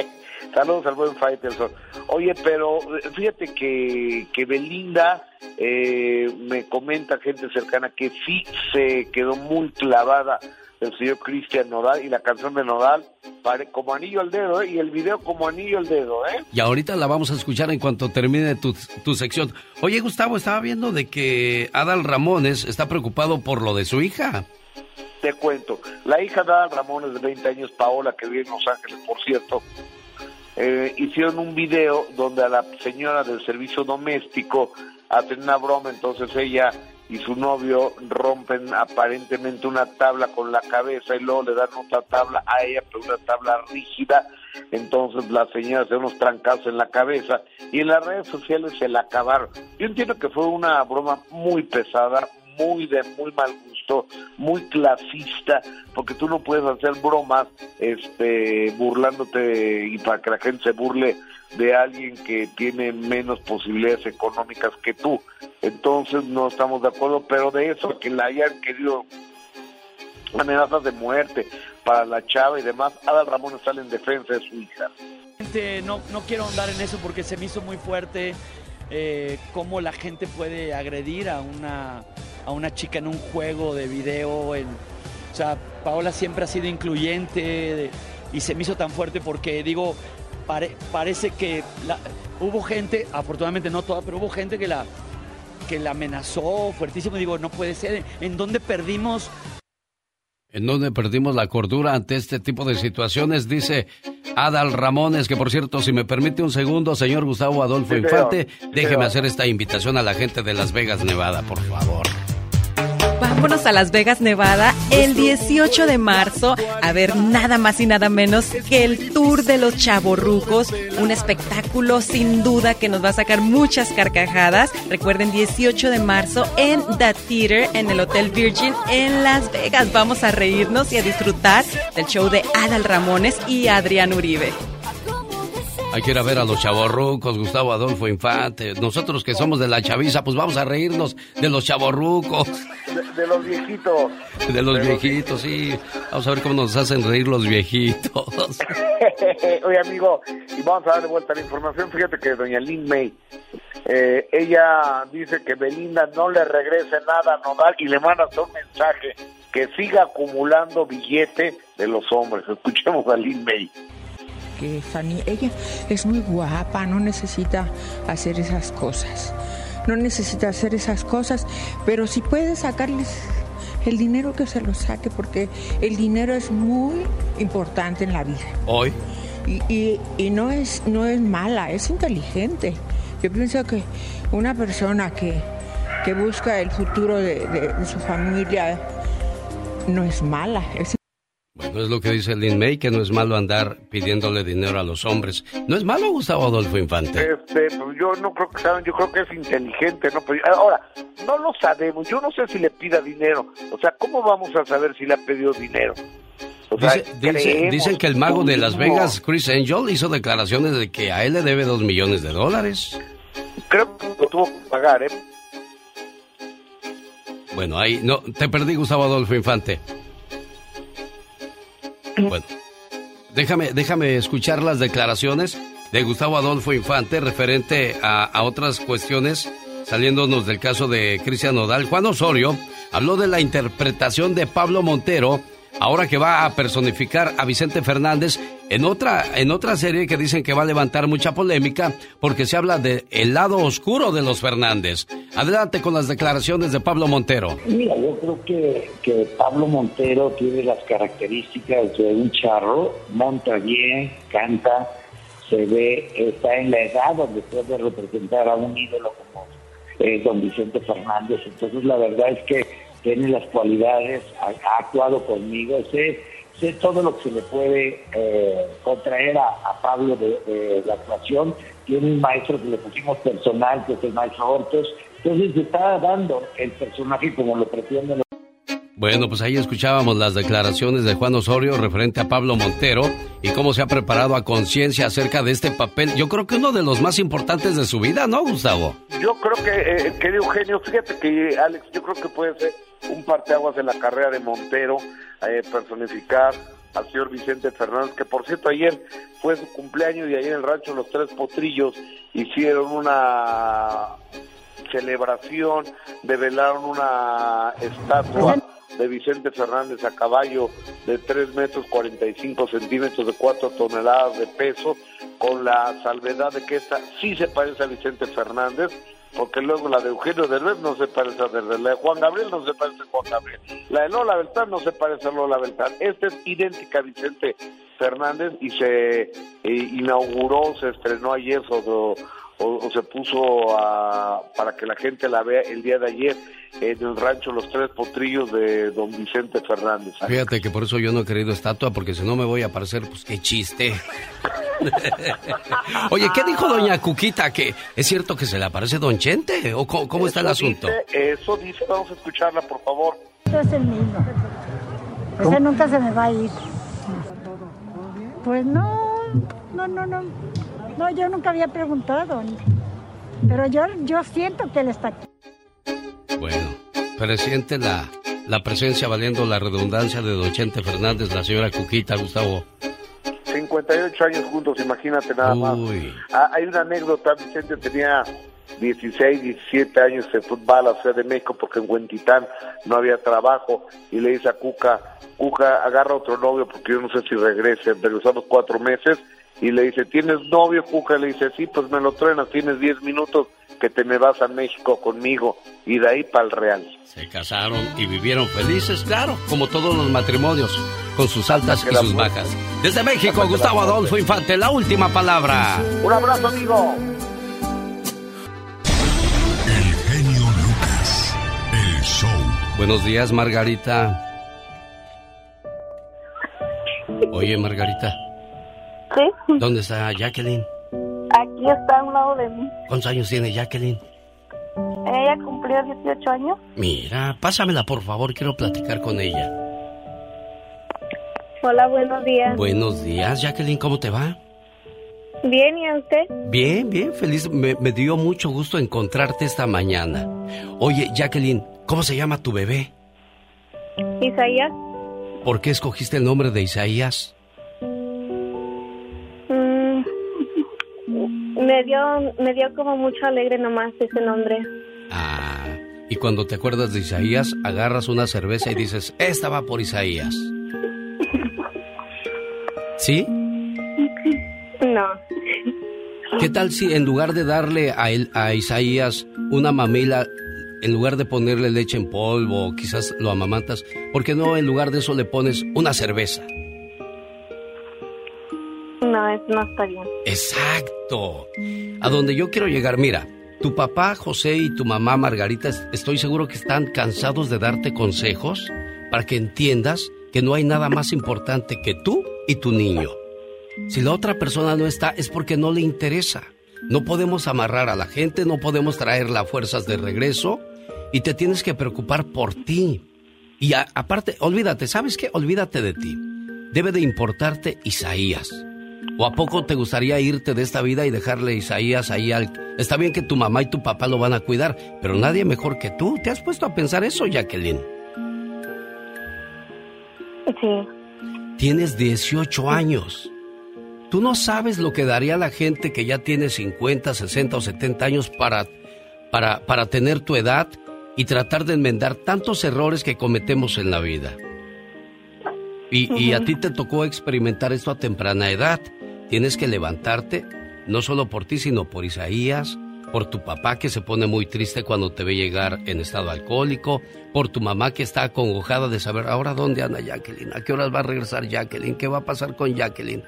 Saludos al buen Faitelson. Oye, pero fíjate que, que Belinda eh, me comenta gente cercana que sí se quedó muy clavada el señor Cristian Nodal y la canción de Nodal pare, como anillo al dedo, ¿eh? Y el video como anillo al dedo, ¿eh? Y ahorita la vamos a escuchar en cuanto termine tu, tu sección. Oye, Gustavo, estaba viendo de que Adal Ramones está preocupado por lo de su hija. Te cuento, la hija de Adal Ramones de 20 años, Paola, que vive en Los Ángeles, por cierto, eh, hicieron un video donde a la señora del servicio doméstico hacen una broma, entonces ella y su novio rompen aparentemente una tabla con la cabeza y luego le dan otra tabla a ella, pero una tabla rígida. Entonces la señora se unos trancazos en la cabeza y en las redes sociales se la acabaron. Yo entiendo que fue una broma muy pesada, muy de muy mal muy clasista, porque tú no puedes hacer bromas este burlándote y para que la gente se burle de alguien que tiene menos posibilidades económicas que tú. Entonces no estamos de acuerdo, pero de eso que la hayan querido amenazas de muerte para la chava y demás, Adal Ramón sale en defensa de su hija. No, no quiero andar en eso porque se me hizo muy fuerte eh, cómo la gente puede agredir a una, a una chica en un juego de video. En, o sea, Paola siempre ha sido incluyente y se me hizo tan fuerte porque digo, parece que hubo gente, afortunadamente no toda, pero hubo gente que la, que la amenazó fuertísimo. Digo, no puede ser. ¿En dónde perdimos? ¿En dónde perdimos la cordura ante este tipo de situaciones? Dice Adal Ramones, que por cierto, si me permite un segundo, señor Gustavo Adolfo Infante, déjeme hacer esta invitación a la gente de Las Vegas, Nevada, por favor. Vámonos a Las Vegas, Nevada, el 18 de marzo, a ver nada más y nada menos que el Tour de los Chavorrucos, un espectáculo sin duda que nos va a sacar muchas carcajadas. Recuerden, 18 de marzo en The Theater, en el Hotel Virgin en Las Vegas. Vamos a reírnos y a disfrutar del show de Adal Ramones y Adrián Uribe. Hay que ir a ver a los chavorrucos, Gustavo Adolfo Infante. Nosotros que somos de la chaviza, pues vamos a reírnos de los chavorrucos. De, los viejitos. De los viejitos, sí. Vamos a ver cómo nos hacen reír los viejitos. Oye, amigo, y vamos a dar de vuelta la información. Fíjate que doña Lynn May, eh, ella dice que Belinda no le regrese nada a Nodal y le manda un mensaje que siga acumulando billete de los hombres. Escuchemos a Lynn May Fanny, ella es muy guapa, no necesita hacer esas cosas. No necesita hacer esas cosas, pero si puede sacarles el dinero que se lo saque, porque el dinero es muy importante en la vida. Hoy. Y, y, no, es, no es mala, es inteligente. Yo pienso que una persona que, que busca el futuro de, de, su familia no es mala, es bueno, es lo que dice Lin May, que no es malo andar pidiéndole dinero a los hombres. ¿No es malo, Gustavo Adolfo Infante? Este, pues yo no creo que saben, yo creo que es inteligente, ¿no? ahora, no lo sabemos, yo no sé si le pida dinero. O sea, ¿cómo vamos a saber si le ha pedido dinero? dicen que el mago de Las Vegas, Chris Angel, hizo declaraciones de que a él le debe dos millones de dólares. Creo que lo tuvo que pagar, ¿eh? Bueno, ahí, no, te perdí, Gustavo Adolfo Infante. Bueno, déjame, déjame escuchar las declaraciones de Gustavo Adolfo Infante referente a, a otras cuestiones, saliéndonos del caso de Cristian Nodal. Juan Osorio habló de la interpretación de Pablo Montero ahora que va a personificar a Vicente Fernández en otra, en otra serie que dicen que va a levantar mucha polémica porque se habla de el lado oscuro de los Fernández. Adelante con las declaraciones de Pablo Montero. Mira, yo creo que, que Pablo Montero tiene las características de un charro, monta bien, canta, se ve, está en la edad donde puede representar a un ídolo como eh, don Vicente Fernández. Entonces la verdad es que tiene las cualidades, ha, actuado conmigo, sé, sé todo lo que se le puede eh, contraer a, Pablo de, la actuación. Tiene un maestro que le pusimos personal, que es el maestro Hortos. Entonces se está dando el personaje como lo pretenden bueno, pues ahí escuchábamos las declaraciones de Juan Osorio referente a Pablo Montero y cómo se ha preparado a conciencia acerca de este papel. Yo creo que uno de los más importantes de su vida, ¿no, Gustavo? Yo creo que, eh, querido Eugenio, fíjate que, Alex, yo creo que puede ser un parteaguas en la carrera de Montero, eh, personificar al señor Vicente Fernández, que por cierto ayer fue su cumpleaños y ahí en el rancho Los Tres Potrillos hicieron una celebración, develaron una estatua de Vicente Fernández a caballo de 3 metros 45 centímetros de 4 toneladas de peso, con la salvedad de que esta sí se parece a Vicente Fernández, porque luego la de Eugenio Derbez no se parece a Derbez, la de Juan Gabriel no se parece a Juan Gabriel, la de Lola Beltrán no se parece a Lola Beltrán. Esta es idéntica a Vicente Fernández y se eh, inauguró, se estrenó ayer o, o, se puso a, para que la gente la vea el día de ayer en el rancho Los Tres Potrillos de don Vicente Fernández. Fíjate que por eso yo no he querido estatua, porque si no me voy a parecer, pues qué chiste. Oye, ¿qué dijo doña Cuquita? ¿Que es cierto que se le aparece don Chente? ¿O cómo, está el asunto? eso dice, vamos a escucharla, por favor. Es el mismo. Ese nunca se me va a ir. Pues no, no, no, no. No, yo nunca había preguntado. Pero yo, yo siento que él está aquí. Bueno, presiente la, la presencia, valiendo la redundancia de Don Chente Fernández, la señora Cuquita, Gustavo. 58 años juntos, imagínate nada más. Ah, hay una anécdota, Vicente tenía 16, 17 años de fútbol a la Ciudad de México porque en Huentitán no había trabajo y le dice a Cuca, Cuca, agarra otro novio porque yo no sé si regrese, regresamos cuatro meses y le dice, ¿tienes novio, Cuca? Le dice, sí, pues me lo truenas, tienes 10 minutos que te me vas a México conmigo y de ahí para el Real. Se casaron y vivieron felices, claro, como todos los matrimonios, con sus altas y sus bajas. Desde México, Gustavo Adolfo Infante, la última palabra. Un abrazo, amigo. El genio Lucas, el show. Buenos días, Margarita. Oye, Margarita. ¿Sí? ¿Dónde está Jacqueline? Aquí está a un lado de mí. ¿Cuántos años tiene Jacqueline? Ella cumplió 18 años. Mira, pásamela por favor, quiero platicar con ella. Hola, buenos días. Buenos días, Jacqueline, ¿cómo te va? Bien, ¿y a usted? Bien, bien, feliz. Me, me dio mucho gusto encontrarte esta mañana. Oye, Jacqueline, ¿cómo se llama tu bebé? Isaías. ¿Por qué escogiste el nombre de Isaías? Me dio, me dio como mucho alegre nomás ese nombre. Ah, y cuando te acuerdas de Isaías, agarras una cerveza y dices, esta va por Isaías. ¿Sí? No. ¿Qué tal si en lugar de darle a, él, a Isaías una mamila, en lugar de ponerle leche en polvo, quizás lo amamantas, ¿por qué no en lugar de eso le pones una cerveza? No, eso no está bien. Exacto. A donde yo quiero llegar, mira, tu papá José y tu mamá Margarita, estoy seguro que están cansados de darte consejos para que entiendas que no hay nada más importante que tú y tu niño. Si la otra persona no está es porque no le interesa. No podemos amarrar a la gente, no podemos traerla a fuerzas de regreso y te tienes que preocupar por ti. Y aparte, olvídate, ¿sabes qué? Olvídate de ti. debe de importarte Isaías. ¿O a poco te gustaría irte de esta vida y dejarle a Isaías ahí al... Está bien que tu mamá y tu papá lo van a cuidar, pero nadie mejor que tú. ¿Te has puesto a pensar eso, Jacqueline? Sí. Tienes 18 años. Tú no sabes lo que daría la gente que ya tiene 50, 60 o 70 años para, para, para tener tu edad y tratar de enmendar tantos errores que cometemos en la vida. Y, y, a ti te tocó experimentar esto a temprana edad. Tienes que levantarte, no solo por ti, sino por Isaías, por tu papá que se pone muy triste cuando te ve llegar en estado alcohólico, por tu mamá que está acongojada de saber ahora dónde anda Jacqueline, a qué horas va a regresar Jacqueline, qué va a pasar con Jacqueline.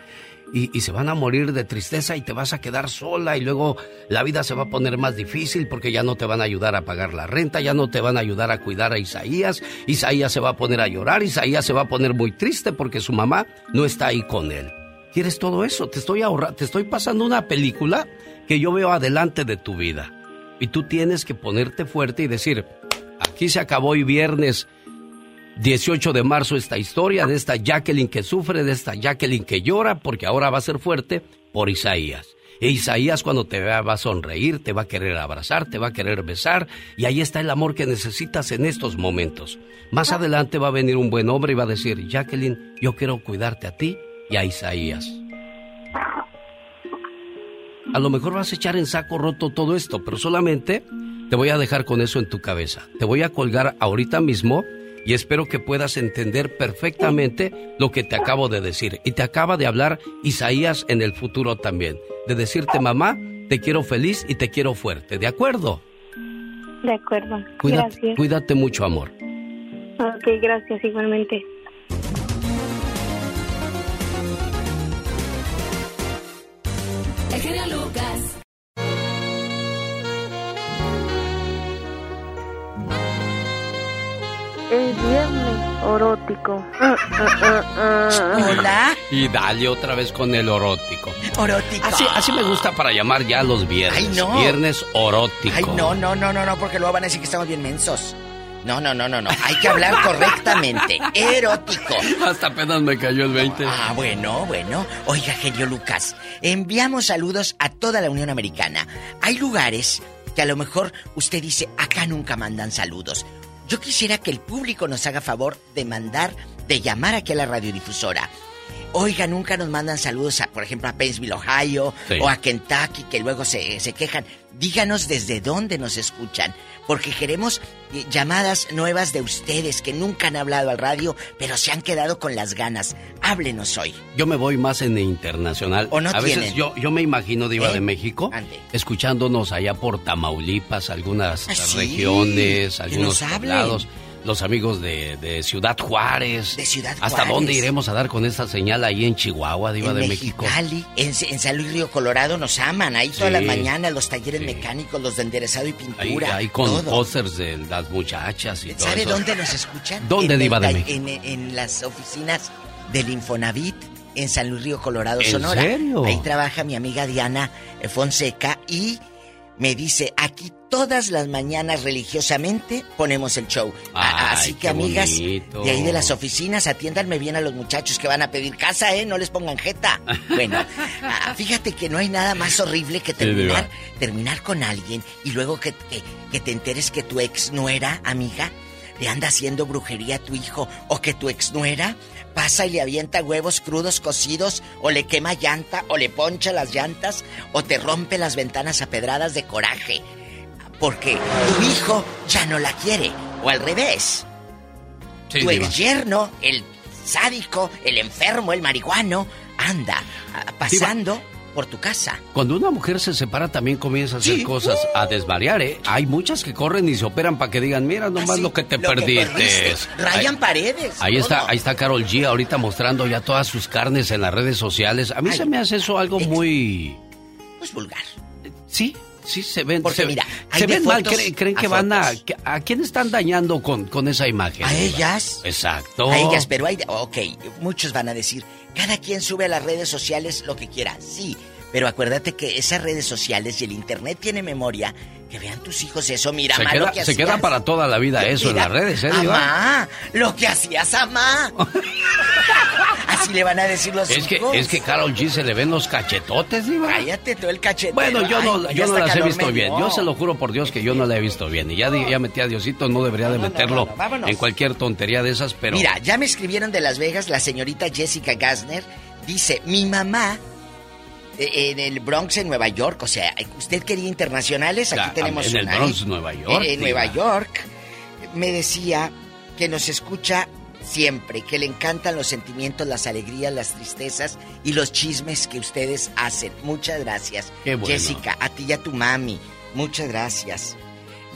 Y, y, se van a morir de tristeza y te vas a quedar sola y luego la vida se va a poner más difícil porque ya no te van a ayudar a pagar la renta, ya no te van a ayudar a cuidar a Isaías, Isaías se va a poner a llorar, Isaías se va a poner muy triste porque su mamá no está ahí con él. ¿Quieres todo eso? Te estoy ahorrando, te estoy pasando una película que yo veo adelante de tu vida. Y tú tienes que ponerte fuerte y decir, aquí se acabó hoy viernes 18 de marzo esta historia de esta Jacqueline que sufre, de esta Jacqueline que llora, porque ahora va a ser fuerte por Isaías. E Isaías cuando te vea va a sonreír, te va a querer abrazar, te va a querer besar, y ahí está el amor que necesitas en estos momentos. Más adelante va a venir un buen hombre y va a decir, Jacqueline, yo quiero cuidarte a ti y a Isaías. A lo mejor vas a echar en saco roto todo esto, pero solamente te voy a dejar con eso en tu cabeza. Te voy a colgar ahorita mismo y espero que puedas entender perfectamente lo que te acabo de decir. Y te acaba de hablar Isaías en el futuro también. De decirte, mamá, te quiero feliz y te quiero fuerte. ¿De acuerdo? De acuerdo. Cuídate, gracias. Cuídate mucho, amor. Ok, gracias igualmente. Es viernes erótico. Hola. Y dale otra vez con el orótico. Orótico. Así, así me gusta para llamar ya los viernes. Ay, no. Viernes orótico. Ay, no, no, no, no, no, porque luego van a decir que estamos bien mensos. No, no, no, no, no. Hay que hablar correctamente. Erótico. Hasta apenas me cayó el 20. Ah, bueno, bueno. Oiga, genio Lucas, enviamos saludos a toda la Unión Americana. Hay lugares que a lo mejor usted dice, acá nunca mandan saludos. Yo quisiera que el público nos haga favor de mandar, de llamar aquí a la radiodifusora. Oiga, nunca nos mandan saludos, a, por ejemplo, a Pennsville, Ohio, Sí. o a Kentucky, que luego se, se quejan. Díganos desde dónde nos escuchan, porque queremos eh, llamadas nuevas de ustedes que nunca han hablado al radio, pero se han quedado con las ganas. Háblenos hoy. Yo me voy más en internacional. ¿O no a veces yo, yo me imagino, Diva ¿Eh? de México, Ande. escuchándonos allá por Tamaulipas, algunas Ah, sí, regiones, algunos poblados, los amigos de, de Ciudad Juárez. De Ciudad ¿Hasta Juárez. dónde iremos a dar con esta señal ahí en Chihuahua, Diva en de México? Mexicali, en, en San Luis Río Colorado nos aman. Ahí todas Sí. las mañanas los talleres Sí. mecánicos, los de enderezado y Ahí, pintura. ahí con todo. pósters de las muchachas y todo ¿Sabe eso. dónde nos escuchan? ¿Dónde, En Diva de México? En, las oficinas del Infonavit en San Luis Río Colorado, ¿En Sonora. serio? Ahí trabaja mi amiga Diana Fonseca y me dice, aquí todas las mañanas religiosamente ponemos el show. Ay, Así que amigas bonito. de ahí de las oficinas, atiéndanme bien a los muchachos que van a pedir casa, ¿eh? No les pongan jeta. Bueno, ah, fíjate que no hay nada más horrible que Sí, terminar, terminar con alguien y luego que, que, que te enteres que tu ex nuera, amiga, le anda haciendo brujería a tu hijo o que tu ex nuera pasa y le avienta huevos crudos cocidos o le quema llanta o le poncha las llantas o te rompe las ventanas a pedradas de coraje porque tu hijo ya no la quiere o al revés. Sí, tu ex yerno, el sádico, el enfermo, el marihuano, anda ah, pasando por tu casa. Cuando una mujer se separa también comienza a hacer Sí. cosas, a desvariar, ¿eh? Hay muchas que corren y se operan para que digan, mira nomás lo que te Ah, Lo que perdiste. perdiste. Rayan paredes. Ahí está, ahí está Carol G ahorita mostrando ya todas sus carnes en las redes sociales. A mí se me hace eso algo muy... Pues vulgar. Sí, sí se ven. Porque se, mira, se ven mal, creen, que van a... ¿A quién están dañando con, con esa imagen? ¿A ellas? Exacto. A ellas, pero hay... Ok, muchos van a decir, cada quien sube a las redes sociales lo que quiera, sí. Pero acuérdate que esas redes sociales y el internet tiene memoria. Que vean tus hijos eso, mira, se ma, queda, lo que se queda para toda la vida eso Mira, en las redes, ¿eh? Amá, lo que hacías, amá. Así le van a decir los es hijos. Que, es que Carol G se le ven los cachetotes, Diva. Cállate todo el cachete. Bueno, yo no, Ay, yo no las he visto bien. dio. Yo se lo juro por Dios que yo no la he visto bien. Y ya, ya metí a Diosito, no debería de meterlo vámonos. en cualquier tontería de esas, pero... Mira, ya me escribieron de Las Vegas, la señorita Jessica Gassner. Dice, mi mamá en el Bronx, en Nueva York, o sea, ¿usted quería internacionales? Aquí Ya, tenemos en el una, ¿eh? Bronx, Nueva York, En. Nueva York, me decía que nos escucha siempre, que le encantan los sentimientos, las alegrías, las tristezas y los chismes que ustedes hacen. Muchas gracias. Qué bueno. Jessica, a ti y a tu mami. Muchas gracias.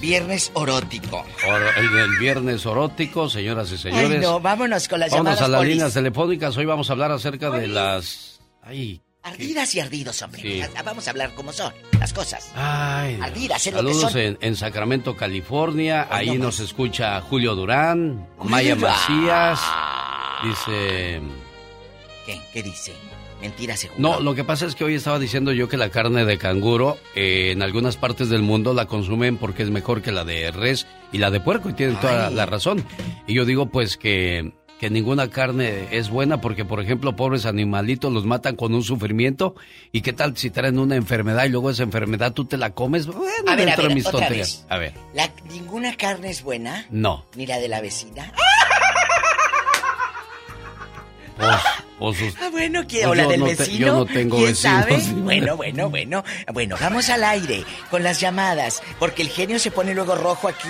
Viernes orótico. Or- el viernes orótico, señoras y señores. Ay, no, vámonos con las Vámonos llamadas a las líneas telefónicas. Hoy vamos a hablar acerca de las... Ay, Ardidas y ardidos, hombre. Sí. Ah, Vamos a hablar como son las cosas. ay. Ardidas, es lo que Saludos son. en, en Sacramento, California. Ahí no nos escucha Julio Durán, Maya Durán. Macías. Dice... ¿Qué? ¿Qué dice? Mentira, seguro. No, lo que pasa es que hoy estaba diciendo yo que la carne de canguro eh, en algunas partes del mundo la consumen porque es mejor que la de res y la de puerco y tienen toda la razón. Y yo digo pues que, que ninguna carne es buena porque por ejemplo pobres animalitos los matan con un sufrimiento y qué tal si traen una enfermedad y luego esa enfermedad tú te la comes. Bueno, A ver, a dentro de mis otra vez. A ver, La- ninguna carne es buena, no. ni la de la vecina. Pues, pues, Ah, bueno, ¿quién? pues ¿O la del no te- vecino? yo no tengo ¿Quién vecinos. sabe? sí. Bueno, bueno, bueno. Bueno, vamos al aire con las llamadas, porque el genio se pone luego rojo aquí.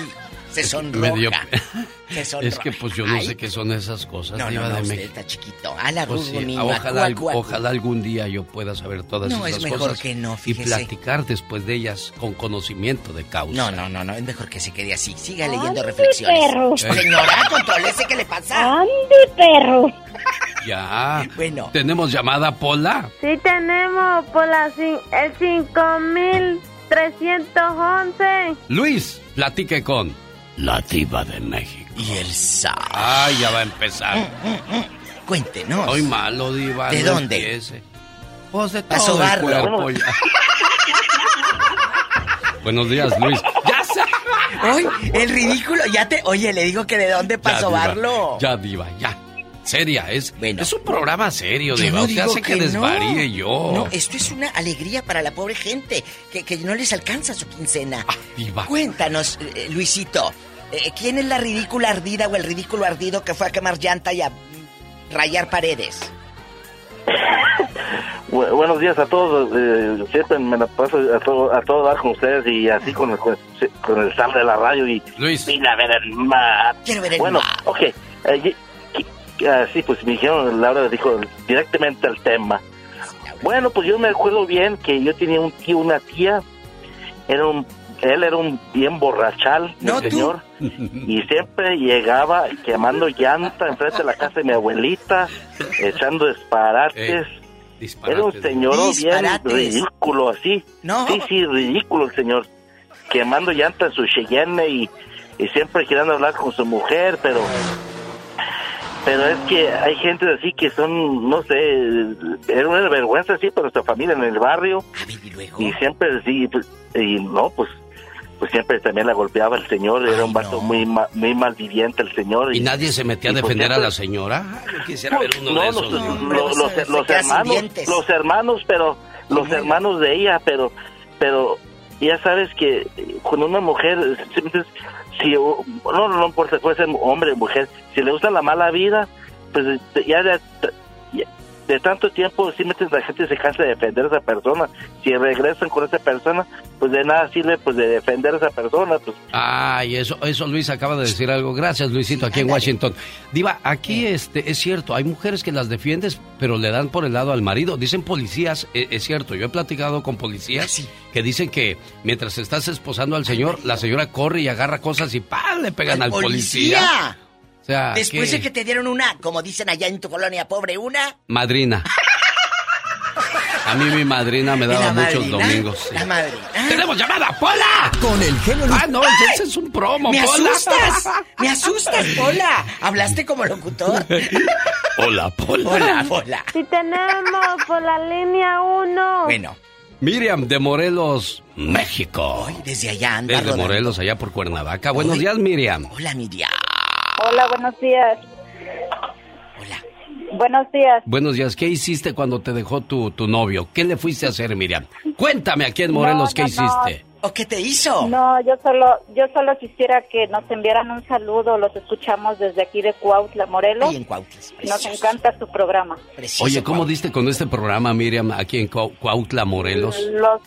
Se sonroja. Me dio- Se sonroja. Es que pues yo no Ay. sé qué son esas cosas. No, Diva no, no, de usted México. está chiquito. A la Pues sí, ojalá, ojalá algún día yo pueda saber todas No, esas es mejor cosas que no, y fíjese. platicar después de ellas con conocimiento de causa. No, no, no, no, es mejor que se quede así. Siga leyendo Ande, reflexiones. perro. Señora, controlese, ¿qué le pasa? ¡Ande, perro! Ya. Bueno. ¿Tenemos llamada, Pola? Sí tenemos por la, cin- el 5311. Luis, platique con la diva de México. Y el sa. Ay, ya va a empezar. Cuéntenos. Hoy malo, diva. ¿De no dónde? empiece. Pues de todo el sobarlo. cuerpo ya. Buenos días, Luis. ¡Ya sé! ¡Ay, el ridículo! Ya te... Oye, le digo que de dónde diva. sobarlo. Ya, diva, ya. Seria, es, Bueno. es un programa serio, diva. no Usted hace que, que no. desvaríe yo. No, esto es una alegría para la pobre gente, que, que no les alcanza su quincena. Ah, diva. Cuéntanos, eh, Luisito, eh, ¿quién es la ridícula ardida o el ridículo ardido que fue a quemar llanta y a rayar paredes? Bu- buenos días a todos. eh, siempre me la paso a todo, a todo dar con ustedes y así con el, con, con el sal de la radio y Luis. vine a ver el mar. Quiero ver el bueno, mar. ok. eh, y- y- ah, sí, pues me dijeron, Laura dijo directamente al tema. Bueno, pues yo me acuerdo bien que yo tenía un tío, una tía, era un, él era un bien borrachal, No, el tú. señor, y siempre llegaba quemando llanta enfrente de la casa de mi abuelita, echando disparates. Era un señor bien ridículo así. No. Sí, sí, ridículo el señor. Quemando llanta en su Cheyenne y, y siempre queriendo hablar con su mujer, pero... Pero es que hay gente así que son, no sé, era una vergüenza así para nuestra familia en el barrio. Y siempre sí, pues, y no, pues pues siempre también la golpeaba el señor, era un vato muy ma- muy malviviente el señor. ¿Y nadie se metía a pues defender a la señora? Ay, yo quisiera ver uno no, de los, esos. hermanos, los hermanos, pero los hermanos de ella, pero, pero ya sabes que cuando una mujer, si no, no, no importa, puede ser hombre o mujer, si le gusta la mala vida, pues ya de, tanto tiempo, simplemente la gente se cansa de defender a esa persona. Si regresan con esa persona, pues de nada sirve pues de defender a esa persona, pues Ay, eso, eso Luis acaba de decir algo. Gracias, Luisito, aquí en Washington. Diva, aquí este es cierto, hay mujeres que las defiendes, pero le dan por el lado al marido. Dicen policías, e- es, cierto, yo he platicado con policías que dicen que mientras estás esposando al señor, la señora corre y agarra cosas y ¡pam! le pegan al, policía. O sea, Después ¿qué? de que te dieron una, como dicen allá en tu colonia pobre, una... Madrina. A mí mi madrina me daba ¿La muchos madrina? domingos. La madre. ¡Tenemos llamada, Pola! Con el genio Ah, no, ese es un promo, ¡Me Pola. asustas! ¡Me asustas, Pola! Hablaste como locutor. Hola, Pola. Hola, hola. Sí tenemos por la línea 1. Bueno, Miriam de Morelos, México. desde allá anda Desde rodando. Morelos, allá por Cuernavaca. Buenos días, Miriam. Hola, Miriam. Hola, buenos días. Buenos días. Buenos días. ¿Qué hiciste cuando te dejó tu, tu novio? ¿Qué le fuiste a hacer, Miriam? Cuéntame aquí en Morelos, ¿qué hiciste? ¿O qué te hizo? No, yo solo, yo solo quisiera que nos enviaran un saludo. Los escuchamos desde aquí de Cuautla, Morelos. en Cuautla, Nos encanta su programa. Oye, ¿cómo diste con este programa, Miriam, aquí en Cuau- Cuautla, Morelos? Los,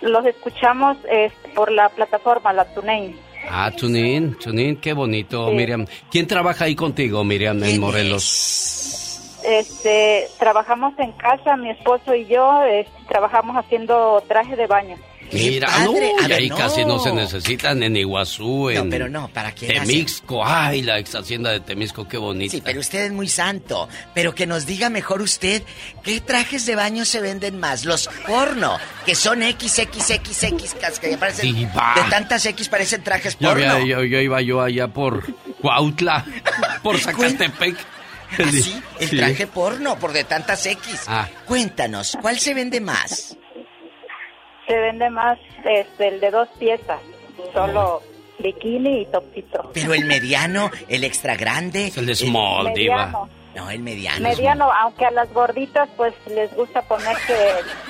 los escuchamos este, por la plataforma, la TuneIn. Ah, Tunin, Tunin, qué bonito, Sí. Miriam. ¿Quién trabaja ahí contigo, Miriam, en Morelos? Este, trabajamos en casa, mi esposo y yo, este, trabajamos haciendo traje de baño. Mira, no, ver, ahí no. casi no se necesitan en Iguazú, en pero no, ¿para qué Temixco, ay, la ex hacienda de Temisco, qué bonita. Sí, pero usted es muy santo. Pero que nos diga mejor usted qué trajes de baño se venden más. Los porno, que son XXXX, que parecen. Diva. De tantas X parecen trajes Yo, porno. había- yo, yo iba yo allá por Cuautla, por Zacatepec. Así, el Sí. traje porno, por de tantas X. Ah. Cuéntanos, ¿cuál se vende más? Se vende más este, el de dos piezas, solo bikini y topito. Pero el mediano, el extra grande. Es el small, Mediano. No, el mediano. Mediano, aunque a las gorditas pues les gusta ponerse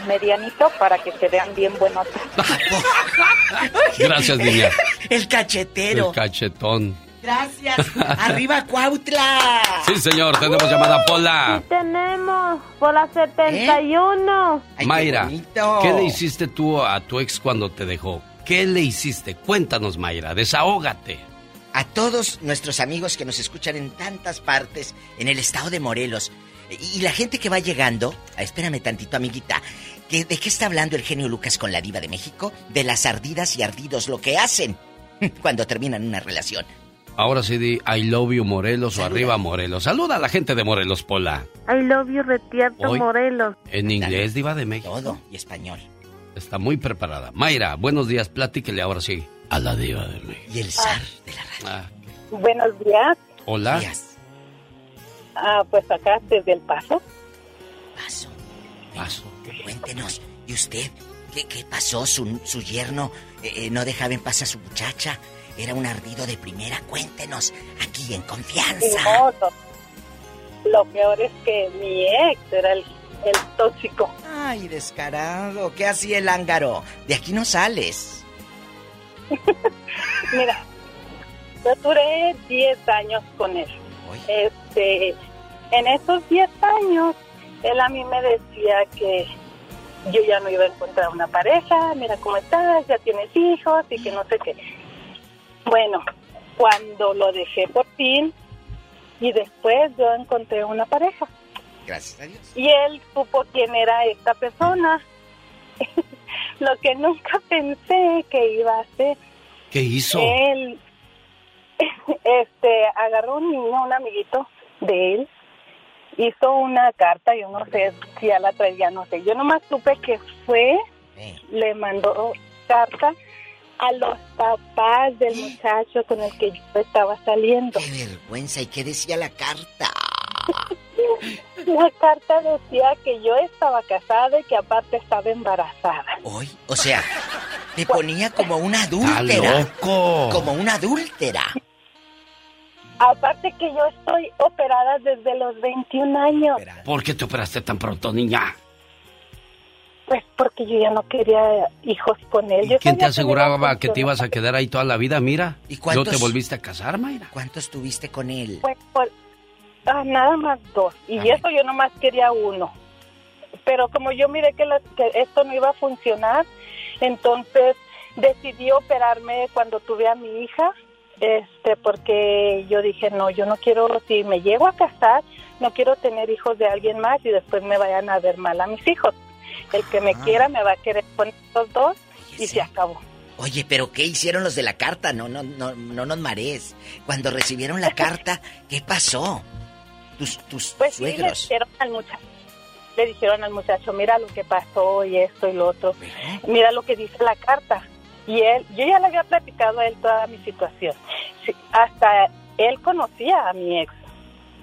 medianito para que se vean bien buenotas. Gracias, niña. El cachetero. El cachetón. Gracias. Arriba Cuautla. Sí, señor, tenemos llamada Pola. Tenemos por la 71. Mayra, bonito. ¿qué le hiciste tú a tu ex cuando te dejó? ¿Qué le hiciste? Cuéntanos, Mayra, desahógate. A todos nuestros amigos que nos escuchan en tantas partes, en el estado de Morelos, y la gente que va llegando, espérame tantito, amiguita, ¿de qué está hablando el genio Lucas con la diva de México? De las ardidas y ardidos, lo que hacen cuando terminan una relación. Ahora sí di I love you Morelos o arriba Morelos. Saluda a la gente de Morelos, Pola. I love you, Retierto Hoy- Morelos. En inglés, diva de México. Todo, y español. Está muy preparada. Mayra, buenos días, platíquele ahora sí a la diva de México. Y el zar de la radio. Buenos días. Hola. Ah, pues acá desde El Paso. Paso. Paso. Cuéntenos, ¿y usted qué, qué pasó? ¿Su, su yerno eh, eh, no dejaba en paz a su muchacha? Era un ardido de primera. Cuéntenos, aquí en confianza. Lo peor es que mi ex era el, el tóxico. Ay, descarado. ¿Qué hacía el ángaro? De aquí no sales. Mira, yo duré 10 años con él. Este, en esos 10 años, él a mí me decía que yo ya no iba a encontrar una pareja, mira cómo estás, ya tienes hijos y que no sé qué. Bueno, cuando lo dejé por fin y después yo encontré una pareja Gracias a Dios. y él supo quién era esta persona. lo que nunca pensé que iba a hacer. ¿Qué hizo? Él este, agarró un niño, un amiguito de él, hizo una carta, yo no sé si ya la traía, no sé. Yo nomás supe que fue, le mandó carta a los papás del muchacho con el que yo estaba saliendo. Qué vergüenza. ¿Y qué decía la carta? La carta decía que yo estaba casada y que aparte estaba embarazada. Hoy, o sea, te ponía como una adúltera. loco! Como una adúltera. Aparte que yo estoy operada desde los 21 años. ¿Por qué te operaste tan pronto, niña? Pues porque yo ya no quería hijos con él. Yo ¿Quién te aseguraba que te ibas a quedar ahí toda la vida, mira? ¿Y cuántos- ¿No te volviste a casar, Mayra? ¿Cuántos tuviste con él? Pues, pues, ah, nada más dos. Y eso yo nomás quería uno. Pero como yo miré que, la- que esto no iba a funcionar, entonces decidí operarme cuando tuve a mi hija, este, porque yo dije, no, yo no quiero, si me llego a casar, no quiero tener hijos de alguien más y después me vayan a ver mal a mis hijos. El que me quiera me va a querer con estos dos y se acabó. Oye, pero ¿qué hicieron los de la carta? No, no, no, no nos marees. Cuando recibieron la carta, ¿qué pasó? Tus, tus Pues sí, le suegros. dijeron al muchacho, le dijeron al muchacho, mira lo que pasó y esto y lo otro, mira lo que dice la carta. Y él, yo ya le había platicado a él toda mi situación. Sí, hasta él conocía a mi ex.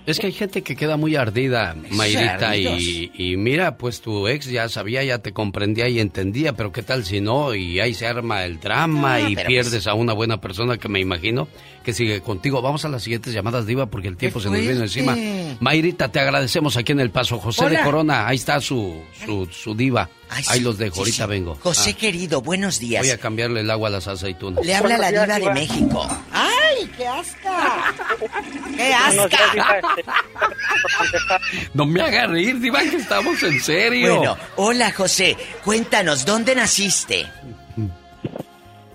Es que hay gente que queda muy ardida, Mayrita, y, y, mira, pues tu ex ya sabía, ya te comprendía y entendía, pero qué tal si no, y ahí se arma el drama y pierdes pues a una buena persona que me imagino que sigue contigo. Vamos a las siguientes llamadas, Diva, porque el tiempo se nos viene encima. Mayrita, te agradecemos aquí en El Paso. José de Corona, ahí está su, su, su diva. ahí los dejo, ahorita vengo. José ah. querido, buenos días. Voy a cambiarle el agua a las aceitunas. Le habla la diva de México. ¡Ay, qué asca! ¡Qué asca! no me haga reír, diva, que estamos en serio. Bueno, hola José, cuéntanos, ¿dónde naciste?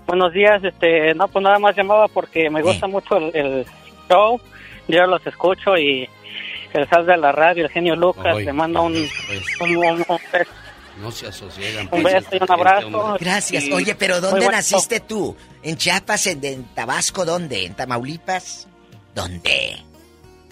Buenos días, este, no, pues nada más llamaba porque me gusta mucho el, show, yo los escucho y el sal de la radio, el genio Lucas, le manda un, un, no se asosiegan. Un beso y un abrazo. Gracias. Oye, pero ¿dónde naciste tú? ¿En Chiapas? ¿En, ¿En, Tabasco? ¿Dónde? ¿En Tamaulipas? ¿Dónde?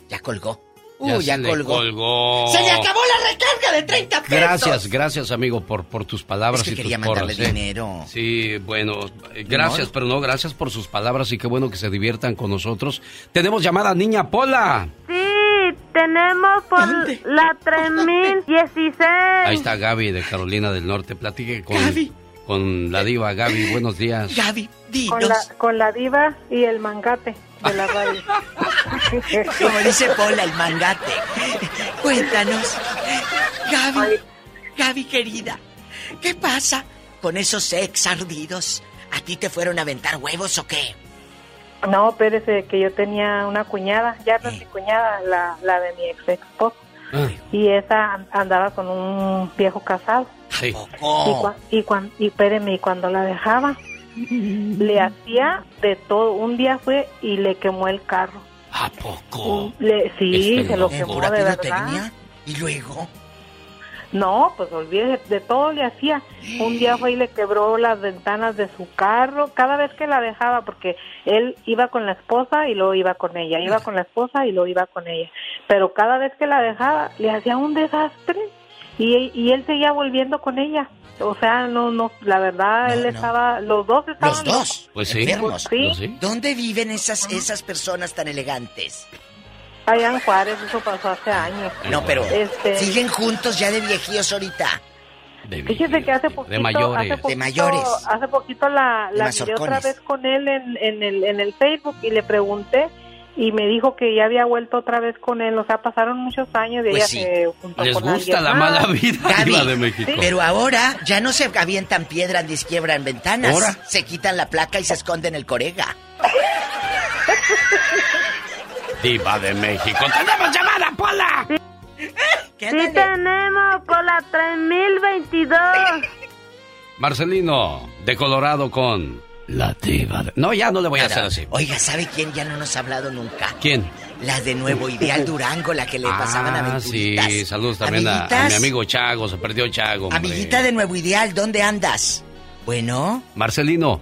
Ya colgó. Uh, ya, colgó. ¡Se le acabó la recarga de 30 pesos! Gracias, gracias, amigo, por, por tus palabras es que y quería tus mandarle dinero. Sí, bueno, gracias, pero no, gracias por sus palabras y qué bueno que se diviertan con nosotros. Tenemos llamada Niña Pola. Sí, tenemos por la 3016. Ahí está Gaby de Carolina del Norte. Platique con, con la diva Gaby. Buenos días. Gaby, dinos. Con la, con la diva y el mangate de la radio. Como dice Pola, el mangate. Cuéntanos, Gaby, Gaby querida, ¿qué pasa con esos ex ardidos? ¿A ti te fueron a aventar huevos o qué? No, espérese, que yo tenía una cuñada, ya no es mi cuñada, la, la de mi ex esposo. Ah. Y esa andaba con un viejo casado. Sí. Y, cuando y, espéreme, y cuando la dejaba, le hacía de todo. Un día fue y le quemó el carro. ¿A poco? Le, sí, se lo quemó de verdad. ¿Y luego? No, pues olvídese, de todo le hacía. Un día fue y le quebró las ventanas de su carro, cada vez que la dejaba, porque él iba con la esposa y luego iba con ella, iba con la esposa y luego iba con ella. Pero cada vez que la dejaba, le hacía un desastre y, y él seguía volviendo con ella. O sea, no, no, la verdad, él estaba, los dos estaban... Los dos, pues sí. enfermos. ¿Sí? ¿Dónde viven esas, esas personas tan elegantes? Allá en Juárez, eso pasó hace años. No, pero Este- siguen juntos ya de viejíos ahorita. Fíjese que hace poquito, mayores. hace poquito, De mayores. hace poquito la, De la miré otra vez con él en, en, el, en el Facebook y le pregunté y me dijo que ya había vuelto otra vez con él. O sea, pasaron muchos años y Pues ella sí. se juntó Les con gusta alguien la más. mala vida Gaby, Diva de México. Pero ahora ya no se avientan piedras ni quiebran ventanas. ¿Ahora? Se quitan la placa y se esconden el corega. Diva de México. ¡Tenemos llamada, Pola! Sí tenemos por la 3022. Marcelino, de Colorado con la diva de... No, ya no le voy a hacer así. Oiga, ¿sabe quién ya no nos ha hablado nunca? ¿Quién? La de Nuevo Ideal Durango, la que le pasaban Ah, aventuritas. sí, saludos también a, mi amigo Chago, se perdió Chago. hombre. Amiguita de Nuevo Ideal, ¿dónde andas? Bueno, Marcelino,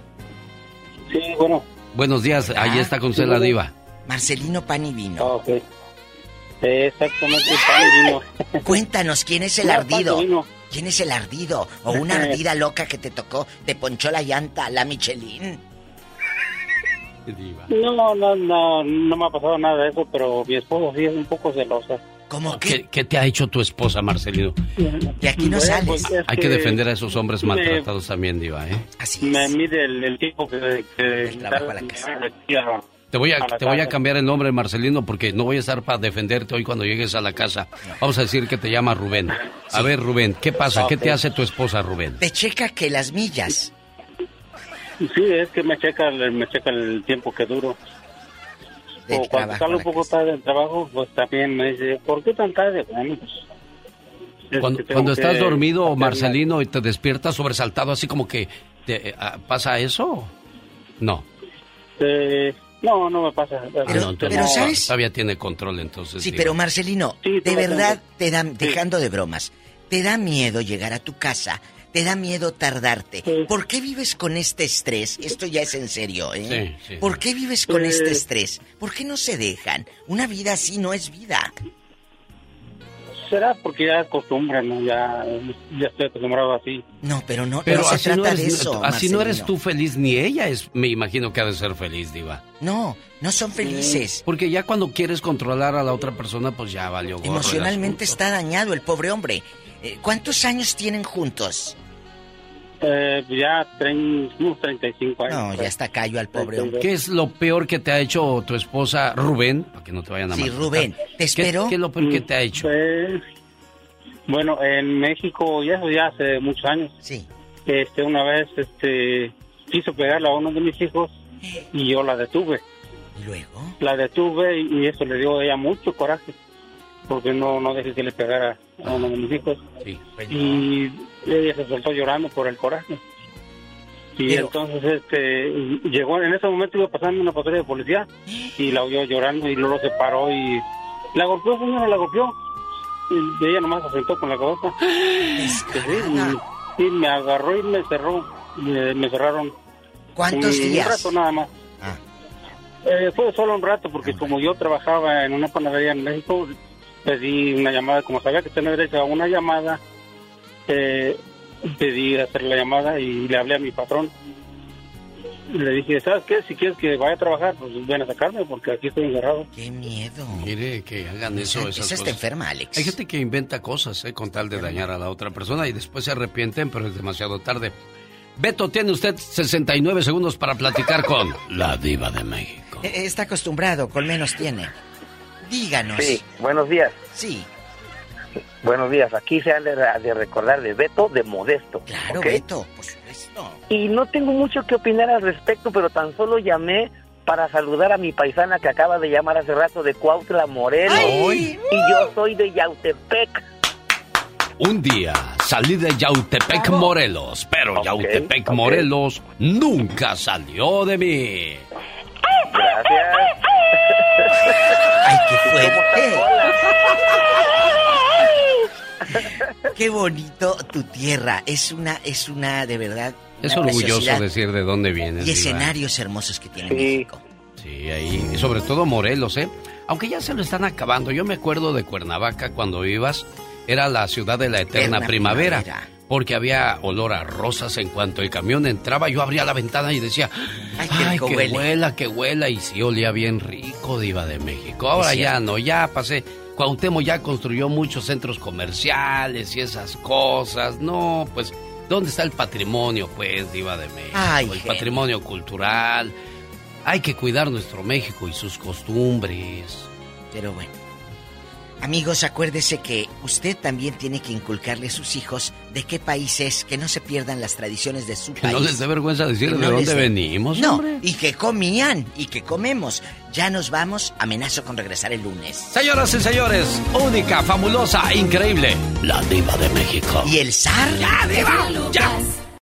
Sí, bueno. buenos días, ahí está con usted la diva. Marcelino Pan y Vino. Ok. Sí, exactamente, pan y vino. Cuéntanos, ¿quién es el No, ardido? Pan y vino. ¿Quién es el ardido? ¿O una ardida loca que te tocó, te ponchó la llanta, la Michelin? No, no, no, no me ha pasado nada de eso, pero mi esposa sí es un poco celosa. ¿Cómo ¿Qué, qué te ha hecho tu esposa, Marcelino? De aquí no Bueno, sales. pues, es Hay que defender a esos hombres me- maltratados también, diva, ¿eh? Me mide el, el tiempo que... que trabajo a la casa. Te voy a, te voy a cambiar el nombre, Marcelino, porque no voy a estar para defenderte hoy cuando llegues a la casa. Vamos a decir que te llama Rubén. A ver, Rubén, ¿qué pasa? ¿Qué te hace tu esposa, Rubén? Te checa que las millas. Sí, es que me checa, el- me checa el tiempo que duro. Del o cuando trabajo salgo un poco tarde del trabajo, pues también me dice, ¿por qué tan tarde? Bueno, pues, es Cuando, cuando estás dormido, Marcelino, y te despiertas sobresaltado, así como que... te- ah, ¿Pasa eso? No. Eh, no, no me pasa. Ah, no, entonces, pero ¿sabes? Todavía tiene control, entonces. Sí, pero Marcelino, de verdad te da, dejando de bromas, te da miedo llegar a tu casa, te da miedo tardarte. ¿Por qué vives con este estrés? Esto ya es en serio, ¿eh? Sí, sí. ¿Por qué vives con Eh. este estrés? ¿Por qué no se dejan? Una vida así no es vida. Será porque ya es costumbre, ¿no? Ya, ya estoy acostumbrado así. No, pero no, Pero no se así, no trata eres, de eso. así no eres Marcelino. tú feliz, ni ella es, me imagino que ha de ser feliz, Diva. No, no son felices. Porque ya cuando quieres controlar a la otra persona, pues ya valió gorro Emocionalmente está dañado el pobre hombre. Eh, ¿Cuántos años tienen juntos? Eh, ya tren- unos 35 años. No, ya está callo al pobre hombre. ¿Qué es lo peor que te ha hecho tu esposa Rubén? Para que no te vayan a Sí, maltratar. Rubén, ¿te ¿Qué- espero? ¿Qué, es lo peor que te ha hecho? Pues, bueno, en México, y eso ya hace muchos años. Sí. Este, una vez, este, quiso pegarle a uno de mis hijos y yo la detuve. ¿Y luego? La detuve y, y eso le dio a ella mucho coraje. Porque no, no dejé que le pegara a uno de mis hijos. Sí. Y ella se soltó llorando por el coraje. Y Pero- entonces, este, llegó, en ese momento iba pasando una patrulla de policía y la oyó llorando y luego se paró y la golpeó, señora, la golpeó. Y ella nomás se sentó con la cabeza. Sí, y, y me agarró y me cerró. Me, me cerraron. ¿Cuántos un, días? Un rato nada más. Eh, fue solo un rato porque como yo trabajaba en una panadería en México, pedí una llamada, como sabía que tenía derecho a una llamada, eh, pedí hacer la llamada y le hablé a mi patrón. Le dije, ¿sabes qué? Si quieres que vaya a trabajar, pues ven a sacarme porque aquí estoy encerrado. ¡Qué miedo! Mire que hagan eso, Esa- esas esa está cosas. enferma, Alex. Hay gente que inventa cosas, ¿eh? Con tal de dañar a la otra persona y después se arrepienten, pero es demasiado tarde. Beto, tiene usted 69 segundos para platicar con la diva de México. Eh, Está acostumbrado, con menos tiene. Díganos. Sí, buenos días. Sí. Buenos días. Aquí se han de, de recordar de Beto de Modesto. Claro. Beto, por supuesto. Y no tengo mucho que opinar al respecto, pero tan solo llamé para saludar a mi paisana que acaba de llamar hace rato de Cuautla Morelos. Ay. Y yo soy de Yautepec. Un día salí de Yautepec, Morelos, pero Yautepec, Morelos nunca salió de mí. Gracias. ¡Ay, qué fuerte! ¡Qué bonito tu tierra! Es una, es una, de verdad... Es orgulloso decir de dónde vienes. Y Diva. escenarios hermosos que tiene México. Sí, ahí. Y sobre todo Morelos, ¿eh? Aunque ya se lo están acabando. Yo me acuerdo de Cuernavaca cuando ibas. Era la ciudad de la eterna Eterna primavera. primavera. Porque había olor a rosas en cuanto el camión entraba. Yo abría la ventana y decía, Ay, ay, qué rico que huele". huela, que huela. Y sí, olía bien rico, Diva de México. Ahora ya no, ya pasé. Cuauhtémoc ya construyó muchos centros comerciales y esas cosas. No, pues, ¿dónde está el patrimonio, pues, Diva de México? Ay, el patrimonio cultural. Hay que cuidar nuestro México y sus costumbres. Pero bueno. Amigos, acuérdese que usted también tiene que inculcarle a sus hijos de qué país es, que no se pierdan las tradiciones de su Que país. no les dé vergüenza decir de dónde venimos, No, hombre. y que comían y que comemos. Ya nos vamos, amenazo con regresar el lunes. Señoras y señores, única, fabulosa, increíble, la diva de México. ¿Y el zar? ¡Ya, diva! ¡Ya!